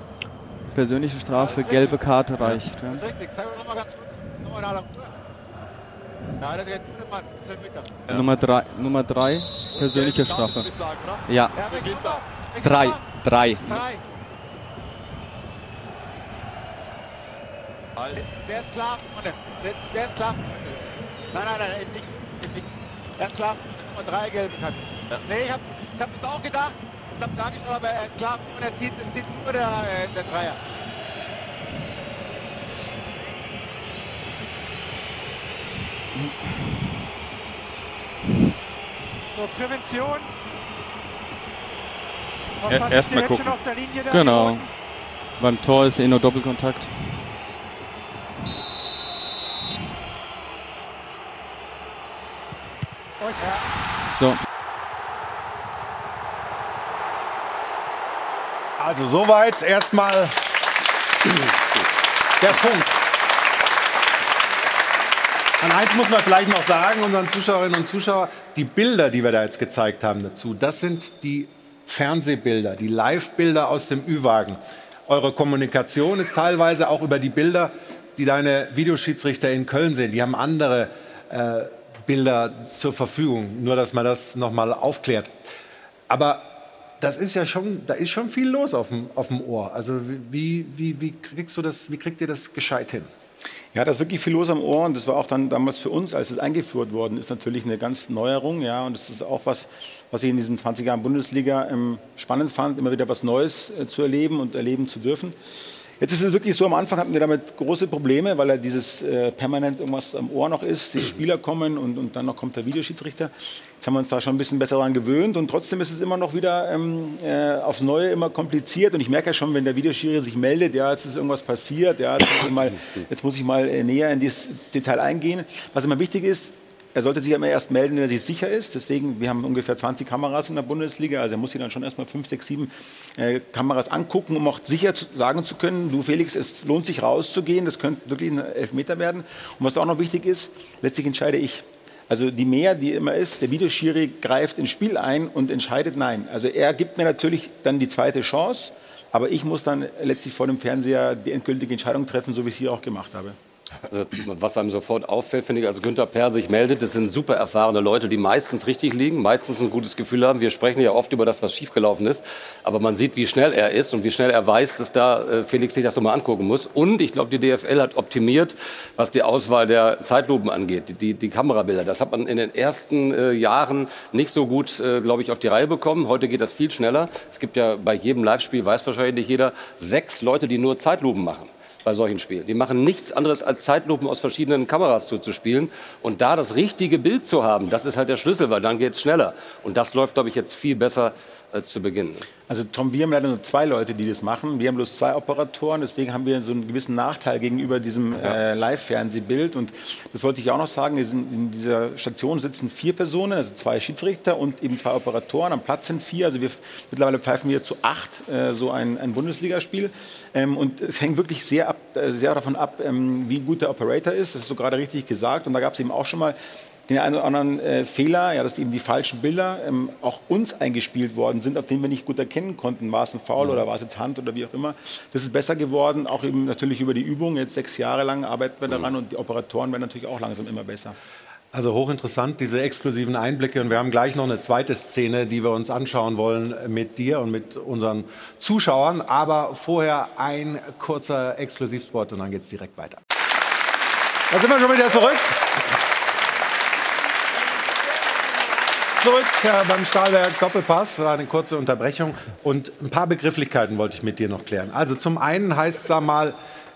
Speaker 17: Persönliche Strafe, gelbe Karte reicht. Ja.
Speaker 19: Das ist richtig. Zeig mir nochmal ganz kurz. Nochmal nach der Ruhe. Ja, geht nur den Mann. 10 Meter.
Speaker 17: Nummer 3, Nummer drei, persönliche Strafe.
Speaker 19: sagen?
Speaker 17: Ja.
Speaker 19: Ja,
Speaker 17: Drei. Drei.
Speaker 19: Drei. Der ist klar, Freunde. Der, der ist klar, Freunde. Nein, nein, nein, eben nicht. Eben nicht. Er ist klar, nochmal drei gelbe Karten. Nee, ich hab's, ich hab das auch gedacht. Ich hab's angeschaut, aber er ist klar vorne, er zieht, es zieht nur der, äh, der Dreier.
Speaker 18: So, Prävention.
Speaker 17: Er- Erstmal gucken.
Speaker 18: schon auf der Linie da.
Speaker 17: Genau. Beim Tor ist eh nur Doppelkontakt. So.
Speaker 1: Also soweit erstmal der Funk. An eins muss man vielleicht noch sagen, unseren Zuschauerinnen und Zuschauern, die Bilder, die wir da jetzt gezeigt haben dazu, das sind die Fernsehbilder, die Live-Bilder aus dem Ü-Wagen. Eure Kommunikation ist teilweise auch über die Bilder, die deine Videoschiedsrichter in Köln sehen. Die haben andere äh, Bilder zur Verfügung, nur dass man das nochmal aufklärt. Aber das ist ja schon, da ist schon viel los auf dem, auf dem Ohr. Also wie, wie, wie kriegst du das, wie kriegt ihr das gescheit hin?
Speaker 2: Ja, da ist wirklich viel los am Ohr und das war auch dann damals für uns, als es eingeführt worden ist, natürlich eine ganz Neuerung. Ja, und das ist auch was, was ich in diesen 20 Jahren Bundesliga ähm, spannend fand, immer wieder was Neues äh, zu erleben und erleben zu dürfen. Jetzt ist es wirklich so, am Anfang hatten wir damit große Probleme, weil ja dieses äh, permanent irgendwas am Ohr noch ist. Die Spieler kommen und, und dann noch kommt der Videoschiedsrichter. Jetzt haben wir uns da schon ein bisschen besser daran gewöhnt und trotzdem ist es immer noch wieder ähm, äh, aufs Neue immer kompliziert. Und ich merke ja schon, wenn der Videoschiri sich meldet, ja, jetzt ist irgendwas passiert, ja, jetzt muss ich mal, jetzt muss ich mal äh, näher in dieses Detail eingehen. Was immer wichtig ist, er sollte sich immer erst melden, wenn er sich sicher ist. Deswegen, wir haben ungefähr 20 Kameras in der Bundesliga. Also er muss sich dann schon erstmal 5, 6, 7 äh, Kameras angucken, um auch sicher zu, sagen zu können, du Felix, es lohnt sich rauszugehen. Das könnte wirklich ein Elfmeter werden. Und was da auch noch wichtig ist, letztlich entscheide ich. Also die Mehr, die immer ist, der Videoschiri greift ins Spiel ein und entscheidet nein. Also er gibt mir natürlich dann die zweite Chance, aber ich muss dann letztlich vor dem Fernseher die endgültige Entscheidung treffen, so wie ich es hier auch gemacht habe.
Speaker 6: Also, was einem sofort auffällt, finde ich, als Günther Perr sich meldet, das sind super erfahrene Leute, die meistens richtig liegen, meistens ein gutes Gefühl haben. Wir sprechen ja oft über das, was schiefgelaufen ist, aber man sieht, wie schnell er ist und wie schnell er weiß, dass da äh, Felix sich das nochmal angucken muss. Und ich glaube, die DFL hat optimiert, was die Auswahl der Zeitlupen angeht, die, die, die Kamerabilder. Das hat man in den ersten äh, Jahren nicht so gut, äh, glaube ich, auf die Reihe bekommen. Heute geht das viel schneller. Es gibt ja bei jedem Live-Spiel, weiß wahrscheinlich nicht jeder, sechs Leute, die nur Zeitlupen machen bei solchen Spielen. Die machen nichts anderes als Zeitlupen aus verschiedenen Kameras zuzuspielen. Und da das richtige Bild zu haben, das ist halt der Schlüssel, weil dann geht es schneller. Und das läuft, glaube ich, jetzt viel besser als zu Beginn.
Speaker 2: Also Tom, wir haben leider nur zwei Leute, die das machen. Wir haben bloß zwei Operatoren, deswegen haben wir so einen gewissen Nachteil gegenüber diesem äh, Live-Fernsehbild. Und das wollte ich auch noch sagen, in dieser Station sitzen vier Personen, also zwei Schiedsrichter und eben zwei Operatoren. Am Platz sind vier, also wir mittlerweile pfeifen wir zu acht äh, so ein, ein Bundesligaspiel. Ähm, und es hängt wirklich sehr, ab, äh, sehr davon ab, ähm, wie gut der Operator ist. Das hast du gerade richtig gesagt. Und da gab es eben auch schon mal den einen oder anderen äh, Fehler, ja, dass eben die falschen Bilder ähm, auch uns eingespielt worden sind, auf denen wir nicht gut erkennen konnten, war es ein Foul oder war es jetzt Hand oder wie auch immer. Das ist besser geworden, auch eben natürlich über die Übung. Jetzt sechs Jahre lang arbeiten wir daran und die Operatoren werden natürlich auch langsam immer besser.
Speaker 1: Also hochinteressant, diese exklusiven Einblicke. Und wir haben gleich noch eine zweite Szene, die wir uns anschauen wollen mit dir und mit unseren Zuschauern. Aber vorher ein kurzer Exklusivspot und dann geht es direkt weiter. Da sind wir schon wieder zurück. Zurück beim Stahlwerk Doppelpass, eine kurze Unterbrechung und ein paar Begrifflichkeiten wollte ich mit dir noch klären. Also zum einen heißt es mal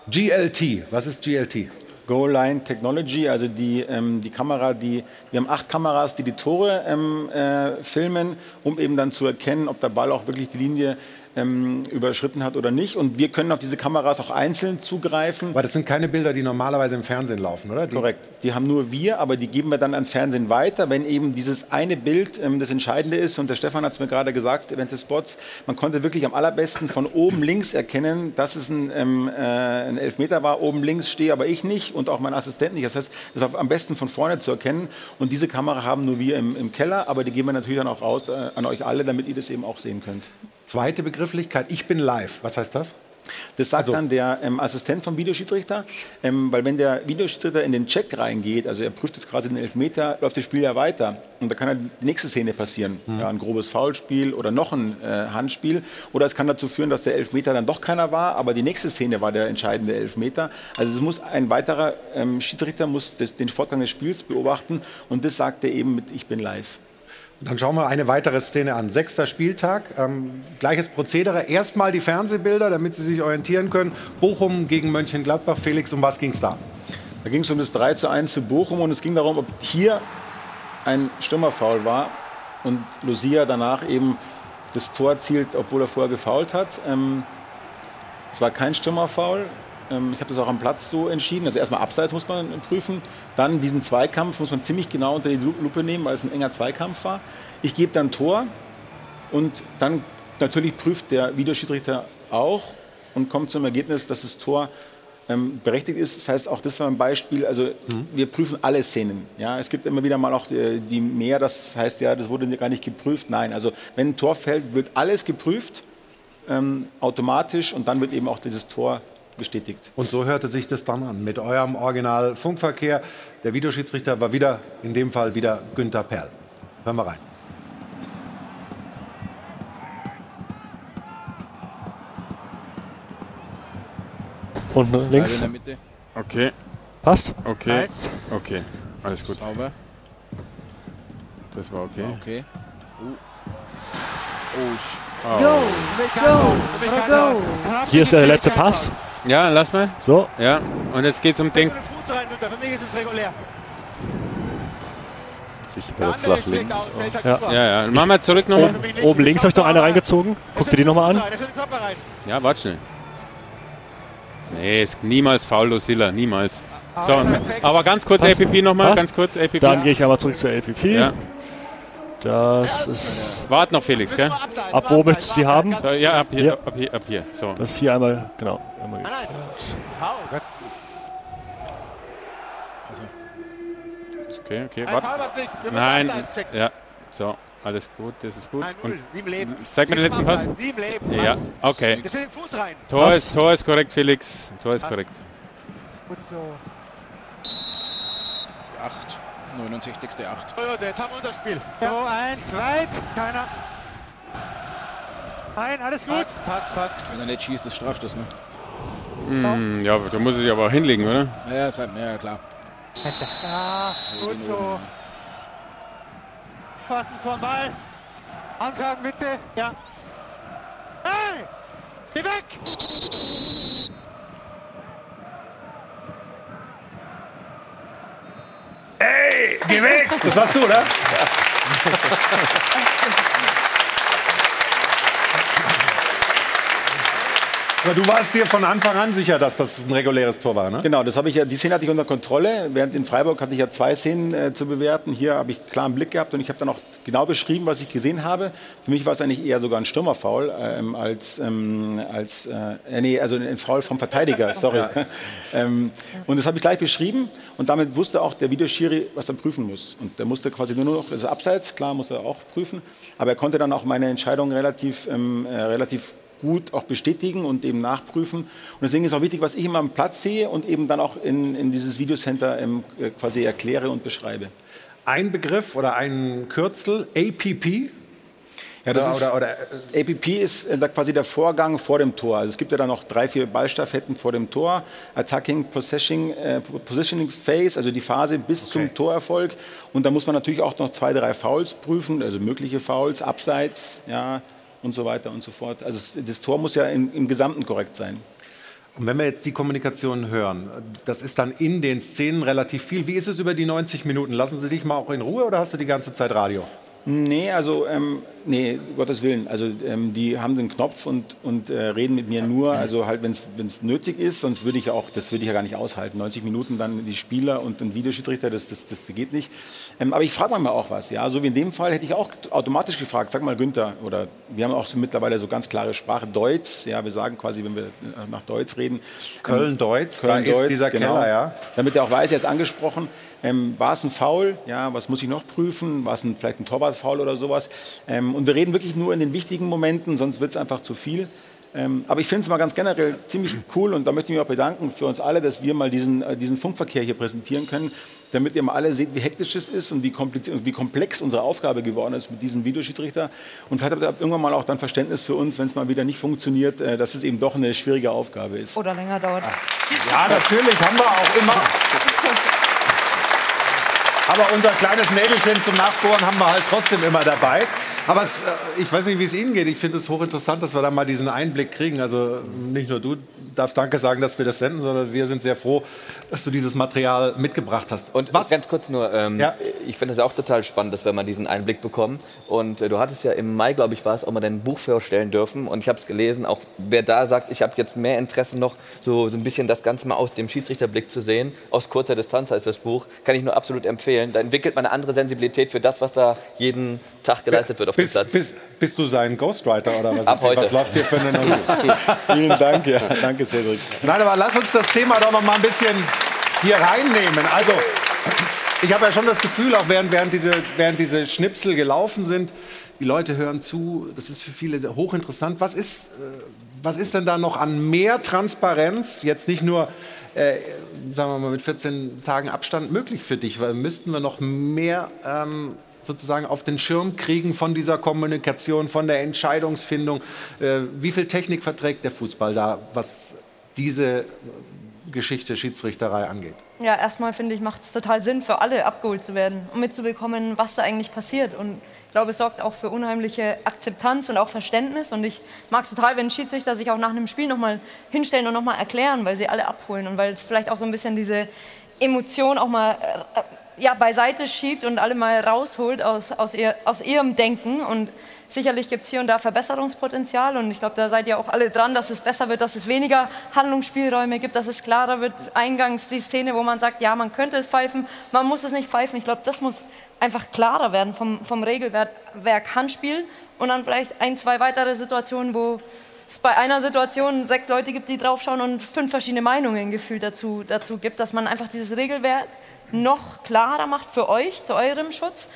Speaker 1: GLT. Was ist GLT?
Speaker 2: Goal Line Technology, also die, ähm, die Kamera, die, wir haben acht Kameras, die die Tore ähm, äh, filmen, um eben dann zu erkennen, ob der Ball auch wirklich die Linie ähm, überschritten hat oder nicht. Und wir können auf diese Kameras auch einzeln zugreifen.
Speaker 1: Aber das sind keine Bilder, die normalerweise im Fernsehen laufen, oder? Die
Speaker 2: Korrekt. Die haben nur wir, aber die geben wir dann ans Fernsehen weiter, wenn eben dieses eine Bild ähm, das Entscheidende ist. Und der Stefan hat es mir gerade gesagt während des Spots, man konnte wirklich am allerbesten von oben links erkennen, dass es ein, ähm, äh, ein Elfmeter war. Oben links stehe aber ich nicht und auch mein Assistent nicht. Das heißt, das war am besten von vorne zu erkennen. Und diese Kamera haben nur wir im, im Keller, aber die geben wir natürlich dann auch raus äh, an euch alle, damit ihr das eben auch sehen könnt.
Speaker 1: Zweite Begrifflichkeit, ich bin live. Was heißt das?
Speaker 2: Das sagt dann der ähm, Assistent vom Videoschiedsrichter, ähm, weil wenn der Videoschiedsrichter in den Check reingeht, also er prüft jetzt quasi den Elfmeter, läuft das Spiel ja weiter und da kann ja die nächste Szene passieren, ja, ein grobes Foulspiel oder noch ein äh, Handspiel oder es kann dazu führen, dass der Elfmeter dann doch keiner war, aber die nächste Szene war der entscheidende Elfmeter. Also es muss ein weiterer ähm, Schiedsrichter muss das, den Fortgang des Spiels beobachten und das sagt er eben mit Ich bin live.
Speaker 1: Dann schauen wir eine weitere Szene an. Sechster Spieltag, ähm, gleiches Prozedere. Erstmal die Fernsehbilder, damit Sie sich orientieren können. Bochum gegen Mönchengladbach. Felix, um was ging es da?
Speaker 2: Da ging es um das 3 zu 1 zu Bochum und es ging darum, ob hier ein Stürmerfoul war und Lucia danach eben das Tor zielt, obwohl er vorher gefault hat. Ähm, es war kein Stürmerfoul. Ähm, ich habe das auch am Platz so entschieden. Also erstmal abseits muss man prüfen. Dann diesen Zweikampf muss man ziemlich genau unter die Lu- Lupe nehmen, weil es ein enger Zweikampf war. Ich gebe dann Tor und dann natürlich prüft der Videoschiedsrichter auch und kommt zum Ergebnis, dass das Tor ähm, berechtigt ist. Das heißt, auch das war ein Beispiel. Also wir prüfen alle Szenen. Ja, es gibt immer wieder mal auch die, die mehr. Das heißt ja, das wurde gar nicht geprüft. Nein, also wenn ein Tor fällt, wird alles geprüft ähm, automatisch und dann wird eben auch dieses Tor bestätigt.
Speaker 1: Und so hörte sich das dann an mit eurem Original Funkverkehr. Der Videoschiedsrichter war wieder, in dem Fall wieder Günther Perl. Hören wir rein.
Speaker 20: Unten links.
Speaker 16: Beide in der Mitte. Okay.
Speaker 20: Passt?
Speaker 16: Okay.
Speaker 20: Nice.
Speaker 16: Okay. Alles gut.
Speaker 9: Sauber.
Speaker 16: Das war okay.
Speaker 9: Okay.
Speaker 16: Oh.
Speaker 18: Go, go, go.
Speaker 20: Hier ist der letzte Pass.
Speaker 16: Ja, lass mal.
Speaker 20: So.
Speaker 16: Ja, und jetzt geht's um den.
Speaker 19: Fuß rein, Günther. Für mich ist es regulär.
Speaker 20: Siehst du bei der flach links.
Speaker 16: Ja, ja. Machen wir zurück nochmal.
Speaker 20: Oben, oben links habe ich noch eine reingezogen. Guck dir die nochmal an.
Speaker 16: Ja, warte schnell. Nee, ist niemals faul, Lucilla, niemals. So, aber ganz kurz
Speaker 20: Passt.
Speaker 16: APP nochmal, ganz kurz APP.
Speaker 20: Dann gehe ich einmal zurück zur LPP.
Speaker 16: Ja.
Speaker 20: Das ist.
Speaker 16: Wart noch, Felix, gell?
Speaker 20: Ab wo möchtest du die haben?
Speaker 16: So, ja, ab hier,
Speaker 20: Ja.
Speaker 16: ab hier, ab hier. So.
Speaker 20: Das ist hier einmal, genau. Einmal
Speaker 16: Okay, okay,
Speaker 19: Ein
Speaker 16: warte. Nein, ja, so, alles gut, das ist gut.
Speaker 19: 1-0,
Speaker 16: Und zeig mir den letzten Pass. Ja, okay.
Speaker 19: Das in den Fuß rein.
Speaker 16: Tor ist, Tor ist korrekt, Felix. Tor ist korrekt.
Speaker 18: Gut so.
Speaker 9: 8. 69. 8.
Speaker 19: So, Leute, jetzt haben wir unser Spiel.
Speaker 18: So, eins, weit. Keiner. Nein, alles gut.
Speaker 19: Passt, passt, passt.
Speaker 9: Wenn er nicht schießt, ist Strafstoß, ne?
Speaker 16: Hm, ja, da muss er sich aber auch hinlegen, oder?
Speaker 9: Ja, ist halt, ja, klar.
Speaker 18: Ja, gut so. Pfosten vom Ball. Ansagen bitte. Ja. Hey! Geh weg!
Speaker 1: Ey, geh weg! Das warst du, oder? Aber du warst dir von Anfang an sicher, dass das ein reguläres Tor war, ne?
Speaker 2: Genau, das habe ich ja, die Szene hatte ich unter Kontrolle. Während in Freiburg hatte ich ja zwei Szenen äh, zu bewerten. Hier habe ich klaren Blick gehabt und ich habe dann auch genau beschrieben, was ich gesehen habe. Für mich war es eigentlich eher sogar ein Stürmerfoul ähm, als, ähm, als äh, nee, also ein Foul vom Verteidiger, sorry. ähm, und das habe ich gleich beschrieben und damit wusste auch der Videoschiri, was er prüfen muss. Und der musste quasi nur noch, also abseits, klar, muss er auch prüfen, aber er konnte dann auch meine Entscheidung relativ, ähm, äh, relativ gut auch bestätigen und eben nachprüfen. Und deswegen ist auch wichtig, was ich immer am Platz sehe und eben dann auch in, in dieses Videocenter ähm, äh, quasi erkläre und beschreibe.
Speaker 1: Ein Begriff oder ein Kürzel, APP.
Speaker 2: Ja, das
Speaker 1: Oder-
Speaker 2: ist,
Speaker 1: oder-
Speaker 2: APP ist äh, quasi der Vorgang vor dem Tor. Also es gibt ja dann noch drei, vier Ballstaffetten vor dem Tor. Attacking, Possessing, äh, Positioning Phase, also die Phase bis zum Torerfolg. Und da muss man natürlich auch noch zwei, drei Fouls prüfen, also mögliche Fouls, Abseits, ja, und so weiter und so fort. Also das Tor muss ja im, im Gesamten korrekt sein.
Speaker 1: Und wenn wir jetzt die Kommunikation hören, das ist dann in den Szenen relativ viel. Wie ist es über die 90 Minuten? Lassen Sie dich mal auch in Ruhe oder hast du die ganze Zeit Radio?
Speaker 2: Nee, also, ähm, nee, Gottes Willen. Also, ähm, die haben den Knopf und, und äh, reden mit mir nur, also halt, wenn es nötig ist, sonst würde ich ja auch, das würde ich ja gar nicht aushalten. 90 Minuten dann die Spieler und ein Videoschiedsrichter, das, das, das geht nicht. Ähm, aber ich frage manchmal auch was, ja. So wie in dem Fall hätte ich auch automatisch gefragt, sag mal Günther, oder wir haben auch so mittlerweile so ganz klare Sprache, Deutsch, ja, wir sagen quasi, wenn wir äh, nach Deutsch reden.
Speaker 1: Köln-Deutz, da ist dieser Keller, ja.
Speaker 2: Damit er auch weiß, er ist angesprochen. Ähm, war es ein Foul? Ja, was muss ich noch prüfen? War es ein, vielleicht ein Torwartfoul oder sowas? Ähm, und wir reden wirklich nur in den wichtigen Momenten, sonst wird es einfach zu viel. Ähm, aber ich finde es mal ganz generell ziemlich cool und da möchte ich mich auch bedanken für uns alle, dass wir mal diesen, äh, diesen Funkverkehr hier präsentieren können, damit ihr mal alle seht, wie hektisch es ist und wie, kompliziert, und wie komplex unsere Aufgabe geworden ist mit diesem Videoschiedsrichter. Und vielleicht habt ihr irgendwann mal auch dann Verständnis für uns, wenn es mal wieder nicht funktioniert, äh, dass es eben doch eine schwierige Aufgabe ist.
Speaker 7: Oder länger dauert.
Speaker 1: Ja, natürlich, haben wir auch immer. Aber unser kleines Nägelchen zum Nachbohren haben wir halt trotzdem immer dabei. Aber es, äh, ich weiß nicht, wie es Ihnen geht. Ich finde es hochinteressant, dass wir da mal diesen Einblick kriegen. Also nicht nur du darfst Danke sagen, dass wir das senden, sondern wir sind sehr froh, dass du dieses Material mitgebracht hast.
Speaker 9: Und was? ganz kurz nur, ähm, ja. ich finde das auch total spannend, dass wir mal diesen Einblick bekommen. Und äh, du hattest ja im Mai, glaube ich, war es, auch mal dein Buch vorstellen dürfen. Und ich habe es gelesen, auch wer da sagt, ich habe jetzt mehr Interesse noch, so, so ein bisschen das Ganze mal aus dem Schiedsrichterblick zu sehen. Aus kurzer Distanz heißt das Buch, kann ich nur absolut empfehlen. Da entwickelt man eine andere Sensibilität für das, was da jeden Tag geleistet wird auf
Speaker 1: bist,
Speaker 9: dem Platz.
Speaker 1: Bist, bist, du sein Ghostwriter oder was?
Speaker 9: Ab heute.
Speaker 1: Was läuft hier für eine Vielen Dank, ja. Danke, Cedric. Nein, aber lass uns das Thema doch noch mal ein bisschen hier reinnehmen. Also, ich habe ja schon das Gefühl, auch während, während, diese, während diese Schnipsel gelaufen sind, die Leute hören zu, das ist für viele hochinteressant. Was ist, äh, was ist denn da noch an mehr Transparenz, jetzt nicht nur, äh, sagen wir mal, mit 14 Tagen Abstand möglich für dich? Weil müssten wir noch mehr ähm, sozusagen auf den Schirm kriegen von dieser Kommunikation, von der Entscheidungsfindung? Äh, wie viel Technik verträgt der Fußball da, was diese Geschichte Schiedsrichterei angeht?
Speaker 7: Ja, erstmal finde ich, macht es total Sinn, für alle abgeholt zu werden und mitzubekommen, was da eigentlich passiert. Und ich glaube, es sorgt auch für unheimliche Akzeptanz und auch Verständnis. Und ich mag es total, wenn Schiedsrichter sich auch nach einem Spiel nochmal hinstellen und nochmal erklären, weil sie alle abholen und weil es vielleicht auch so ein bisschen diese Emotion auch mal äh, ja, beiseite schiebt und alle mal rausholt aus, aus, ihr, aus ihrem Denken. Und sicherlich gibt es hier und da Verbesserungspotenzial. Und ich glaube, da seid ihr auch alle dran, dass es besser wird, dass es weniger Handlungsspielräume gibt, dass es klarer wird. Eingangs die Szene, wo man sagt, ja, man könnte es pfeifen, man muss es nicht pfeifen. Ich glaube, das muss einfach klarer werden vom, vom Regelwerk Handspiel und dann vielleicht ein, zwei weitere Situationen, wo es bei einer Situation sechs Leute gibt, die draufschauen und fünf verschiedene Meinungen gefühlt dazu, dazu gibt, dass man einfach dieses Regelwerk noch klarer macht für euch, zu eurem Schutz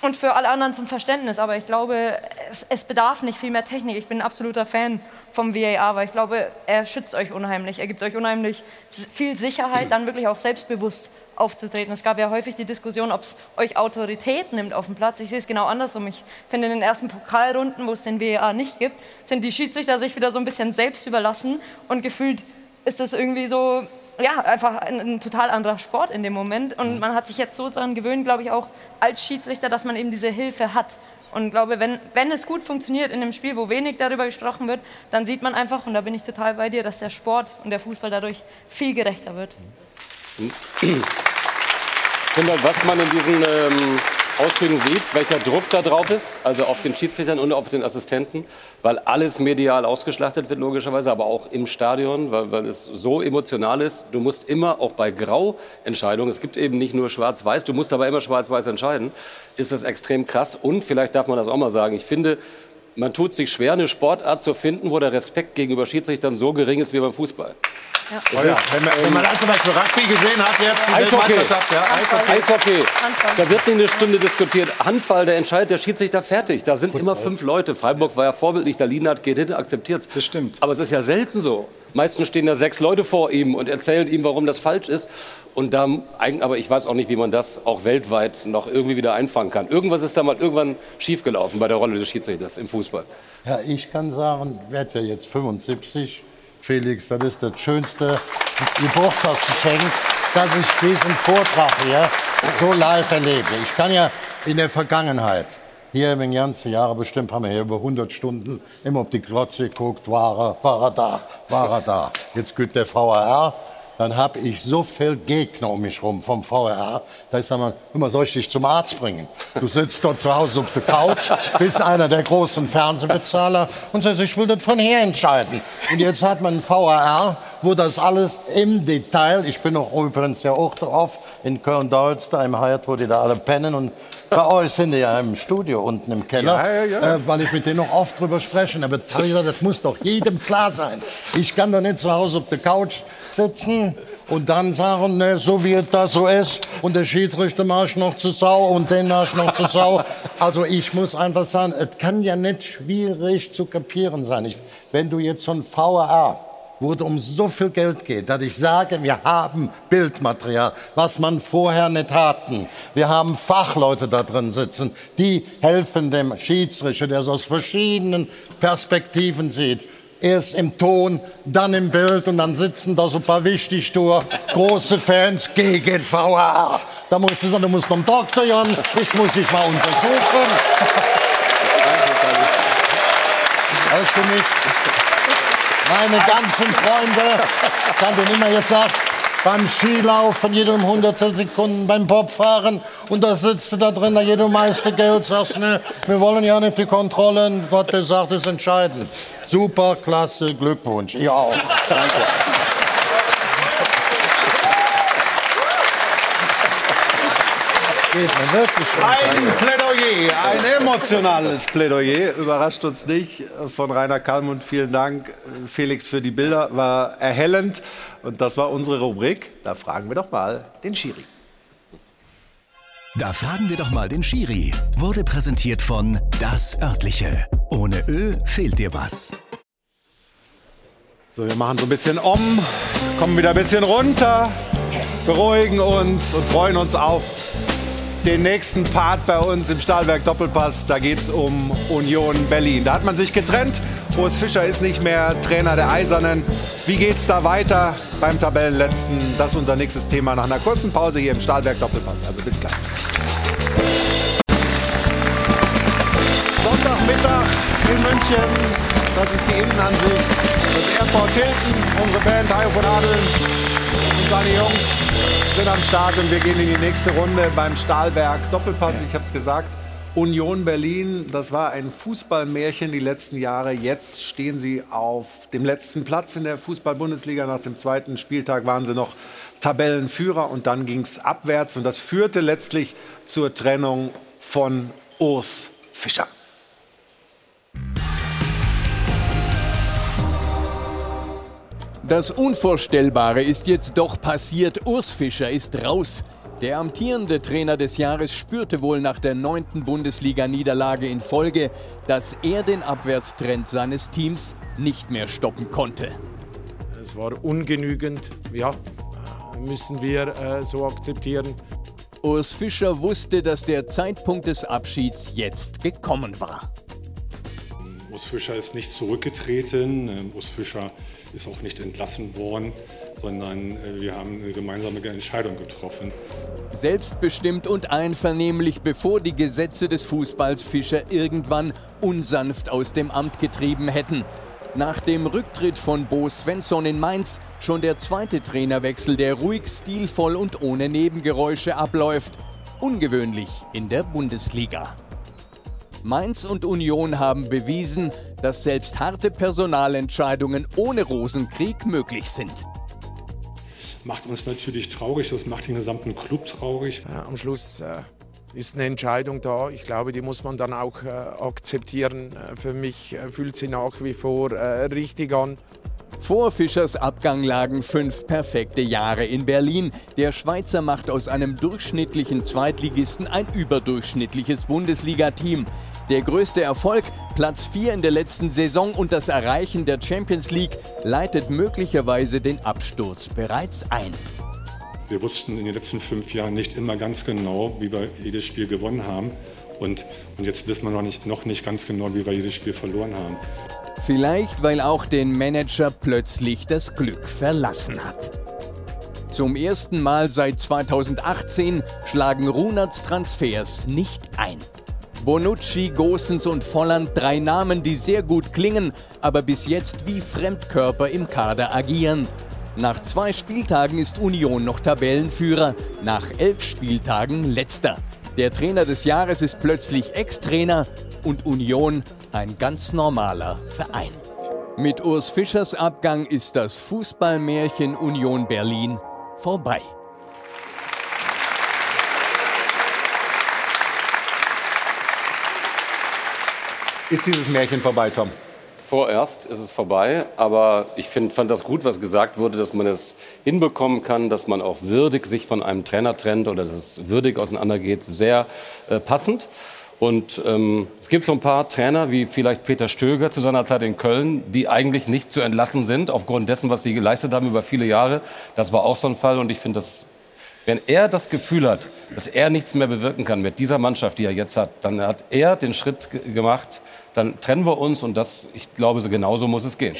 Speaker 7: und für alle anderen zum Verständnis. Aber ich glaube, es, es, bedarf nicht viel mehr Technik. Ich bin ein absoluter Fan vom VAR, weil ich glaube, er schützt euch unheimlich. Er gibt euch unheimlich viel Sicherheit, dann wirklich auch selbstbewusst aufzutreten. Es gab ja häufig die Diskussion, ob es euch Autorität nimmt auf dem Platz. Ich sehe es genau andersrum. Ich finde, in den ersten Pokalrunden, wo es den VAR nicht gibt, sind die Schiedsrichter sich wieder so ein bisschen selbst überlassen und gefühlt ist das irgendwie so, ja, einfach ein, ein, total anderer Sport in dem Moment. Und man hat sich jetzt so daran gewöhnt, glaube ich, auch als Schiedsrichter, dass man eben diese Hilfe hat. Und glaube, wenn, wenn es gut funktioniert in einem Spiel, wo wenig darüber gesprochen wird, dann sieht man einfach, und da bin ich total bei dir, dass der Sport und der Fußball dadurch viel gerechter wird.
Speaker 6: Ich finde, was man in diesen ähm, Ausführungen sieht, welcher Druck da drauf ist, also auf den Schiedsrichtern und auf den Assistenten, weil alles medial ausgeschlachtet wird, logischerweise, aber auch im Stadion, weil, weil es so emotional ist. Du musst immer, auch bei Grau-Entscheidungen, es gibt eben nicht nur Schwarz-Weiß, du musst aber immer Schwarz-Weiß entscheiden, ist das extrem krass. Und vielleicht darf man das auch mal sagen, ich finde, man tut sich schwer, eine Sportart zu finden, wo der Respekt gegenüber Schiedsrichtern so gering ist wie beim Fußball.
Speaker 1: Ja. Oh ja. wenn, man, wenn man dann zum Beispiel Rugby gesehen hat, jetzt
Speaker 6: Eishockey. Ja, Eishockey. Eishockey. Da wird nicht eine Stunde diskutiert. Handball, der entscheidet der Schiedsrichter fertig. Da sind immer fünf Leute. Freiburg war ja vorbildlich, der Lienhardt geht hin, akzeptiert es.
Speaker 1: Das stimmt.
Speaker 6: Aber es ist ja selten so. Meistens stehen da sechs Leute vor ihm und erzählen ihm, warum das falsch ist. Und da, aber ich weiß auch nicht, wie man das auch weltweit noch irgendwie wieder einfangen kann. Irgendwas ist da mal irgendwann schiefgelaufen bei der Rolle des Schiedsrichters im Fußball.
Speaker 8: Ja, ich kann sagen, werd ja jetzt 75 Felix, das ist das schönste Geburtstagsgeschenk, dass ich diesen Vortrag hier so live erlebe. Ich kann ja in der Vergangenheit, hier in den ganzen Jahren bestimmt haben wir hier über 100 Stunden immer auf die Klotze geguckt, war er, war er da, war er da. Jetzt geht der VRR, dann habe ich so viel Gegner um mich rum vom VRH, da ist dann immer, soll ich dich zum Arzt bringen? Du sitzt dort zu Hause auf der Couch, bist einer der großen Fernsehbezahler und sagst, ich will das von hier entscheiden. Und jetzt hat man ein VRH, wo das alles im Detail, ich bin auch übrigens ja auch drauf, in Köln-Deutz, da im Hyatt, wo die da alle pennen und bei euch sind die ja im Studio unten im Keller, ja, ja, ja. Äh, weil ich mit denen noch oft drüber spreche. Aber das muss doch jedem klar sein. Ich kann doch nicht zu Hause auf der Couch sitzen und dann sagen, ne, so wie das so ist und der Schiedsrichter macht noch zu Sau und den macht noch zu Sau. Also ich muss einfach sagen, es kann ja nicht schwierig zu kapieren sein. Ich, wenn du jetzt von VAA wo es um so viel Geld geht, dass ich sage, wir haben Bildmaterial, was man vorher nicht hatten. Wir haben Fachleute da drin sitzen, die helfen dem Schiedsrichter, der es aus verschiedenen Perspektiven sieht. Erst im Ton, dann im Bild und dann sitzen da so ein paar wichtig große Fans gegen VAR. Da musst du sagen, du musst zum Doktor, Jan. Ich muss dich mal untersuchen. Weißt du nicht? Meine ganzen Freunde, habe denen immer gesagt, beim Skilaufen jedem Hundertstel Sekunden, beim Bobfahren und da sitzt du da drin, da jeder Meister und sagst, ne, wir wollen ja nicht die Kontrollen, Gott, der sagt, ist entscheidend. Super, klasse, Glückwunsch, ihr auch. Danke.
Speaker 1: Geht mir wirklich. Ein Plädoyer, ein emotionales Plädoyer, überrascht uns nicht, von Rainer Kalmund. Vielen Dank, Felix, für die Bilder, war erhellend. Und das war unsere Rubrik. Da fragen wir doch mal den Schiri.
Speaker 15: Da fragen wir doch mal den Schiri. Wurde präsentiert von Das Örtliche. Ohne Ö fehlt dir was.
Speaker 1: So, wir machen so ein bisschen um, kommen wieder ein bisschen runter, beruhigen uns und freuen uns auf den nächsten Part bei uns im Stahlwerk Doppelpass. Da geht es um Union Berlin. Da hat man sich getrennt. Urs Fischer ist nicht mehr Trainer der Eisernen. Wie geht es da weiter beim Tabellenletzten? Das ist unser nächstes Thema nach einer kurzen Pause hier im Stahlwerk Doppelpass. Also bis gleich. Sonntagmittag in München. Das ist die Innenansicht. Das Airport Hilton, unsere Band Hajo von Adeln und seine Jungs sind am Start und wir gehen in die nächste Runde beim Stahlwerk Doppelpass. Ich habe es gesagt. Union Berlin, das war ein Fußballmärchen die letzten Jahre. Jetzt stehen sie auf dem letzten Platz in der Fußball-Bundesliga. Nach dem zweiten Spieltag waren sie noch Tabellenführer und dann ging es abwärts. Und das führte letztlich zur Trennung von Urs Fischer.
Speaker 14: Das Unvorstellbare ist jetzt doch passiert. Urs Fischer ist raus. Der amtierende Trainer des Jahres spürte wohl nach der neunten Bundesliga-Niederlage in Folge, dass er den Abwärtstrend seines Teams nicht mehr stoppen konnte.
Speaker 21: Es war ungenügend, ja, müssen wir äh, so akzeptieren.
Speaker 14: Urs Fischer wusste, dass der Zeitpunkt des Abschieds jetzt gekommen war.
Speaker 22: Urs Fischer ist nicht zurückgetreten. Ähm, Urs Fischer ist auch nicht entlassen worden, sondern äh, wir haben eine gemeinsame Entscheidung getroffen.
Speaker 14: Selbstbestimmt und einvernehmlich, bevor die Gesetze des Fußballs Fischer irgendwann unsanft aus dem Amt getrieben hätten. Nach dem Rücktritt von Bo Svensson in Mainz schon der zweite Trainerwechsel, der ruhig, stilvoll und ohne Nebengeräusche abläuft. Ungewöhnlich in der Bundesliga. Mainz und Union haben bewiesen, dass selbst harte Personalentscheidungen ohne Rosenkrieg möglich sind.
Speaker 22: Macht uns natürlich traurig, das macht den gesamten Club traurig.
Speaker 21: Ja, am Schluss äh, ist eine Entscheidung da. Ich glaube, die muss man dann auch äh, akzeptieren. Äh, für mich äh, fühlt sie nach wie vor äh, richtig an.
Speaker 14: Vor Fischers Abgang lagen fünf perfekte Jahre in Berlin. Der Schweizer macht aus einem durchschnittlichen Zweitligisten ein überdurchschnittliches Bundesliga-Team. Der größte Erfolg, Platz 4 in der letzten Saison und das Erreichen der Champions League, leitet möglicherweise den Absturz bereits ein.
Speaker 22: Wir wussten in den letzten fünf Jahren nicht immer ganz genau, wie wir jedes Spiel gewonnen haben. Und, und jetzt wissen wir noch nicht, noch nicht ganz genau, wie wir jedes Spiel verloren haben.
Speaker 14: Vielleicht, weil auch den Manager plötzlich das Glück verlassen hat. Zum ersten Mal seit 2018 schlagen Runerts Transfers nicht ein. Bonucci, Gosens und Volland drei Namen, die sehr gut klingen, aber bis jetzt wie Fremdkörper im Kader agieren. Nach zwei Spieltagen ist Union noch Tabellenführer, nach elf Spieltagen letzter. Der Trainer des Jahres ist plötzlich Ex-Trainer und Union ein ganz normaler Verein. Mit Urs Fischers Abgang ist das Fußballmärchen Union Berlin vorbei.
Speaker 1: Ist dieses Märchen vorbei, Tom?
Speaker 6: Vorerst ist es vorbei, aber ich find, fand das gut, was gesagt wurde, dass man es hinbekommen kann, dass man auch würdig sich von einem Trainer trennt oder dass es würdig auseinandergeht, sehr äh, passend. Und ähm, es gibt so ein paar Trainer, wie vielleicht Peter Stöger zu seiner Zeit in Köln, die eigentlich nicht zu entlassen sind, aufgrund dessen, was sie geleistet haben über viele Jahre. Das war auch so ein Fall und ich finde wenn er das Gefühl hat, dass er nichts mehr bewirken kann mit dieser Mannschaft, die er jetzt hat, dann hat er den Schritt gemacht, dann trennen wir uns und das, ich glaube, so genauso muss es gehen.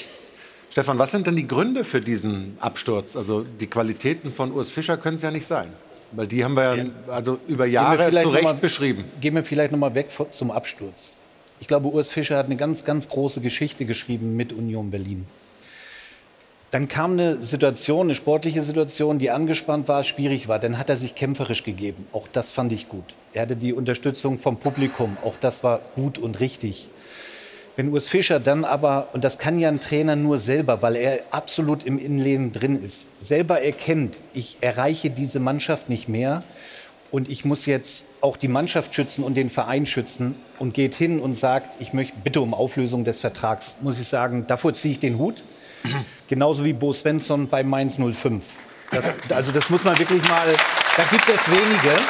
Speaker 1: Stefan, was sind denn die Gründe für diesen Absturz? Also die Qualitäten von Urs Fischer können es ja nicht sein. Weil die haben wir ja also über Jahre zu Recht
Speaker 5: mal-
Speaker 1: beschrieben.
Speaker 5: Gehen wir vielleicht noch mal weg zum Absturz. Ich glaube, Urs Fischer hat eine ganz, ganz große Geschichte geschrieben mit Union Berlin. Dann kam eine Situation, eine sportliche Situation, die angespannt war, schwierig war. Dann hat er sich kämpferisch gegeben. Auch das fand ich gut. Er hatte die Unterstützung vom Publikum. Auch das war gut und richtig. Wenn Urs Fischer dann aber, und das kann ja ein Trainer nur selber, weil er absolut im Innenleben drin ist, selber erkennt, ich erreiche diese Mannschaft nicht mehr und ich muss jetzt auch die Mannschaft schützen und den Verein schützen und geht hin und sagt, ich möchte bitte um Auflösung des Vertrags, muss ich sagen, davor ziehe ich den Hut. Genauso wie Bo Svensson bei Mainz 05. Das, also das muss man wirklich mal, da gibt es wenige,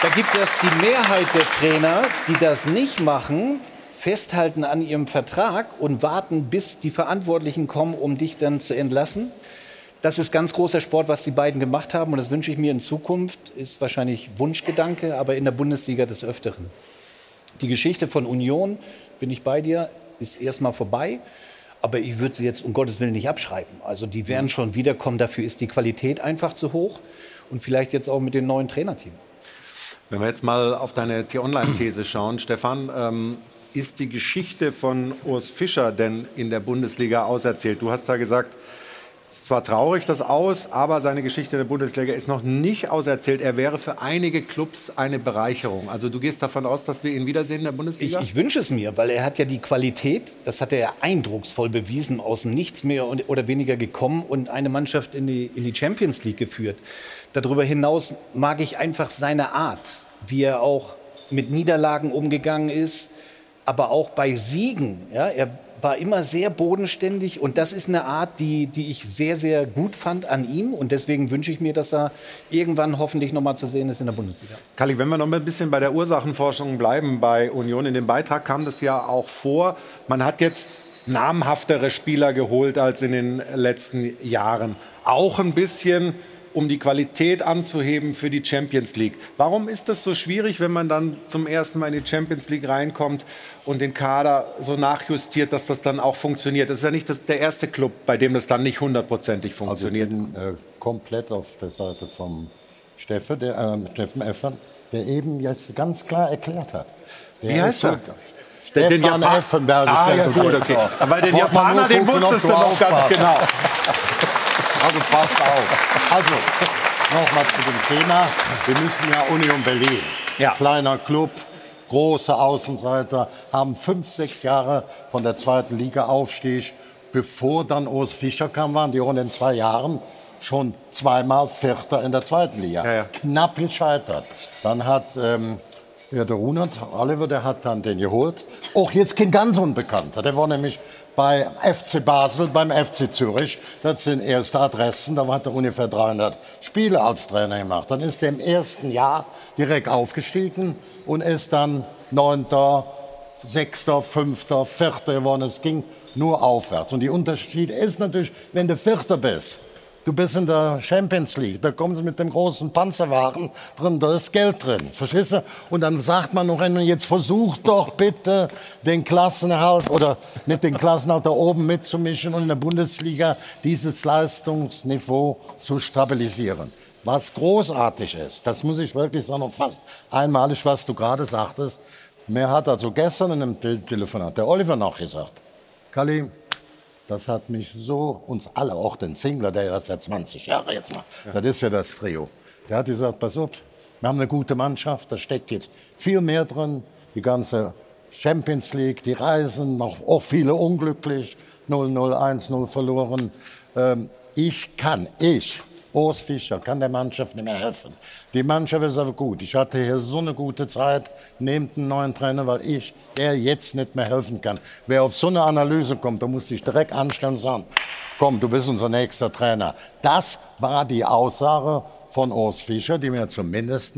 Speaker 5: da gibt es die Mehrheit der Trainer, die das nicht machen, festhalten an ihrem Vertrag und warten, bis die Verantwortlichen kommen, um dich dann zu entlassen. Das ist ganz großer Sport, was die beiden gemacht haben. Und das wünsche ich mir in Zukunft. Ist wahrscheinlich Wunschgedanke, aber in der Bundesliga des Öfteren. Die Geschichte von Union, bin ich bei dir, ist erstmal vorbei. Aber ich würde sie jetzt um Gottes Willen nicht abschreiben. Also die werden schon wiederkommen. Dafür ist die Qualität einfach zu hoch. Und vielleicht jetzt auch mit dem neuen Trainerteam.
Speaker 1: Wenn wir jetzt mal auf deine T-Online-These schauen, Stefan, ähm, ist die Geschichte von Urs Fischer denn in der Bundesliga auserzählt? Du hast da gesagt, es ist zwar traurig das aus, aber seine Geschichte in der Bundesliga ist noch nicht auserzählt. Er wäre für einige Clubs eine Bereicherung. Also du gehst davon aus, dass wir ihn wiedersehen in der
Speaker 5: Ich,
Speaker 1: Bundesliga?
Speaker 5: ich wünsche es mir, weil er hat ja die Qualität, das hat er ja eindrucksvoll bewiesen, aus dem Nichts mehr und- oder weniger gekommen und eine Mannschaft in die, in die Champions League geführt. Darüber hinaus mag ich einfach seine Art, wie er auch mit Niederlagen umgegangen ist, aber auch bei Siegen. Ja, er war immer sehr bodenständig und das ist eine Art, die, die ich sehr, sehr gut fand an ihm und deswegen wünsche ich mir, dass er irgendwann hoffentlich noch mal zu sehen ist in der Bundesliga.
Speaker 1: Kalli, wenn wir noch ein bisschen bei der Ursachenforschung bleiben bei Union, in dem Beitrag kam das ja auch vor. Man hat jetzt namhaftere Spieler geholt als in den letzten Jahren. Auch ein bisschen, um die Qualität anzuheben für die Champions League. Warum ist das so schwierig, wenn man dann zum ersten Mal in die Champions League reinkommt und den Kader so nachjustiert, dass das dann auch funktioniert? Das ist ja nicht das, der erste Club, bei dem das dann nicht hundertprozentig funktioniert.
Speaker 8: Also ich bin äh, komplett auf der Seite vom Steffen, der, äh, Steffen Effern, der eben jetzt ganz klar erklärt hat. Der
Speaker 1: Wie heißt er? Den- den Japan-
Speaker 8: Effenberg.
Speaker 1: Ah, ja, gut, okay. Aber den Japaner, den wusstest du noch ganz genau.
Speaker 8: Also passt auf. Also, nochmal zu dem Thema. Wir müssen ja Union Berlin. Kleiner Club, große Außenseiter, haben fünf, sechs Jahre von der zweiten Liga Aufstieg. Bevor dann Urs Fischer kam, waren die auch in zwei Jahren schon zweimal Vierter in der zweiten Liga. Knapp gescheitert. Dann hat ähm, ja, der Runert, Oliver, der hat dann den geholt. Auch jetzt kein ganz Unbekannter. Der war nämlich bei FC Basel, beim FC Zürich. Das sind erste Adressen. Da hat er ungefähr 300 Spiele als Trainer gemacht. Dann ist er im ersten Jahr direkt aufgestiegen und ist dann Neunter, Sechster, Fünfter, Vierter geworden. Es ging nur aufwärts. Und die Unterschied ist natürlich, wenn du Vierter bist, Du bist in der Champions League, da kommen sie mit dem großen Panzerwagen drin, da ist Geld drin, verstehst du? Und dann sagt man noch einmal, jetzt versucht doch bitte den Klassenerhalt oder nicht den Klassenerhalt da oben mitzumischen und in der Bundesliga dieses Leistungsniveau zu stabilisieren. Was großartig ist, das muss ich wirklich sagen, und fast einmalig, was du gerade sagtest. Mir hat also gestern in einem Te- Telefonat der Oliver noch gesagt, Kalli, das hat mich so, uns alle, auch den Singler, der das seit 20 Jahre jetzt macht, das ist ja das Trio. Der hat gesagt, pass auf, wir haben eine gute Mannschaft, da steckt jetzt viel mehr drin, die ganze Champions League, die Reisen, noch auch viele unglücklich, 0-0, 1-0 verloren. Ähm, ich kann, ich, Urs Fischer, kann der Mannschaft nicht mehr helfen. Die Mannschaft ist aber gut. Ich hatte hier so eine gute Zeit, nehmt einen neuen Trainer, weil ich der jetzt nicht mehr helfen kann. Wer auf so eine Analyse kommt, da muss sich direkt anstellen und sagen, komm, du bist unser nächster Trainer. Das war die Aussage von Urs Fischer, die mir zumindest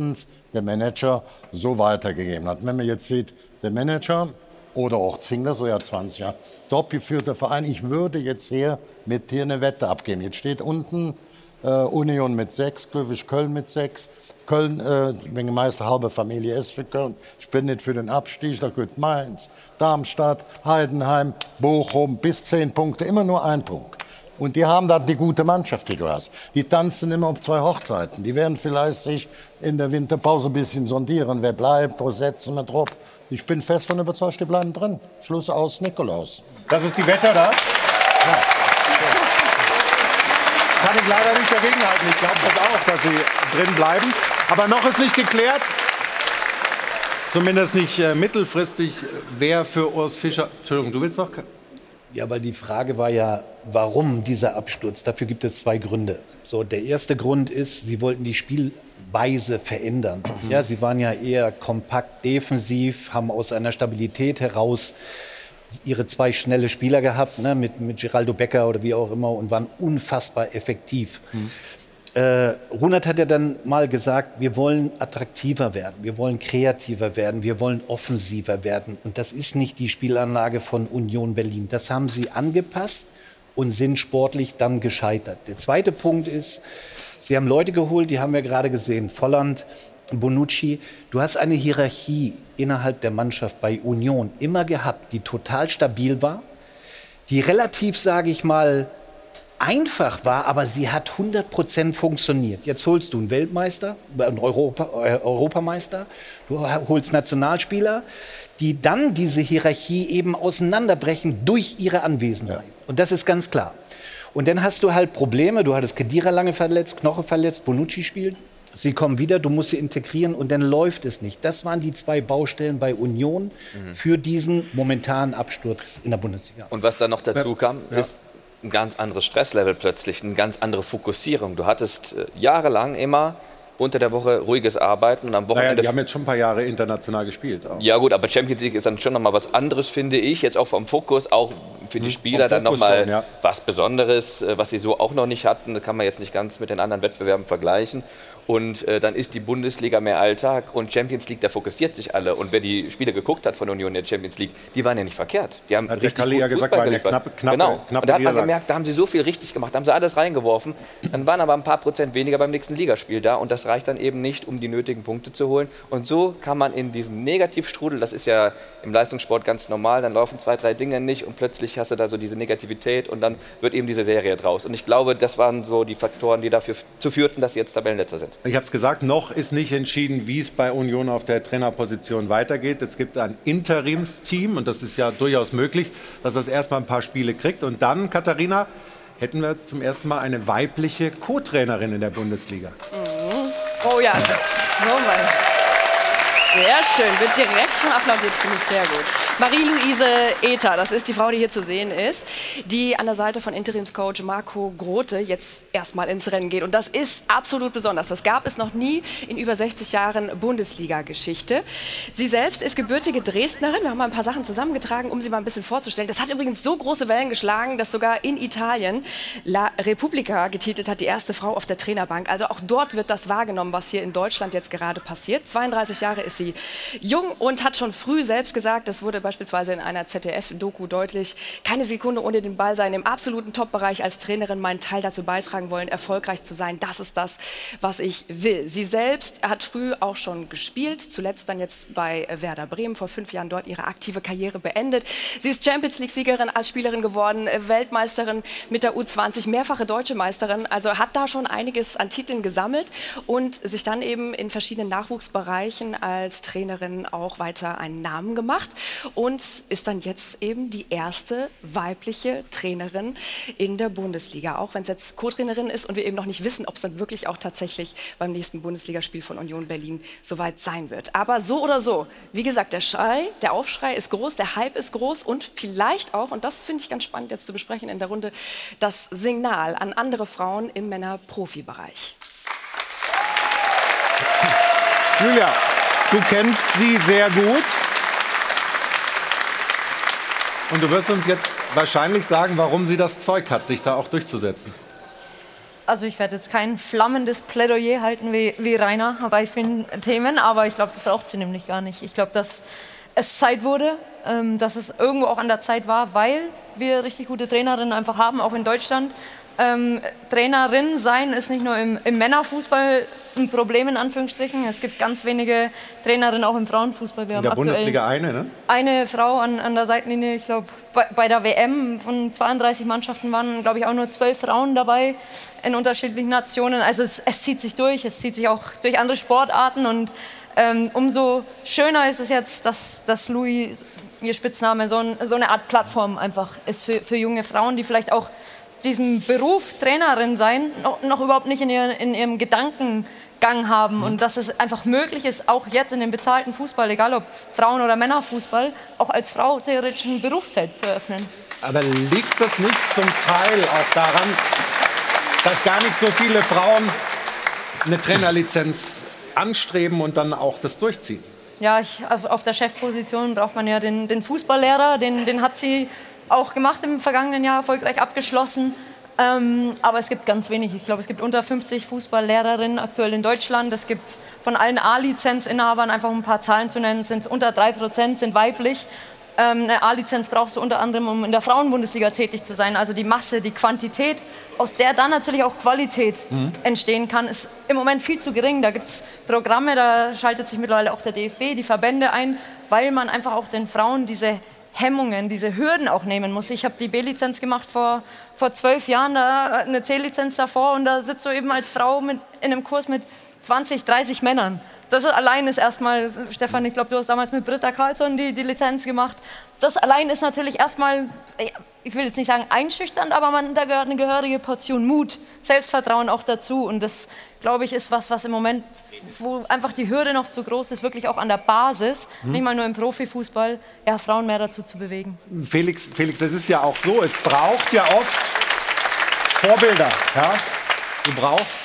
Speaker 8: der Manager so weitergegeben hat. Wenn man jetzt sieht, der Manager oder auch Zingler, so ja 20 Jahre, top geführter Verein, ich würde jetzt hier mit dir eine Wette abgeben. Jetzt steht unten äh, Union mit sechs, Glückwig Köln mit sechs. Köln, äh, wegen Meister halbe Familie ist für Köln, spendet für den Abstieg, da gehört Mainz, Darmstadt, Heidenheim, Bochum, bis zehn Punkte, immer nur ein Punkt. Und die haben dann die gute Mannschaft, die du hast. Die tanzen immer auf zwei Hochzeiten. Die werden vielleicht sich in der Winterpause ein bisschen sondieren. Wer bleibt, wo setzen wir drauf. Ich bin fest von überzeugt, die bleiben drin. Schluss aus, Nikolaus.
Speaker 1: Das ist die Wette, da? Kann ich leider nicht dagegenhalten. Ich glaube das auch, dass sie drin bleiben. Aber noch ist nicht geklärt, zumindest nicht äh, mittelfristig, wer für Urs Fischer. Entschuldigung, du willst noch?
Speaker 5: Ja, weil die Frage war ja, warum dieser Absturz? Dafür gibt es zwei Gründe. So, der erste Grund ist, sie wollten die Spielweise verändern. Ja, sie waren ja eher kompakt defensiv, haben aus einer Stabilität heraus ihre zwei schnelle Spieler gehabt, ne, mit, mit Geraldo Becker oder wie auch immer, und waren unfassbar effektiv. Äh, Runert hat ja dann mal gesagt, wir wollen attraktiver werden, wir wollen kreativer werden, wir wollen offensiver werden. Und das ist nicht die Spielanlage von Union Berlin. Das haben sie angepasst und sind sportlich dann gescheitert. Der zweite Punkt ist, sie haben Leute geholt, die haben wir gerade gesehen, Volland, Bonucci. Du hast eine Hierarchie innerhalb der Mannschaft bei Union immer gehabt, die total stabil war, die relativ, sage ich mal, einfach war, aber sie hat 100% funktioniert. Jetzt holst du einen Weltmeister, äh, einen Europa, äh, Europameister, du holst Nationalspieler, die dann diese Hierarchie eben auseinanderbrechen durch ihre Anwesenheit. Und das ist ganz klar. Und dann hast du halt Probleme. Du hattest Kedira lange verletzt, Knoche verletzt, Bonucci spielt. Sie kommen wieder, du musst sie integrieren und dann läuft es nicht. Das waren die zwei Baustellen bei Union
Speaker 9: Mhm.
Speaker 5: für diesen momentanen Absturz in der Bundesliga.
Speaker 9: Und was dann noch dazu kam, ist ein ganz anderes Stresslevel plötzlich, eine ganz andere Fokussierung. Du hattest äh, jahrelang immer unter der Woche ruhiges Arbeiten und am
Speaker 1: Naja,
Speaker 9: Wochenende.
Speaker 1: die haben jetzt schon ein paar Jahre international gespielt. Auch.
Speaker 9: ja gut, aber Champions League ist dann schon nochmal was anderes, finde ich. Jetzt auch vom Fokus, auch für die Spieler dann
Speaker 1: Hm,
Speaker 9: nochmal
Speaker 1: ja.
Speaker 9: was Besonderes, äh, was sie so auch noch nicht hatten. Das kann man jetzt nicht ganz mit den anderen Wettbewerben vergleichen. Und äh, dann ist die Bundesliga mehr Alltag und Champions League, da fokussiert sich alle. Und wer die Spiele geguckt hat von Union in der Champions League, die waren ja nicht verkehrt. Die haben
Speaker 1: Hat der
Speaker 9: richtig
Speaker 1: Kalli
Speaker 9: gut
Speaker 1: ja gesagt,
Speaker 9: Fußball
Speaker 1: war eine
Speaker 9: geliefert.
Speaker 1: knappe- knappe-
Speaker 9: genau.
Speaker 1: knappe
Speaker 9: und da hat man gemerkt, da haben sie so viel richtig gemacht, da haben sie alles reingeworfen. Dann waren aber ein paar Prozent weniger beim nächsten Ligaspiel da und das reicht dann eben nicht, um die nötigen Punkte zu holen. Und so kann man in diesen Negativstrudel, das ist ja im Leistungssport ganz normal, dann laufen zwei, drei Dinge nicht und plötzlich hast du da so diese Negativität und dann wird eben diese Serie draus. Und ich glaube, das waren so die Faktoren, die dafür zu führten, dass sie jetzt Tabellenletzter sind.
Speaker 1: Ich habe es gesagt, noch ist nicht entschieden, wie es bei Union auf der Trainerposition weitergeht. Es gibt ein Interimsteam und das ist ja durchaus möglich, dass das erstmal ein paar Spiele kriegt. Und dann, Katharina, hätten wir zum ersten Mal eine weibliche Co-Trainerin in der Bundesliga.
Speaker 3: Oh ja. Oh. Sehr schön. Wird direkt schon applaudiert, finde ich sehr gut. Marie-Louise Ether, das ist die Frau, die hier zu sehen ist, die an der Seite von Interimscoach Marco Grote jetzt erstmal ins Rennen geht. Und das ist absolut besonders. Das gab es noch nie in über 60 Jahren Bundesliga-Geschichte. Sie selbst ist gebürtige Dresdnerin. Wir haben mal ein paar Sachen zusammengetragen, um sie mal ein bisschen vorzustellen. Das hat übrigens so große Wellen geschlagen, dass sogar in Italien La Repubblica getitelt hat, die erste Frau auf der Trainerbank. Also auch dort wird das wahrgenommen, was hier in Deutschland jetzt gerade passiert. 32 Jahre ist sie jung und hat schon früh selbst gesagt, das wurde beispielsweise in einer ZDF-Doku deutlich, keine Sekunde ohne den Ball sein, im absoluten Top-Bereich als Trainerin meinen Teil dazu beitragen wollen, erfolgreich zu sein. Das ist das, was ich will. Sie selbst hat früh auch schon gespielt, zuletzt dann jetzt bei Werder Bremen, vor fünf Jahren dort ihre aktive Karriere beendet. Sie ist Champions League-Siegerin als Spielerin geworden, äh, Weltmeisterin mit der U20, mehrfache deutsche Meisterin, also hat da schon einiges an Titeln gesammelt und sich dann eben in verschiedenen Nachwuchsbereichen als Trainerin auch weiter einen Namen gemacht und ist dann jetzt eben die erste weibliche Trainerin in der Bundesliga, auch wenn es jetzt Co-Trainerin ist und wir eben noch nicht wissen, ob es dann wirklich auch tatsächlich beim nächsten Bundesligaspiel von Union Berlin soweit sein wird. Aber so oder so, wie gesagt, der Schrei, der Aufschrei ist groß, der Hype ist groß und vielleicht auch, und das finde ich ganz spannend jetzt zu besprechen in der Runde, das Signal an andere Frauen im Männer-Profibereich.
Speaker 1: Julia, du kennst sie sehr gut. Und du wirst uns jetzt wahrscheinlich sagen, warum sie das Zeug hat, sich da auch durchzusetzen.
Speaker 7: Also ich werde jetzt kein flammendes Plädoyer halten wie, wie Rainer bei vielen Themen, aber ich glaube, das braucht sie nämlich gar nicht. Ich glaube, dass es Zeit wurde, ähm, dass es irgendwo auch an der Zeit war, weil wir richtig gute Trainerinnen einfach haben, auch in Deutschland. Ähm, Trainerin sein ist nicht nur im, im, Männerfußball ein Problem in Anführungsstrichen. Es gibt ganz wenige Trainerinnen auch im Frauenfußball.
Speaker 1: Wir in der Bundesliga eine, ne?
Speaker 7: Eine Frau an, an der Seitenlinie. Ich glaube, bei, bei, der WM von 32 Mannschaften waren, glaube ich, auch nur zwölf Frauen dabei in unterschiedlichen Nationen. Also es, es, zieht sich durch. Es zieht sich auch durch andere Sportarten und ähm, umso schöner ist es jetzt, dass, dass Louis, ihr Spitzname, so, ein, so eine Art Plattform einfach ist für, für junge Frauen, die vielleicht auch diesen Beruf Trainerin sein noch, noch überhaupt nicht in, ihr, in ihrem Gedankengang haben und dass es einfach möglich ist, auch jetzt in dem bezahlten Fußball, egal ob Frauen- oder Männerfußball, auch als Frau theoretisch ein Berufsfeld zu öffnen.
Speaker 1: Aber liegt das nicht zum Teil auch daran, dass gar nicht so viele Frauen eine Trainerlizenz anstreben und dann auch das durchziehen?
Speaker 7: Ja, ich, auf der Chefposition braucht man ja den, den Fußballlehrer, den, den hat sie auch gemacht im vergangenen Jahr, erfolgreich abgeschlossen. Ähm, aber es gibt ganz wenig. Ich glaube, es gibt unter 50 Fußballlehrerinnen aktuell in Deutschland. Es gibt von allen A-Lizenzinhabern, einfach um ein paar Zahlen zu nennen, sind unter 3 Prozent sind weiblich. Ähm, eine A-Lizenz brauchst du unter anderem, um in der Frauenbundesliga tätig zu sein. Also die Masse, die Quantität, aus der dann natürlich auch Qualität mhm. entstehen kann, ist im Moment viel zu gering. Da gibt es Programme, da schaltet sich mittlerweile auch der DFB, die Verbände ein, weil man einfach auch den Frauen diese Hemmungen, diese Hürden auch nehmen muss. Ich habe die B-Lizenz gemacht vor, vor zwölf Jahren, da eine C-Lizenz davor und da sitzt du eben als Frau mit, in einem Kurs mit 20, 30 Männern. Das allein ist erstmal, Stefan, ich glaube, du hast damals mit Britta Karlsson die, die Lizenz gemacht. Das allein ist natürlich erstmal, ich will jetzt nicht sagen einschüchternd, aber man, da gehört eine gehörige Portion Mut, Selbstvertrauen auch dazu. Und das, glaube ich, ist was, was im Moment, wo einfach die Hürde noch zu groß ist, wirklich auch an der Basis, hm. nicht mal nur im Profifußball, ja, Frauen mehr dazu zu bewegen.
Speaker 1: Felix, Felix, das ist ja auch so, es braucht ja oft Vorbilder. Ja? Du brauchst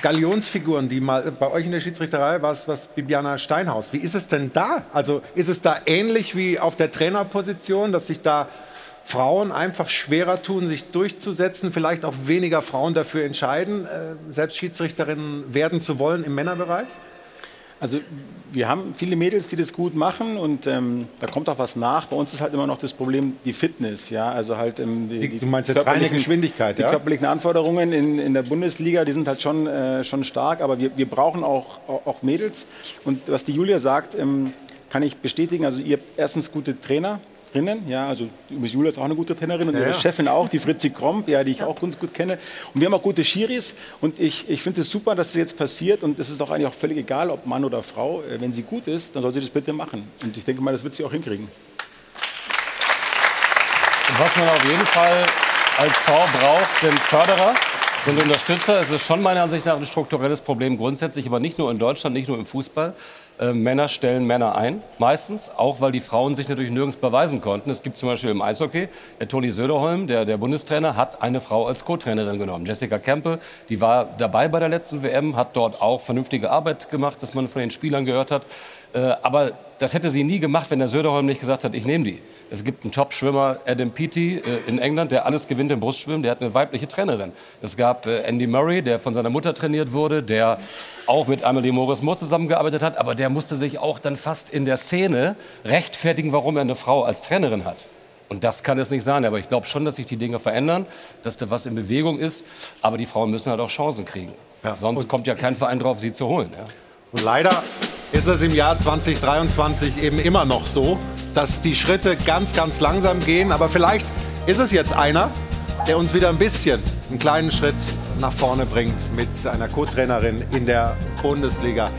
Speaker 1: Galionsfiguren, die mal bei euch in der Schiedsrichterei war es was Bibiana Steinhaus. Wie ist es denn da? Also ist es da ähnlich wie auf der Trainerposition, dass sich da Frauen einfach schwerer tun, sich durchzusetzen, vielleicht auch weniger Frauen dafür entscheiden, äh, selbst Schiedsrichterinnen werden zu wollen im Männerbereich?
Speaker 2: Also wir haben viele Mädels, die das gut machen und ähm, da kommt auch was nach. Bei uns ist halt immer noch das Problem die Fitness, ja, also halt ähm,
Speaker 1: die, die, du meinst jetzt reine Geschwindigkeit,
Speaker 2: die
Speaker 1: ja?
Speaker 2: körperlichen Anforderungen in, in der Bundesliga, die sind halt schon, äh, schon stark, aber wir, wir brauchen auch, auch, auch Mädels und was die Julia sagt, ähm, kann ich bestätigen. Also ihr habt erstens gute Trainer, Trainerinnen, ja, also übrigens Julia ist auch eine gute Trainerin und ja, ihre ja. Chefin auch, die Fritzi Kromp, ja, die ich auch ganz gut kenne. Und wir haben auch gute Schiris und ich, ich finde es super, dass das jetzt passiert und es ist auch eigentlich auch völlig egal, ob Mann oder Frau. Äh, wenn sie gut ist, dann soll sie das bitte machen. Und ich denke mal, das wird sie auch hinkriegen.
Speaker 6: Und was man auf jeden Fall als Frau braucht, sind Förderer, sind Unterstützer. Es ist schon meiner Ansicht nach ein strukturelles Problem grundsätzlich, aber nicht nur in Deutschland, nicht nur im Fußball. Äh, Männer stellen Männer ein, meistens, auch weil die Frauen sich natürlich nirgends beweisen konnten. Es gibt zum Beispiel im Eishockey, der Toni Söderholm, der, der Bundestrainer, hat eine Frau als Co-Trainerin genommen. Jessica Kempe, die war dabei bei der letzten WM, hat dort auch vernünftige Arbeit gemacht, das man von den Spielern gehört hat. Äh, aber das hätte sie nie gemacht, wenn der Söderholm nicht gesagt hat, ich nehme die. Es gibt einen Top-Schwimmer, Adam Peaty, äh, in England, der alles gewinnt im Brustschwimmen, der hat eine weibliche Trainerin. Es gab Andy Murray, der von seiner Mutter trainiert wurde, der auch mit Amelie Morris Moore zusammengearbeitet hat, aber der musste sich auch dann fast in der Szene rechtfertigen, warum er eine Frau als Trainerin hat. Und das kann es nicht sein. Aber ich glaube schon, dass sich die Dinge verändern, dass da was in Bewegung ist. Aber die Frauen müssen halt auch Chancen kriegen. Ja. Sonst kommt ja kein Verein drauf, sie zu holen. Ja.
Speaker 1: Und leider ist es im Jahr 2023 eben immer noch so, dass die Schritte ganz, ganz langsam gehen. Aber vielleicht ist es jetzt einer, der uns wieder ein bisschen einen kleinen Schritt nach vorne bringt mit einer Co-Trainerin in der Bundesliga.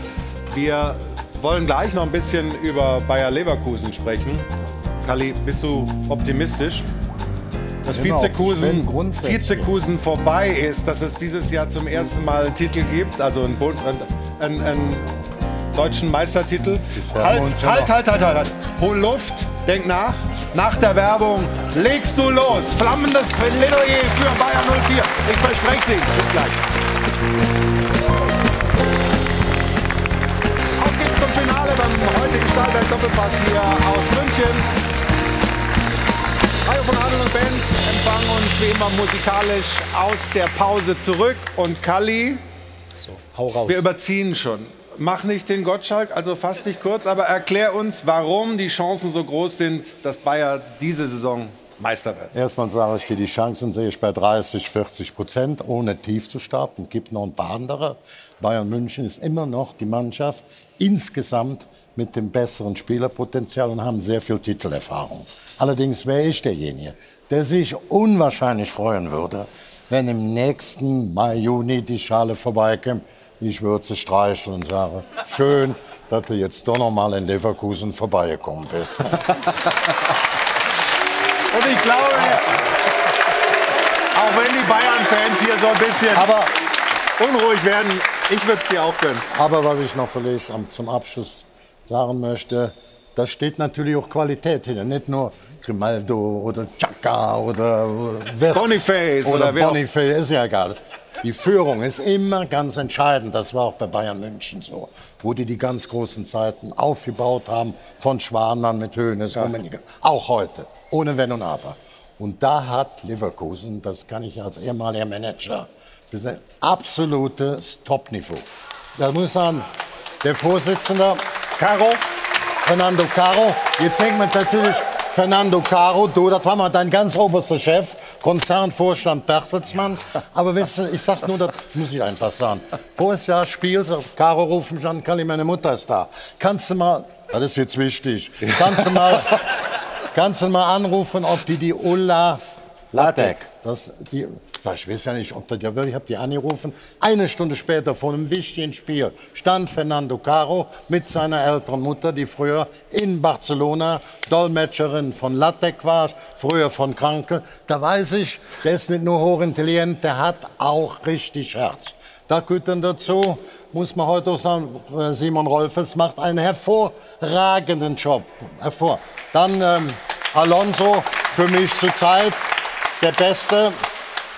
Speaker 1: Wir wollen gleich noch ein bisschen über Bayer Leverkusen sprechen. Kali, bist du optimistisch? Dass genau, Vizekusen, Vizekusen vorbei ist, dass es dieses Jahr zum ersten Mal einen Titel gibt, also einen, einen, einen deutschen Meistertitel. Halt, halt, halt, halt, halt, halt. Hol Luft, denk nach. Nach der Werbung legst du los. Flammendes Plädoyer für Bayern 04. Ich verspreche Sie. Bis gleich. Auf geht's zum Finale beim heutigen Stahlberg Doppelpass hier aus München. Hajo von Adel und Band empfangen uns wie immer musikalisch aus der Pause zurück. Und Kalli,
Speaker 5: so, hau raus.
Speaker 1: wir überziehen schon mach nicht den Gottschalk, also fass dich kurz, aber erklär uns, warum die Chancen so groß sind, dass Bayer diese Saison Meister wird.
Speaker 8: Erstmal sage ich dir, die Chancen sehe ich bei 30, 40 Prozent, ohne tief zu starten. Gibt noch ein paar andere. Bayern München ist immer noch die Mannschaft insgesamt mit dem besseren Spielerpotenzial und haben sehr viel Titelerfahrung. Allerdings wäre ich derjenige, der sich unwahrscheinlich freuen würde, wenn im nächsten Mai, Juni die Schale vorbeikommt. Ich würde sie streicheln und sagen, schön, dass du jetzt doch noch mal in Leverkusen vorbeigekommen bist.
Speaker 1: Und ich glaube, auch wenn die Bayern-Fans hier so ein bisschen
Speaker 8: Aber-
Speaker 1: unruhig werden, ich würde es dir auch gönnen.
Speaker 8: Aber was ich noch vielleicht zum Abschluss sagen möchte, da steht natürlich auch Qualität hinter. Nicht nur Grimaldo oder Chaka oder Wirtz
Speaker 1: Boniface
Speaker 8: oder,
Speaker 1: oder
Speaker 8: Boniface, ist ja egal. Die Führung ist immer ganz entscheidend. Das war auch bei Bayern München so, wo die die ganz großen Zeiten aufgebaut haben, von Schwanmann mit Höhnes, Rummenigge. Auch heute, ohne Wenn und Aber. Und da hat Leverkusen, das kann ich als ehemaliger Manager, das ist ein absolutes Top-Niveau. Da muss sagen, der Vorsitzende, Caro, Fernando Caro, jetzt hängt man natürlich Fernando Caro, du, das war mal dein ganz oberster Chef, Konzernvorstand Bertelsmann. Aber wisst ihr, ich sag nur, das muss ich einfach sagen. Voriges Jahr Spiel, sagt Caro ruft mich an, Kalli, meine Mutter ist da. Kannst du mal, das ist jetzt wichtig, kannst du mal, kannst du mal anrufen, ob die die Ulla Latek, das, die, sag ich, weiß ja nicht, ob das ja wirklich, ich habe die angerufen. Eine Stunde später vor einem wichtigen Spiel stand Fernando Caro mit seiner älteren Mutter, die früher in Barcelona Dolmetscherin von Latek war, früher von Kranke. Da weiß ich, der ist nicht nur hochintelligent, der hat auch richtig Herz. Da gehört dann dazu, muss man heute auch sagen, äh, Simon Rolfes macht einen hervorragenden Job. Hervor. Dann ähm, Alonso, für mich zurzeit der beste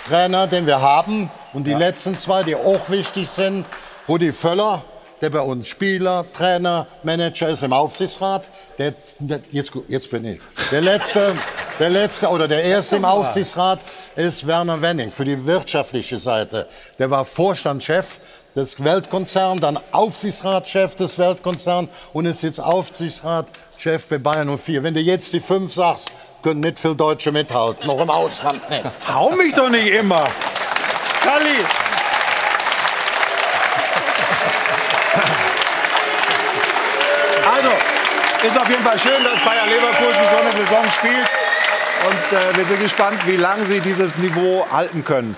Speaker 8: Trainer, den wir haben. Und die letzten zwei, die auch wichtig sind, Rudi Völler, der bei uns Spieler, Trainer, Manager ist im Aufsichtsrat. Der, der, jetzt, jetzt bin ich. Der letzte, der letzte oder der erste im Aufsichtsrat ist Werner Wenning für die wirtschaftliche Seite. Der war Vorstandschef des Weltkonzerns, dann Aufsichtsratschef des Weltkonzerns und ist jetzt Aufsichtsratchef bei Bayern 04. Wenn du jetzt die fünf sagst, können nicht viele Deutsche mithalten, noch im Ausland nicht.
Speaker 1: Hau mich doch nicht immer. Kalli. Also, ist auf jeden Fall schön, dass Bayer Leverkusen so eine Saison spielt. Und äh, wir sind gespannt, wie lange sie dieses Niveau halten können.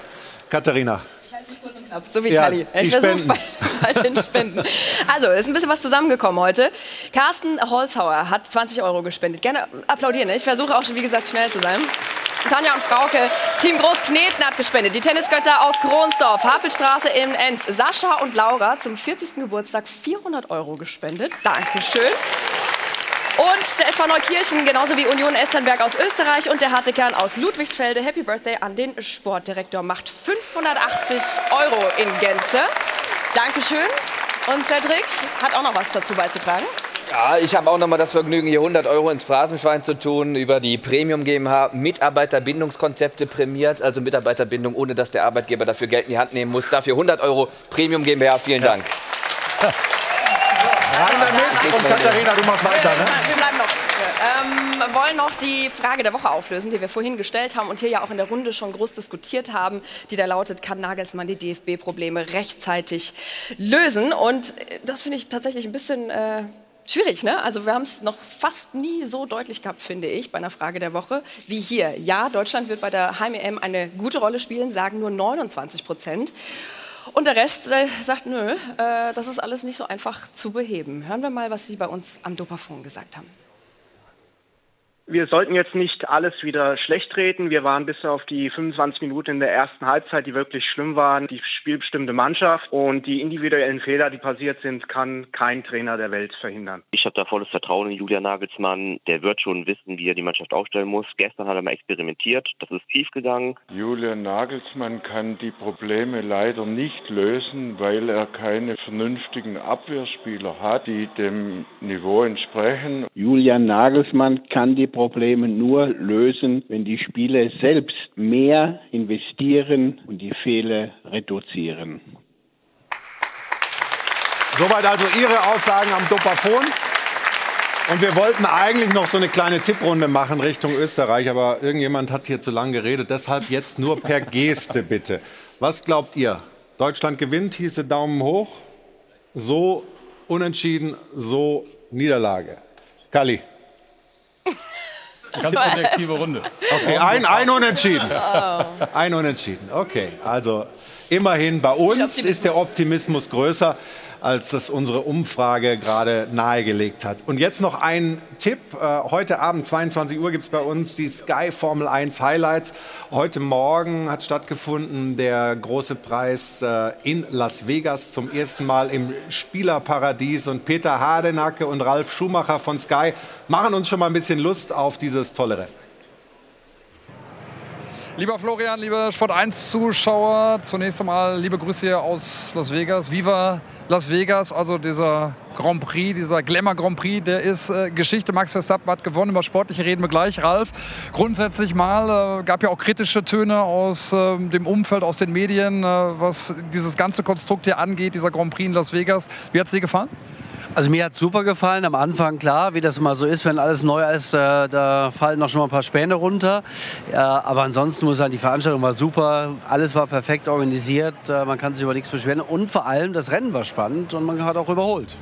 Speaker 1: Katharina.
Speaker 3: Ab, so wie
Speaker 1: Ja,
Speaker 3: Tali. Ich versuch's
Speaker 1: Spenden.
Speaker 3: bei, bei den Spenden. Also, ist ein bisschen was zusammengekommen heute. Carsten Holzhauer hat 20 Euro gespendet. Gerne applaudieren. ne? Ich versuche auch schon, wie gesagt, schnell zu sein. Tanja und Frauke, Team Großkneten hat gespendet. Die Tennisgötter aus Kronsdorf, Hapelstraße in Enz. Sascha und Laura zum 40. Geburtstag 400 Euro gespendet. Dankeschön. Und der SV Neukirchen, genauso wie Union Esternberg aus Österreich und der harte Kern aus Ludwigsfelde. Happy Birthday an den Sportdirektor. Macht 580 Euro in Gänze. Dankeschön. Und Cedric hat auch noch was dazu beizutragen.
Speaker 9: Ja, ich habe auch noch mal das Vergnügen, hier 100 Euro ins Phrasenschwein zu tun, über die Premium GmbH Mitarbeiterbindungskonzepte prämiert, also Mitarbeiterbindung, ohne dass der Arbeitgeber dafür Geld in die Hand nehmen muss. Dafür 100 Euro Premium GmbH, vielen Dank.
Speaker 1: Rein damit. Und Katharina, du machst weiter, ne?
Speaker 3: Wir bleiben noch. Ähm, wollen noch die Frage der Woche auflösen, die wir vorhin gestellt haben und hier ja auch in der Runde schon groß diskutiert haben, die da lautet, kann Nagelsmann die DFB-Probleme rechtzeitig lösen? Und äh, das finde ich tatsächlich ein bisschen äh, schwierig. Ne? Also wir haben es noch fast nie so deutlich gehabt, finde ich, bei einer Frage der Woche wie hier. Ja, Deutschland wird bei der Heim-EM eine gute Rolle spielen, sagen nur 29 Prozent. Und der Rest äh, sagt, nö, äh, das ist alles nicht so einfach zu beheben. Hören wir mal, was Sie bei uns am Dopafon gesagt haben.
Speaker 23: Wir sollten jetzt nicht alles wieder schlecht reden. Wir waren bis auf die 25 Minuten in der ersten Halbzeit, die wirklich schlimm waren, die spielbestimmte Mannschaft. Und die individuellen Fehler, die passiert sind, kann kein Trainer der Welt verhindern.
Speaker 24: Ich habe da volles Vertrauen in Julian Nagelsmann. Der wird schon wissen, wie er die Mannschaft aufstellen muss. Gestern hat er mal experimentiert. Das ist schief gegangen.
Speaker 25: Julian Nagelsmann kann die Probleme leider nicht lösen, weil er keine vernünftigen Abwehrspieler hat, die dem Niveau entsprechen.
Speaker 26: Julian Nagelsmann kann die Probleme nur lösen, wenn die Spieler selbst mehr investieren und die Fehler reduzieren.
Speaker 1: Soweit also Ihre Aussagen am Dopafon. Und wir wollten eigentlich noch so eine kleine Tipprunde machen Richtung Österreich, aber irgendjemand hat hier zu lange geredet. Deshalb jetzt nur per Geste bitte. Was glaubt ihr? Deutschland gewinnt, hieße Daumen hoch. So unentschieden, so Niederlage. Kali.
Speaker 27: Ganz objektive Runde.
Speaker 1: Okay, ein, ein Unentschieden. Ein Unentschieden. Okay, also immerhin bei uns ist der Optimismus größer als das unsere Umfrage gerade nahegelegt hat. Und jetzt noch ein Tipp. Äh, heute Abend, 22 Uhr, gibt es bei uns die Sky Formel 1 Highlights. Heute Morgen hat stattgefunden der große Preis äh, in Las Vegas zum ersten Mal im Spielerparadies. Und Peter Hardenacke und Ralf Schumacher von Sky machen uns schon mal ein bisschen Lust auf dieses tolle Rennen.
Speaker 27: Lieber Florian, liebe Sport 1 Zuschauer, zunächst einmal liebe Grüße hier aus Las Vegas. Viva Las Vegas, also dieser Grand Prix, dieser Glamour Grand Prix, der ist äh, Geschichte. Max Verstappen hat gewonnen. Über Sportliche reden wir gleich, Ralf. Grundsätzlich mal äh, gab ja auch kritische Töne aus äh, dem Umfeld, aus den Medien, äh, was dieses ganze Konstrukt hier angeht, dieser Grand Prix in Las Vegas. Wie hat es dir gefallen?
Speaker 28: Also mir hat super gefallen. Am Anfang, klar, wie das immer so ist, wenn alles neu ist, äh, da fallen noch schon mal ein paar Späne runter. Äh, aber ansonsten muss ich sagen, die Veranstaltung war super. Alles war perfekt organisiert. Äh, man kann sich über nichts beschweren. Und vor allem, das Rennen war spannend und man hat auch überholt.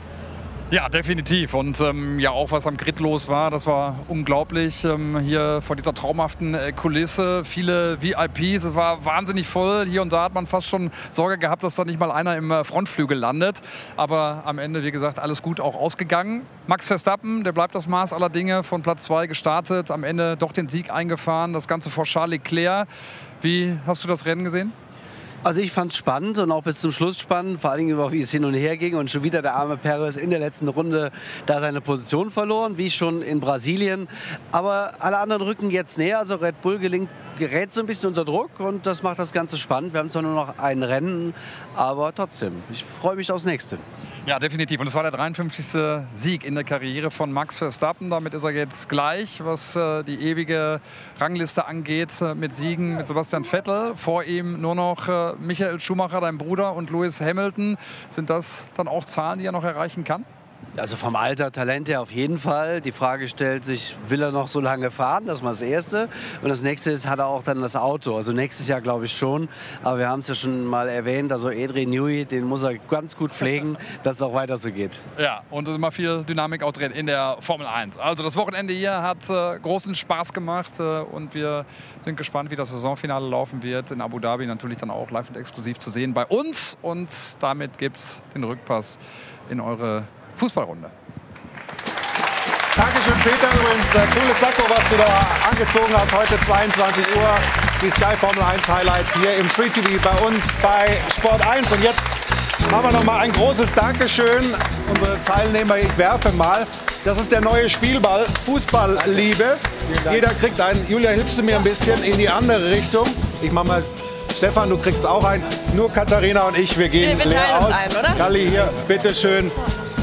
Speaker 27: Ja, definitiv. Und ähm, ja, auch was am Grid los war, das war unglaublich. Ähm, hier vor dieser traumhaften äh, Kulisse, viele VIPs, es war wahnsinnig voll. Hier und da hat man fast schon Sorge gehabt, dass da nicht mal einer im äh, Frontflügel landet. Aber am Ende, wie gesagt, alles gut auch ausgegangen. Max Verstappen, der bleibt das Maß aller Dinge, von Platz 2 gestartet, am Ende doch den Sieg eingefahren. Das Ganze vor Charles Leclerc. Wie hast du das Rennen gesehen?
Speaker 28: Also ich fand es spannend und auch bis zum Schluss spannend, vor allen auch, wie es hin und her ging und schon wieder der arme Perez in der letzten Runde da seine Position verloren, wie schon in Brasilien. Aber alle anderen rücken jetzt näher, also Red Bull gelingt, gerät so ein bisschen unter Druck und das macht das Ganze spannend. Wir haben zwar nur noch ein Rennen, aber trotzdem, ich freue mich aufs nächste.
Speaker 27: Ja, definitiv. Und es war der 53. Sieg in der Karriere von Max Verstappen. Damit ist er jetzt gleich, was äh, die ewige Rangliste angeht, äh, mit Siegen mit Sebastian Vettel. Vor ihm nur noch äh, Michael Schumacher, dein Bruder, und Lewis Hamilton. Sind das dann auch Zahlen, die er noch erreichen kann?
Speaker 28: Also vom Alter, Talent her auf jeden Fall. Die Frage stellt sich, will er noch so lange fahren? Das ist mal das Erste. Und das Nächste ist, hat er auch dann das Auto? Also nächstes Jahr glaube ich schon. Aber wir haben es ja schon mal erwähnt, also Adrian Newey, den muss er ganz gut pflegen, dass es auch weiter so geht.
Speaker 27: Ja, und immer viel Dynamik auch drin in der Formel 1. Also das Wochenende hier hat äh, großen Spaß gemacht äh, und wir sind gespannt, wie das Saisonfinale laufen wird. In Abu Dhabi natürlich dann auch live und exklusiv zu sehen bei uns. Und damit gibt es den Rückpass in eure Fußballrunde.
Speaker 1: Dankeschön, Peter. Übrigens, äh, cooles Sakko, was du da angezogen hast. Heute 22 Uhr. Die Sky Formel 1 Highlights hier im Free TV bei uns bei Sport 1. Und jetzt machen wir noch mal ein großes Dankeschön. Unsere Teilnehmer, ich werfe mal. Das ist der neue Spielball, Fußballliebe. Jeder kriegt einen. Julia, hilfst du mir ein bisschen in die andere Richtung? Ich mach mal. Stefan, du kriegst auch einen. Nur Katharina und ich, wir gehen
Speaker 3: Wir- wir
Speaker 1: leer aus.
Speaker 3: oder?
Speaker 1: Kalli, hier, bitteschön.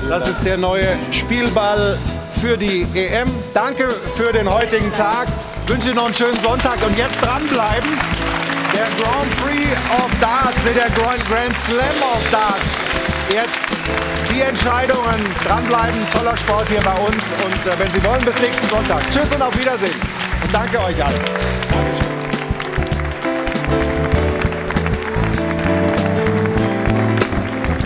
Speaker 1: Das ist der neue Spielball für die EM. Danke für den heutigen Tag. Wünsche noch einen schönen Sonntag und jetzt dranbleiben. Der Grand Prix of Darts, der Grand, Grand Slam of Darts. Jetzt die Entscheidungen. Dranbleiben, toller Sport hier bei uns. Und äh, wenn Sie wollen, bis nächsten Sonntag. Tschüss und auf Wiedersehen. Und danke euch allen.